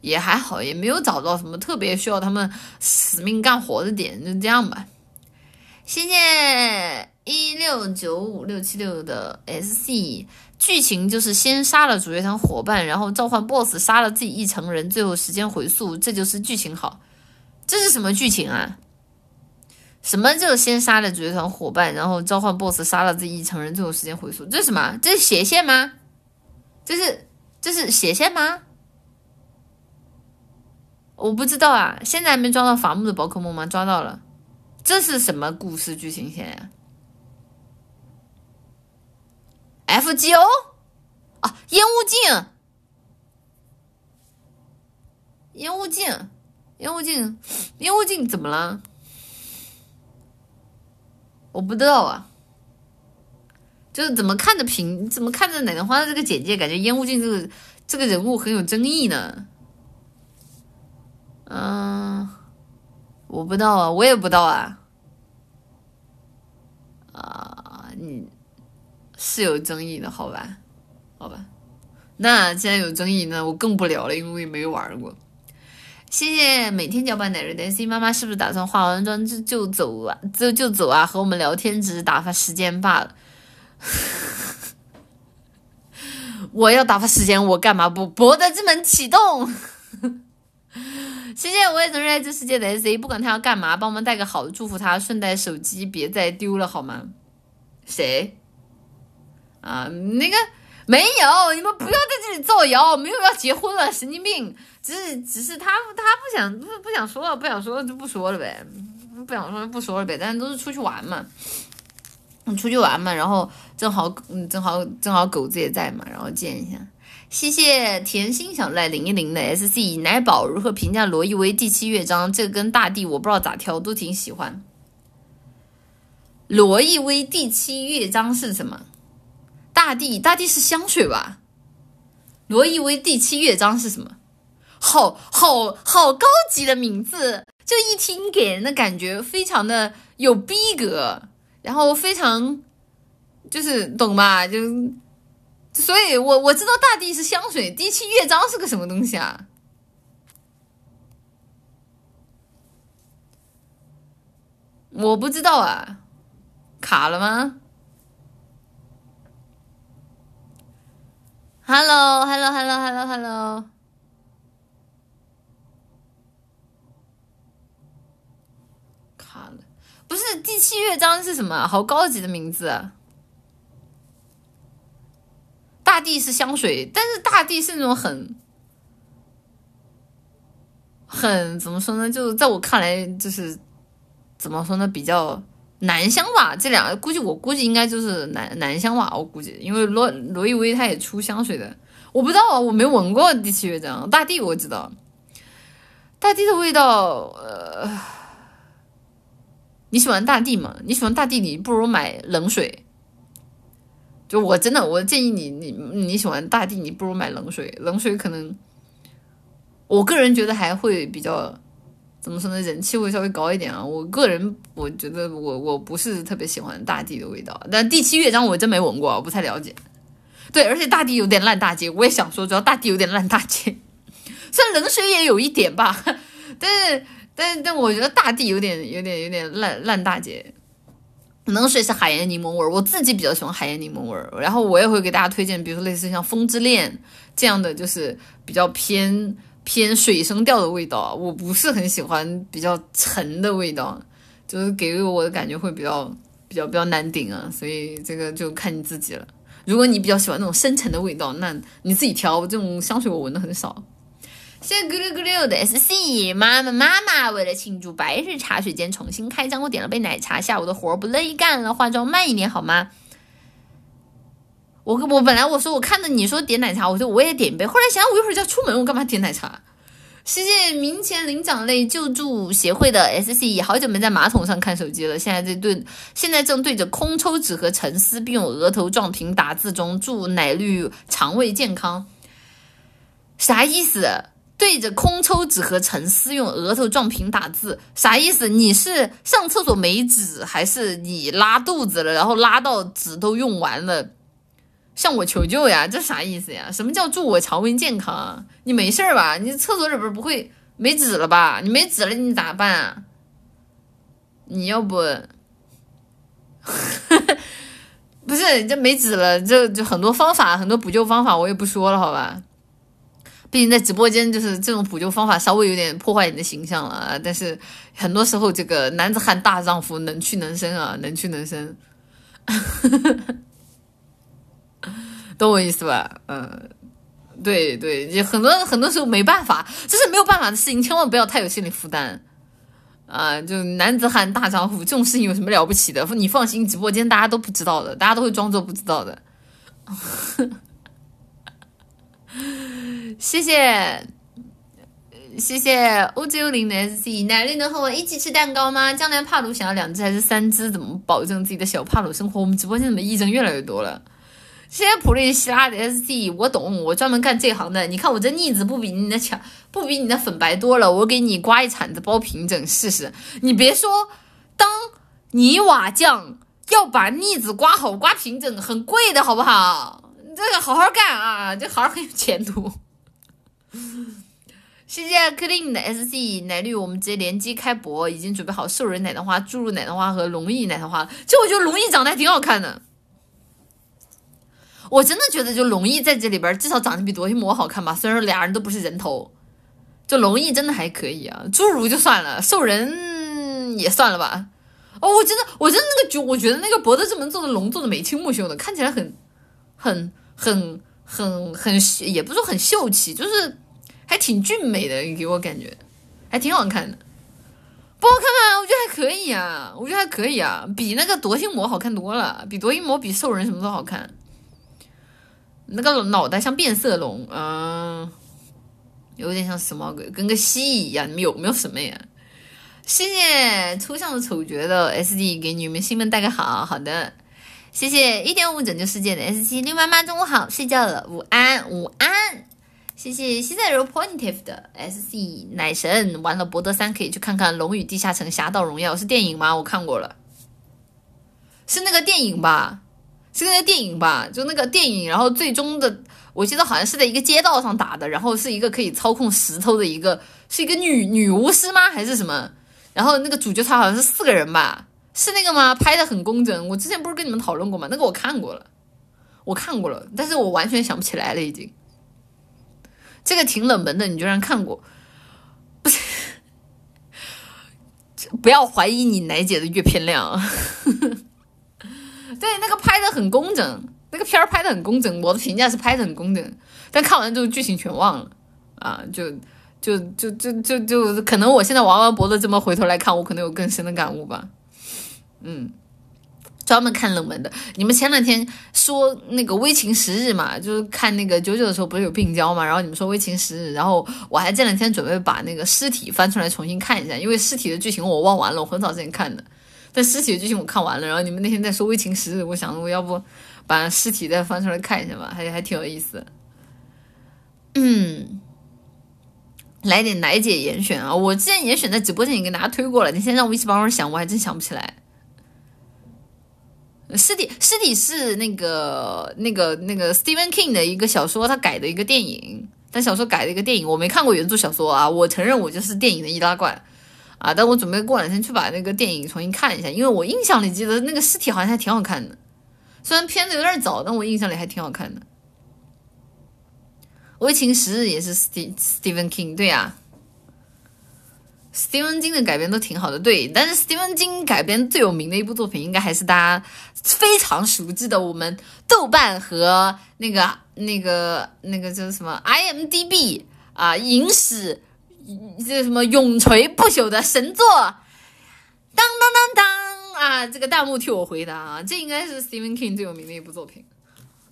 也还好，也没有找到什么特别需要他们死命干活的点，就这样吧。谢谢一六九五六七六的 SC，剧情就是先杀了主角团伙伴，然后召唤 BOSS，杀了自己一成人，最后时间回溯，这就是剧情好。这是什么剧情啊？什么就先杀了主角团伙伴，然后召唤 BOSS，杀了自己一成人，最后时间回溯？这是什么？这是斜线吗？这是这是斜线吗？我不知道啊，现在还没抓到伐木的宝可梦吗？抓到了，这是什么故事剧情线呀？FGO 啊，烟雾镜，烟雾镜。烟雾镜，烟雾镜怎么了？我不知道啊，就是怎么看着评，怎么看着奶奶花的这个简介，感觉烟雾镜这个这个人物很有争议呢。嗯，我不知道啊，我也不知道啊。啊，你是有争议的，好吧？好吧，那既然有争议，那我更不聊了，因为我也没玩过。谢谢每天搅拌奶瑞的 C 妈妈，是不是打算化完妆就就走啊？就就走啊？和我们聊天只是打发时间罢了。我要打发时间，我干嘛不博德之门启动？谢谢我也能热爱这世界的 S A，不管他要干嘛，帮我们带个好，祝福他，顺带手机别再丢了好吗？谁？啊，那个没有，你们不要在这里造谣，没有要结婚了，神经病。只是只是他他不想不不想说了，不想说了就不说了呗，不想说就不说了呗。但是都是出去玩嘛，出去玩嘛，然后正好嗯正好正好狗子也在嘛，然后见一下。谢谢甜心小赖零一零的 S C 奶宝如何评价罗意威第七乐章？这个跟大地我不知道咋挑，都挺喜欢。罗意威第七乐章是什么？大地，大地是香水吧？罗意威第七乐章是什么？好好好高级的名字，就一听给人的感觉非常的有逼格，然后非常就是懂吧？就所以，我我知道大地是香水，第七乐章是个什么东西啊？我不知道啊。卡了吗？Hello，Hello，Hello，Hello，Hello。卡了，不是第七乐章是什么？好高级的名字。大地是香水，但是大地是那种很很怎么说呢？就在我看来，就是怎么说呢？比较。男香吧，这两个估计我估计应该就是男男香吧，我估计，因为罗罗意威他也出香水的，我不知道啊，我没闻过第七乐章，大地我知道，大地的味道，呃，你喜欢大地吗？你喜欢大地，你不如买冷水，就我真的，我建议你，你你喜欢大地，你不如买冷水，冷水可能，我个人觉得还会比较。怎么说呢？人气会稍微高一点啊。我个人我觉得我我不是特别喜欢大地的味道，但第七乐章我真没闻过，我不太了解。对，而且大地有点烂大街，我也想说，主要大地有点烂大街。虽然冷水也有一点吧，但是但但我觉得大地有点有点有点烂烂大街。冷水是海盐柠檬味儿，我自己比较喜欢海盐柠檬味儿。然后我也会给大家推荐，比如说类似像风之恋这样的，就是比较偏。偏水生调的味道，我不是很喜欢比较沉的味道，就是给我的感觉会比较比较比较难顶啊，所以这个就看你自己了。如果你比较喜欢那种深沉的味道，那你自己挑。这种香水我闻的很少。谢谢咕噜咕噜的 S C 妈妈妈妈，为了庆祝白日茶水间重新开张，我点了杯奶茶。下午的活不乐意干了，化妆慢一点好吗？我我本来我说我看着你说点奶茶，我说我也点一杯。后来想想我一会儿就要出门，我干嘛点奶茶？谢谢明前灵长类救助协会的 S C，也好久没在马桶上看手机了，现在在对，现在正对着空抽纸和沉思，并用额头撞屏打字中，祝奶绿肠胃健康。啥意思？对着空抽纸和沉思用额头撞屏打字，啥意思？你是上厕所没纸，还是你拉肚子了，然后拉到纸都用完了？向我求救呀，这啥意思呀？什么叫祝我肠胃健康？你没事吧？你厕所里边不会没纸了吧？你没纸了，你咋办啊？你要不，不是这没纸了，这就很多方法，很多补救方法，我也不说了，好吧？毕竟在直播间，就是这种补救方法稍微有点破坏你的形象了啊。但是很多时候，这个男子汉大丈夫能屈能伸啊，能屈能伸。懂我意思吧？嗯，对对，就很多很多时候没办法，这是没有办法的事情，千万不要太有心理负担啊！就男子汉大丈夫这种事情有什么了不起的？你放心，直播间大家都不知道的，大家都会装作不知道的。谢谢谢谢 O G 零的 S C，奶绿能和我一起吃蛋糕吗？将来帕鲁想要两只还是三只？怎么保证自己的小帕鲁生活？我们直播间怎么异争越来越多了？谢谢普利希拉的 S D，我懂，我专门干这行的。你看我这腻子不比你的强，不比你的粉白多了。我给你刮一铲子包平整试试。你别说，当泥瓦匠要把腻子刮好、刮平整，很贵的，好不好？你这个好好干啊，这行很有前途。谢谢 clean 的 S C 奶绿，我们直接联机开播，已经准备好兽人奶糖花、注入奶糖花和龙翼奶糖花。其实我觉得龙翼长得还挺好看的。我真的觉得，就龙翼在这里边至少长得比夺心魔好看吧。虽然说俩人都不是人头，就龙翼真的还可以啊。侏儒就算了，兽人也算了吧。哦，我真的，我真的那个就我觉得那个博德之门做的龙做的眉清目秀的，看起来很很很很很，也不是说很秀气，就是还挺俊美的，给我感觉还挺好看的。不好看吗？我觉得还可以啊，我觉得还可以啊，比那个夺心魔好看多了，比夺心魔比兽人什么都好看。那个脑袋像变色龙，嗯，有点像什么鬼跟个蜥蜴一样。你们有没有什么呀？谢谢抽象的丑角的 SD 给女明星们带个好好的，谢谢一点五拯救世界的 S 七六妈妈中午好，睡觉了，午安午安。谢谢西塞柔 Pointive 的 SC 奶神，完了博德三可以去看看《龙与地下城：侠盗荣耀》是电影吗？我看过了，是那个电影吧？是那个电影吧？就那个电影，然后最终的我记得好像是在一个街道上打的，然后是一个可以操控石头的一个，是一个女女巫师吗？还是什么？然后那个主角他好像是四个人吧？是那个吗？拍的很工整。我之前不是跟你们讨论过吗？那个我看过了，我看过了，但是我完全想不起来了，已经。这个挺冷门的，你居然看过？不是，不要怀疑你奶姐的阅片量。对，那个拍的很工整，那个片儿拍的很工整。我的评价是拍的很工整，但看完之后剧情全忘了啊！就就就就就就，可能我现在玩完博的这么回头来看，我可能有更深的感悟吧。嗯。专门看冷门的，你们前两天说那个《危情十日》嘛，就是看那个九九的时候不是有病娇嘛，然后你们说《危情十日》，然后我还这两天准备把那个尸体翻出来重新看一下，因为尸体的剧情我忘完了，我很早之前看的，但尸体的剧情我看完了，然后你们那天在说《危情十日》，我想我要不把尸体再翻出来看一下吧，还还挺有意思。嗯，来点奶姐严选啊，我之前严选在直播间已经给大家推过了，你现在让我一起帮忙想，我还真想不起来。尸体，尸体是那个那个那个 Stephen King 的一个小说，他改的一个电影。但小说改的一个电影，我没看过原著小说啊。我承认我就是电影的易拉罐啊。但我准备过两天去把那个电影重新看一下，因为我印象里记得那个尸体好像还挺好看的。虽然片子有点早，但我印象里还挺好看的。《危情十日》也是 Ste Stephen King，对呀。斯蒂芬金的改编都挺好的，对，但是斯蒂芬金改编最有名的一部作品，应该还是大家非常熟知的，我们豆瓣和那个那个那个叫什么 IMDB 啊影史这什么永垂不朽的神作，当当当当啊！这个弹幕替我回答啊，这应该是 Stephen King 最有名的一部作品。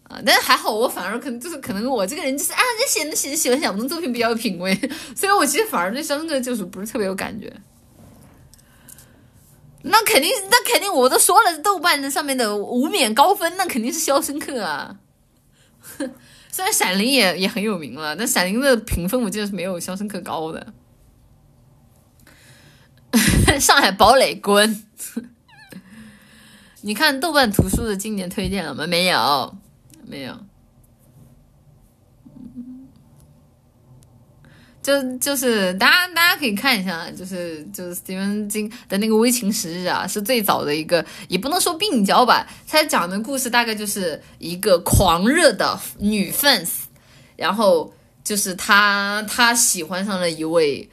啊，但是还好，我反而可能就是可能我这个人就是啊，就写写喜欢小众作品比较有品味，所以我其实反而对《肖申克就是》不是特别有感觉。那肯定，那肯定，我都说了，豆瓣的上面的无冕高分，那肯定是《肖申克》啊。哼虽然《闪灵》也也很有名了，但《闪灵》的评分我记得是没有《肖申克》高的。上海堡垒滚！你看豆瓣图书的经典推荐了吗？没有。没有，就就是大家大家可以看一下，就是就是斯蒂芬金的那个《危情十日》啊，是最早的一个，也不能说病娇吧，他讲的故事大概就是一个狂热的女 fans，然后就是他他喜欢上了一位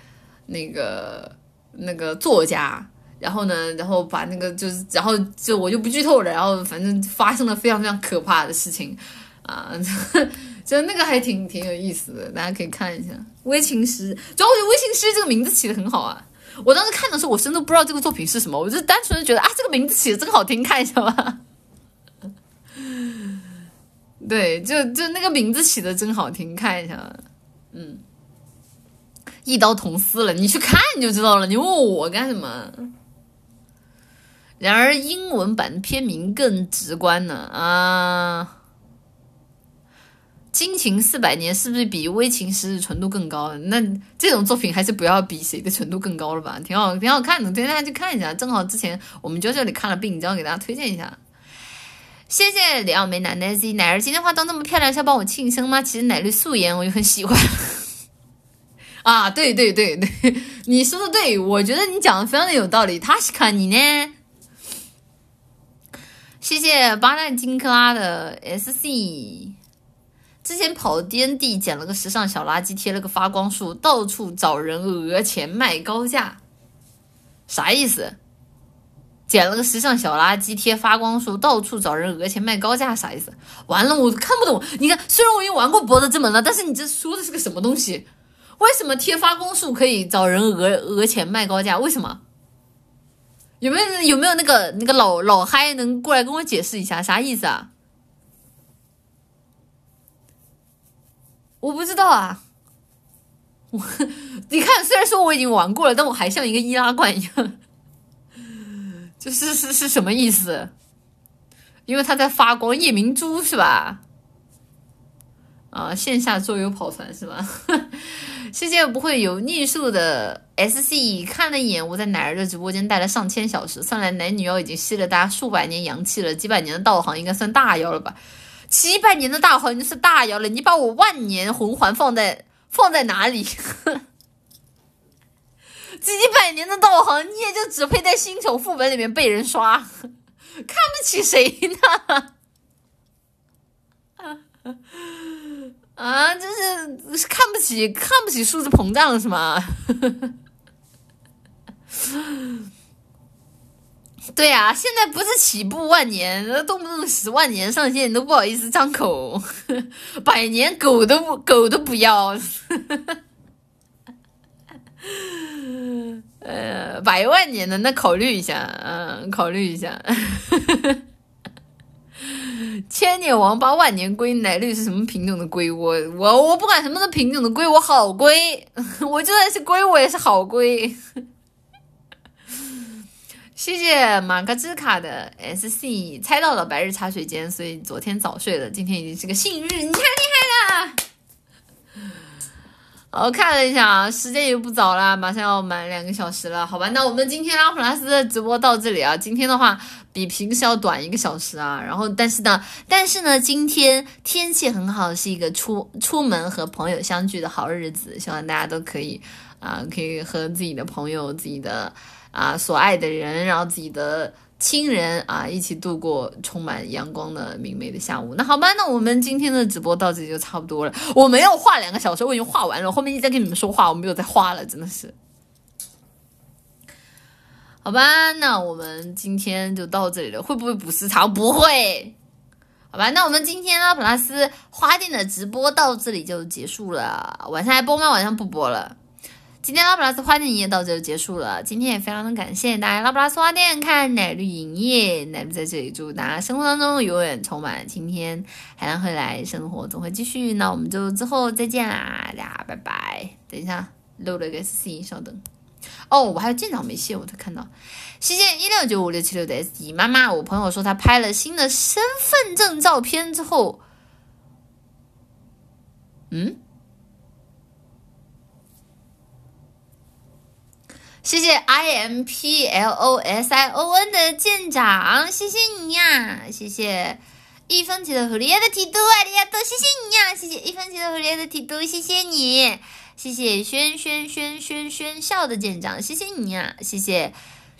那个那个作家。然后呢，然后把那个就是，然后就我就不剧透了。然后反正发生了非常非常可怕的事情，啊，就那个还挺挺有意思的，大家可以看一下《微情诗》。主要我觉得《微情诗》这个名字起的很好啊。我当时看的时候，我真的不知道这个作品是什么，我就单纯的觉得啊，这个名字起的真好听，看一下吧。对，就就那个名字起的真好听，看一下。嗯，一刀捅死了，你去看你就知道了。你问我干什么？然而，英文版片名更直观呢啊！金情四百年是不是比微情十日纯度更高？那这种作品还是不要比谁的纯度更高了吧？挺好，挺好看的，推荐大家去看一下。正好之前我们就这里看了病，正好给大家推荐一下。谢谢李奥梅奶奶 Z 奶儿今天化妆这么漂亮，是要帮我庆生吗？其实奶绿素颜我就很喜欢。啊，对对对对，你说的对，我觉得你讲的非常的有道理。他是看你呢。谢谢巴旦金克拉的 SC，之前跑 DND 捡了个时尚小垃圾，贴了个发光树，到处找人讹钱卖高价，啥意思？捡了个时尚小垃圾贴发光树，到处找人讹钱卖高价，啥意思？完了，我看不懂。你看，虽然我已经玩过博德之门了，但是你这说的是个什么东西？为什么贴发光树可以找人讹讹钱卖高价？为什么？有没有有没有那个那个老老嗨能过来跟我解释一下啥意思啊？我不知道啊。我 你看，虽然说我已经玩过了，但我还像一个易拉罐一样。就是是是什么意思？因为它在发光，夜明珠是吧？啊，线下桌游跑团是吧？世界不会有逆数的 SC 看了一眼我在奶儿的直播间待了上千小时，算来奶女妖已经吸了大家数百年阳气了，几百年的道行应该算大妖了吧？七百年的大行是大妖了，你把我万年魂环放在放在哪里？几百年的道行，你也就只配在新手副本里面被人刷，看不起谁呢？啊，就是看不起，看不起数字膨胀是吗？对呀，现在不是起步万年，动不动十万年上线，你都不好意思张口，百年狗都不狗都不要。呃，百万年的那考虑一下，嗯，考虑一下。千年王八万年龟，奶绿是什么品种的龟？我我我不管什么的品种的龟，我好龟，我就算是龟，我也是好龟。谢谢马克兹卡的 SC，猜到了白日茶水间，所以昨天早睡了，今天已经是个幸日，你太厉害了。我看了一下啊，时间也不早了，马上要满两个小时了，好吧？那我们今天拉普拉斯的直播到这里啊。今天的话比平时要短一个小时啊。然后，但是呢，但是呢，今天天气很好，是一个出出门和朋友相聚的好日子，希望大家都可以啊，可以和自己的朋友、自己的啊所爱的人，然后自己的。亲人啊，一起度过充满阳光的明媚的下午。那好吧，那我们今天的直播到这里就差不多了。我没有画两个小时，我已经画完了。后面一直在跟你们说话，我没有再画了，真的是。好吧，那我们今天就到这里了。会不会补时长？不会。好吧，那我们今天呢，普拉斯花店的直播到这里就结束了。晚上还播吗？晚上不播了。今天拉布拉斯花店营业到这就结束了。今天也非常的感谢大家拉布拉斯花店看奶绿营业，奶绿在这里祝大家生活当中永远充满晴天，海浪会来，生活总会继续。那我们就之后再见啦，大家拜拜。等一下漏了个 C，稍等。哦，我还有舰长没卸，我才看到。谢谢一六九五六七六的 S D 妈妈，我朋友说他拍了新的身份证照片之后，嗯。谢谢 I M P L O S I O N 的舰长，谢谢你呀！谢谢一分钱的狐狸的提督，阿里亚多，谢谢你呀！谢谢一分钱的狐狸的提督，谢谢你！谢谢轩轩轩轩轩笑的舰长，谢谢你呀！谢谢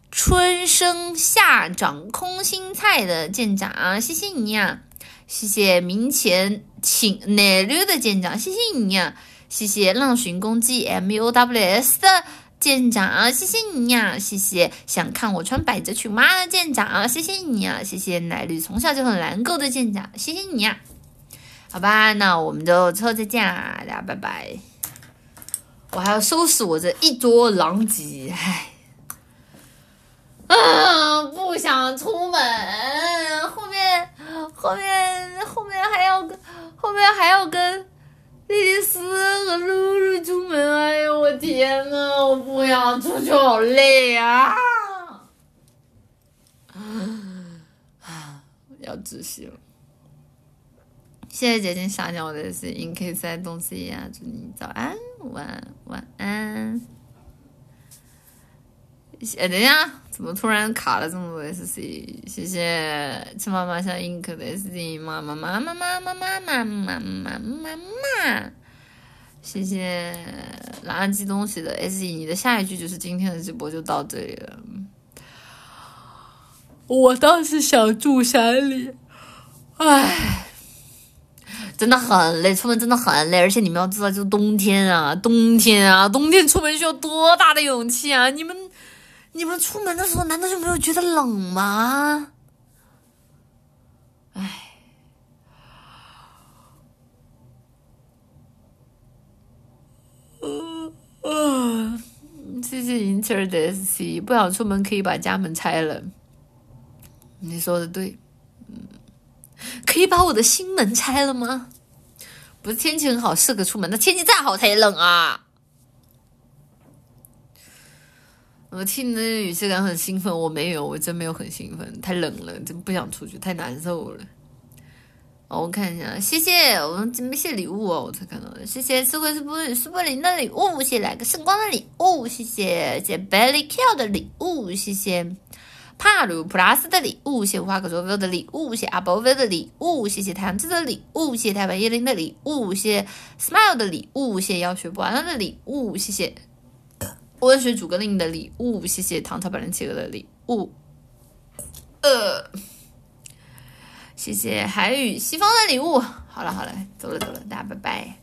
春生夏长空心菜的舰长，谢谢你呀！谢谢明前请奶绿的舰长，谢谢你呀！谢谢浪寻攻击 M U W S 的。舰长，谢谢你呀！谢谢想看我穿百褶裙吗的舰长，谢谢你呀！谢谢奶绿从小就很难够的舰长，谢谢你呀！好吧，那我们就之后再见啦，大家拜拜！我还要收拾我这一桌狼藉，唉，啊，不想出门，后面后面后面还要跟后面还要跟。莉莉丝和露露出门，哎呦我天呐，我不想出去，好累啊！啊，要窒息了。谢谢姐姐撒娇的声音，可以在东西呀，祝你早安、晚晚安。哎，等一下，怎么突然卡了这么多 S C？谢谢吃妈妈像 ink 的 S C，妈妈妈妈妈妈妈妈妈妈妈妈妈，谢谢垃圾东西的 S C，你的下一句就是今天的直播就到这里了。我倒是想住山里，唉，真的很累，出门真的很累，而且你们要知道，就冬天啊，冬天啊，冬天出门需要多大的勇气啊！你们。你们出门的时候难道就没有觉得冷吗？唉。谢谢银气儿的 SC，不想出门可以把家门拆了。你说的对，嗯，可以把我的心门拆了吗？不是天气很好适合出门，那天气再好它也冷啊。我听你的语气感很兴奋，我没有，我真没有很兴奋，太冷了，真不想出去，太难受了。我看一下，谢谢我们没谢礼物哦，我才看到的。谢谢苏格斯布苏柏林的礼物，谢谢来个圣光的礼物，谢谢谢谢 Belly Kill 的礼物，谢谢帕鲁普拉斯的礼物，谢谢花克卓菲的礼物，谢阿波威的礼物，谢谢太阳之的礼物，谢谢台湾叶林的礼物，谢 Smile 的礼物，谢要学不完的礼物，谢谢温水煮个令的礼物，谢谢唐朝百灵企鹅的礼物，呃。谢谢海宇西方的礼物。好了好了，走了走了，大家拜拜。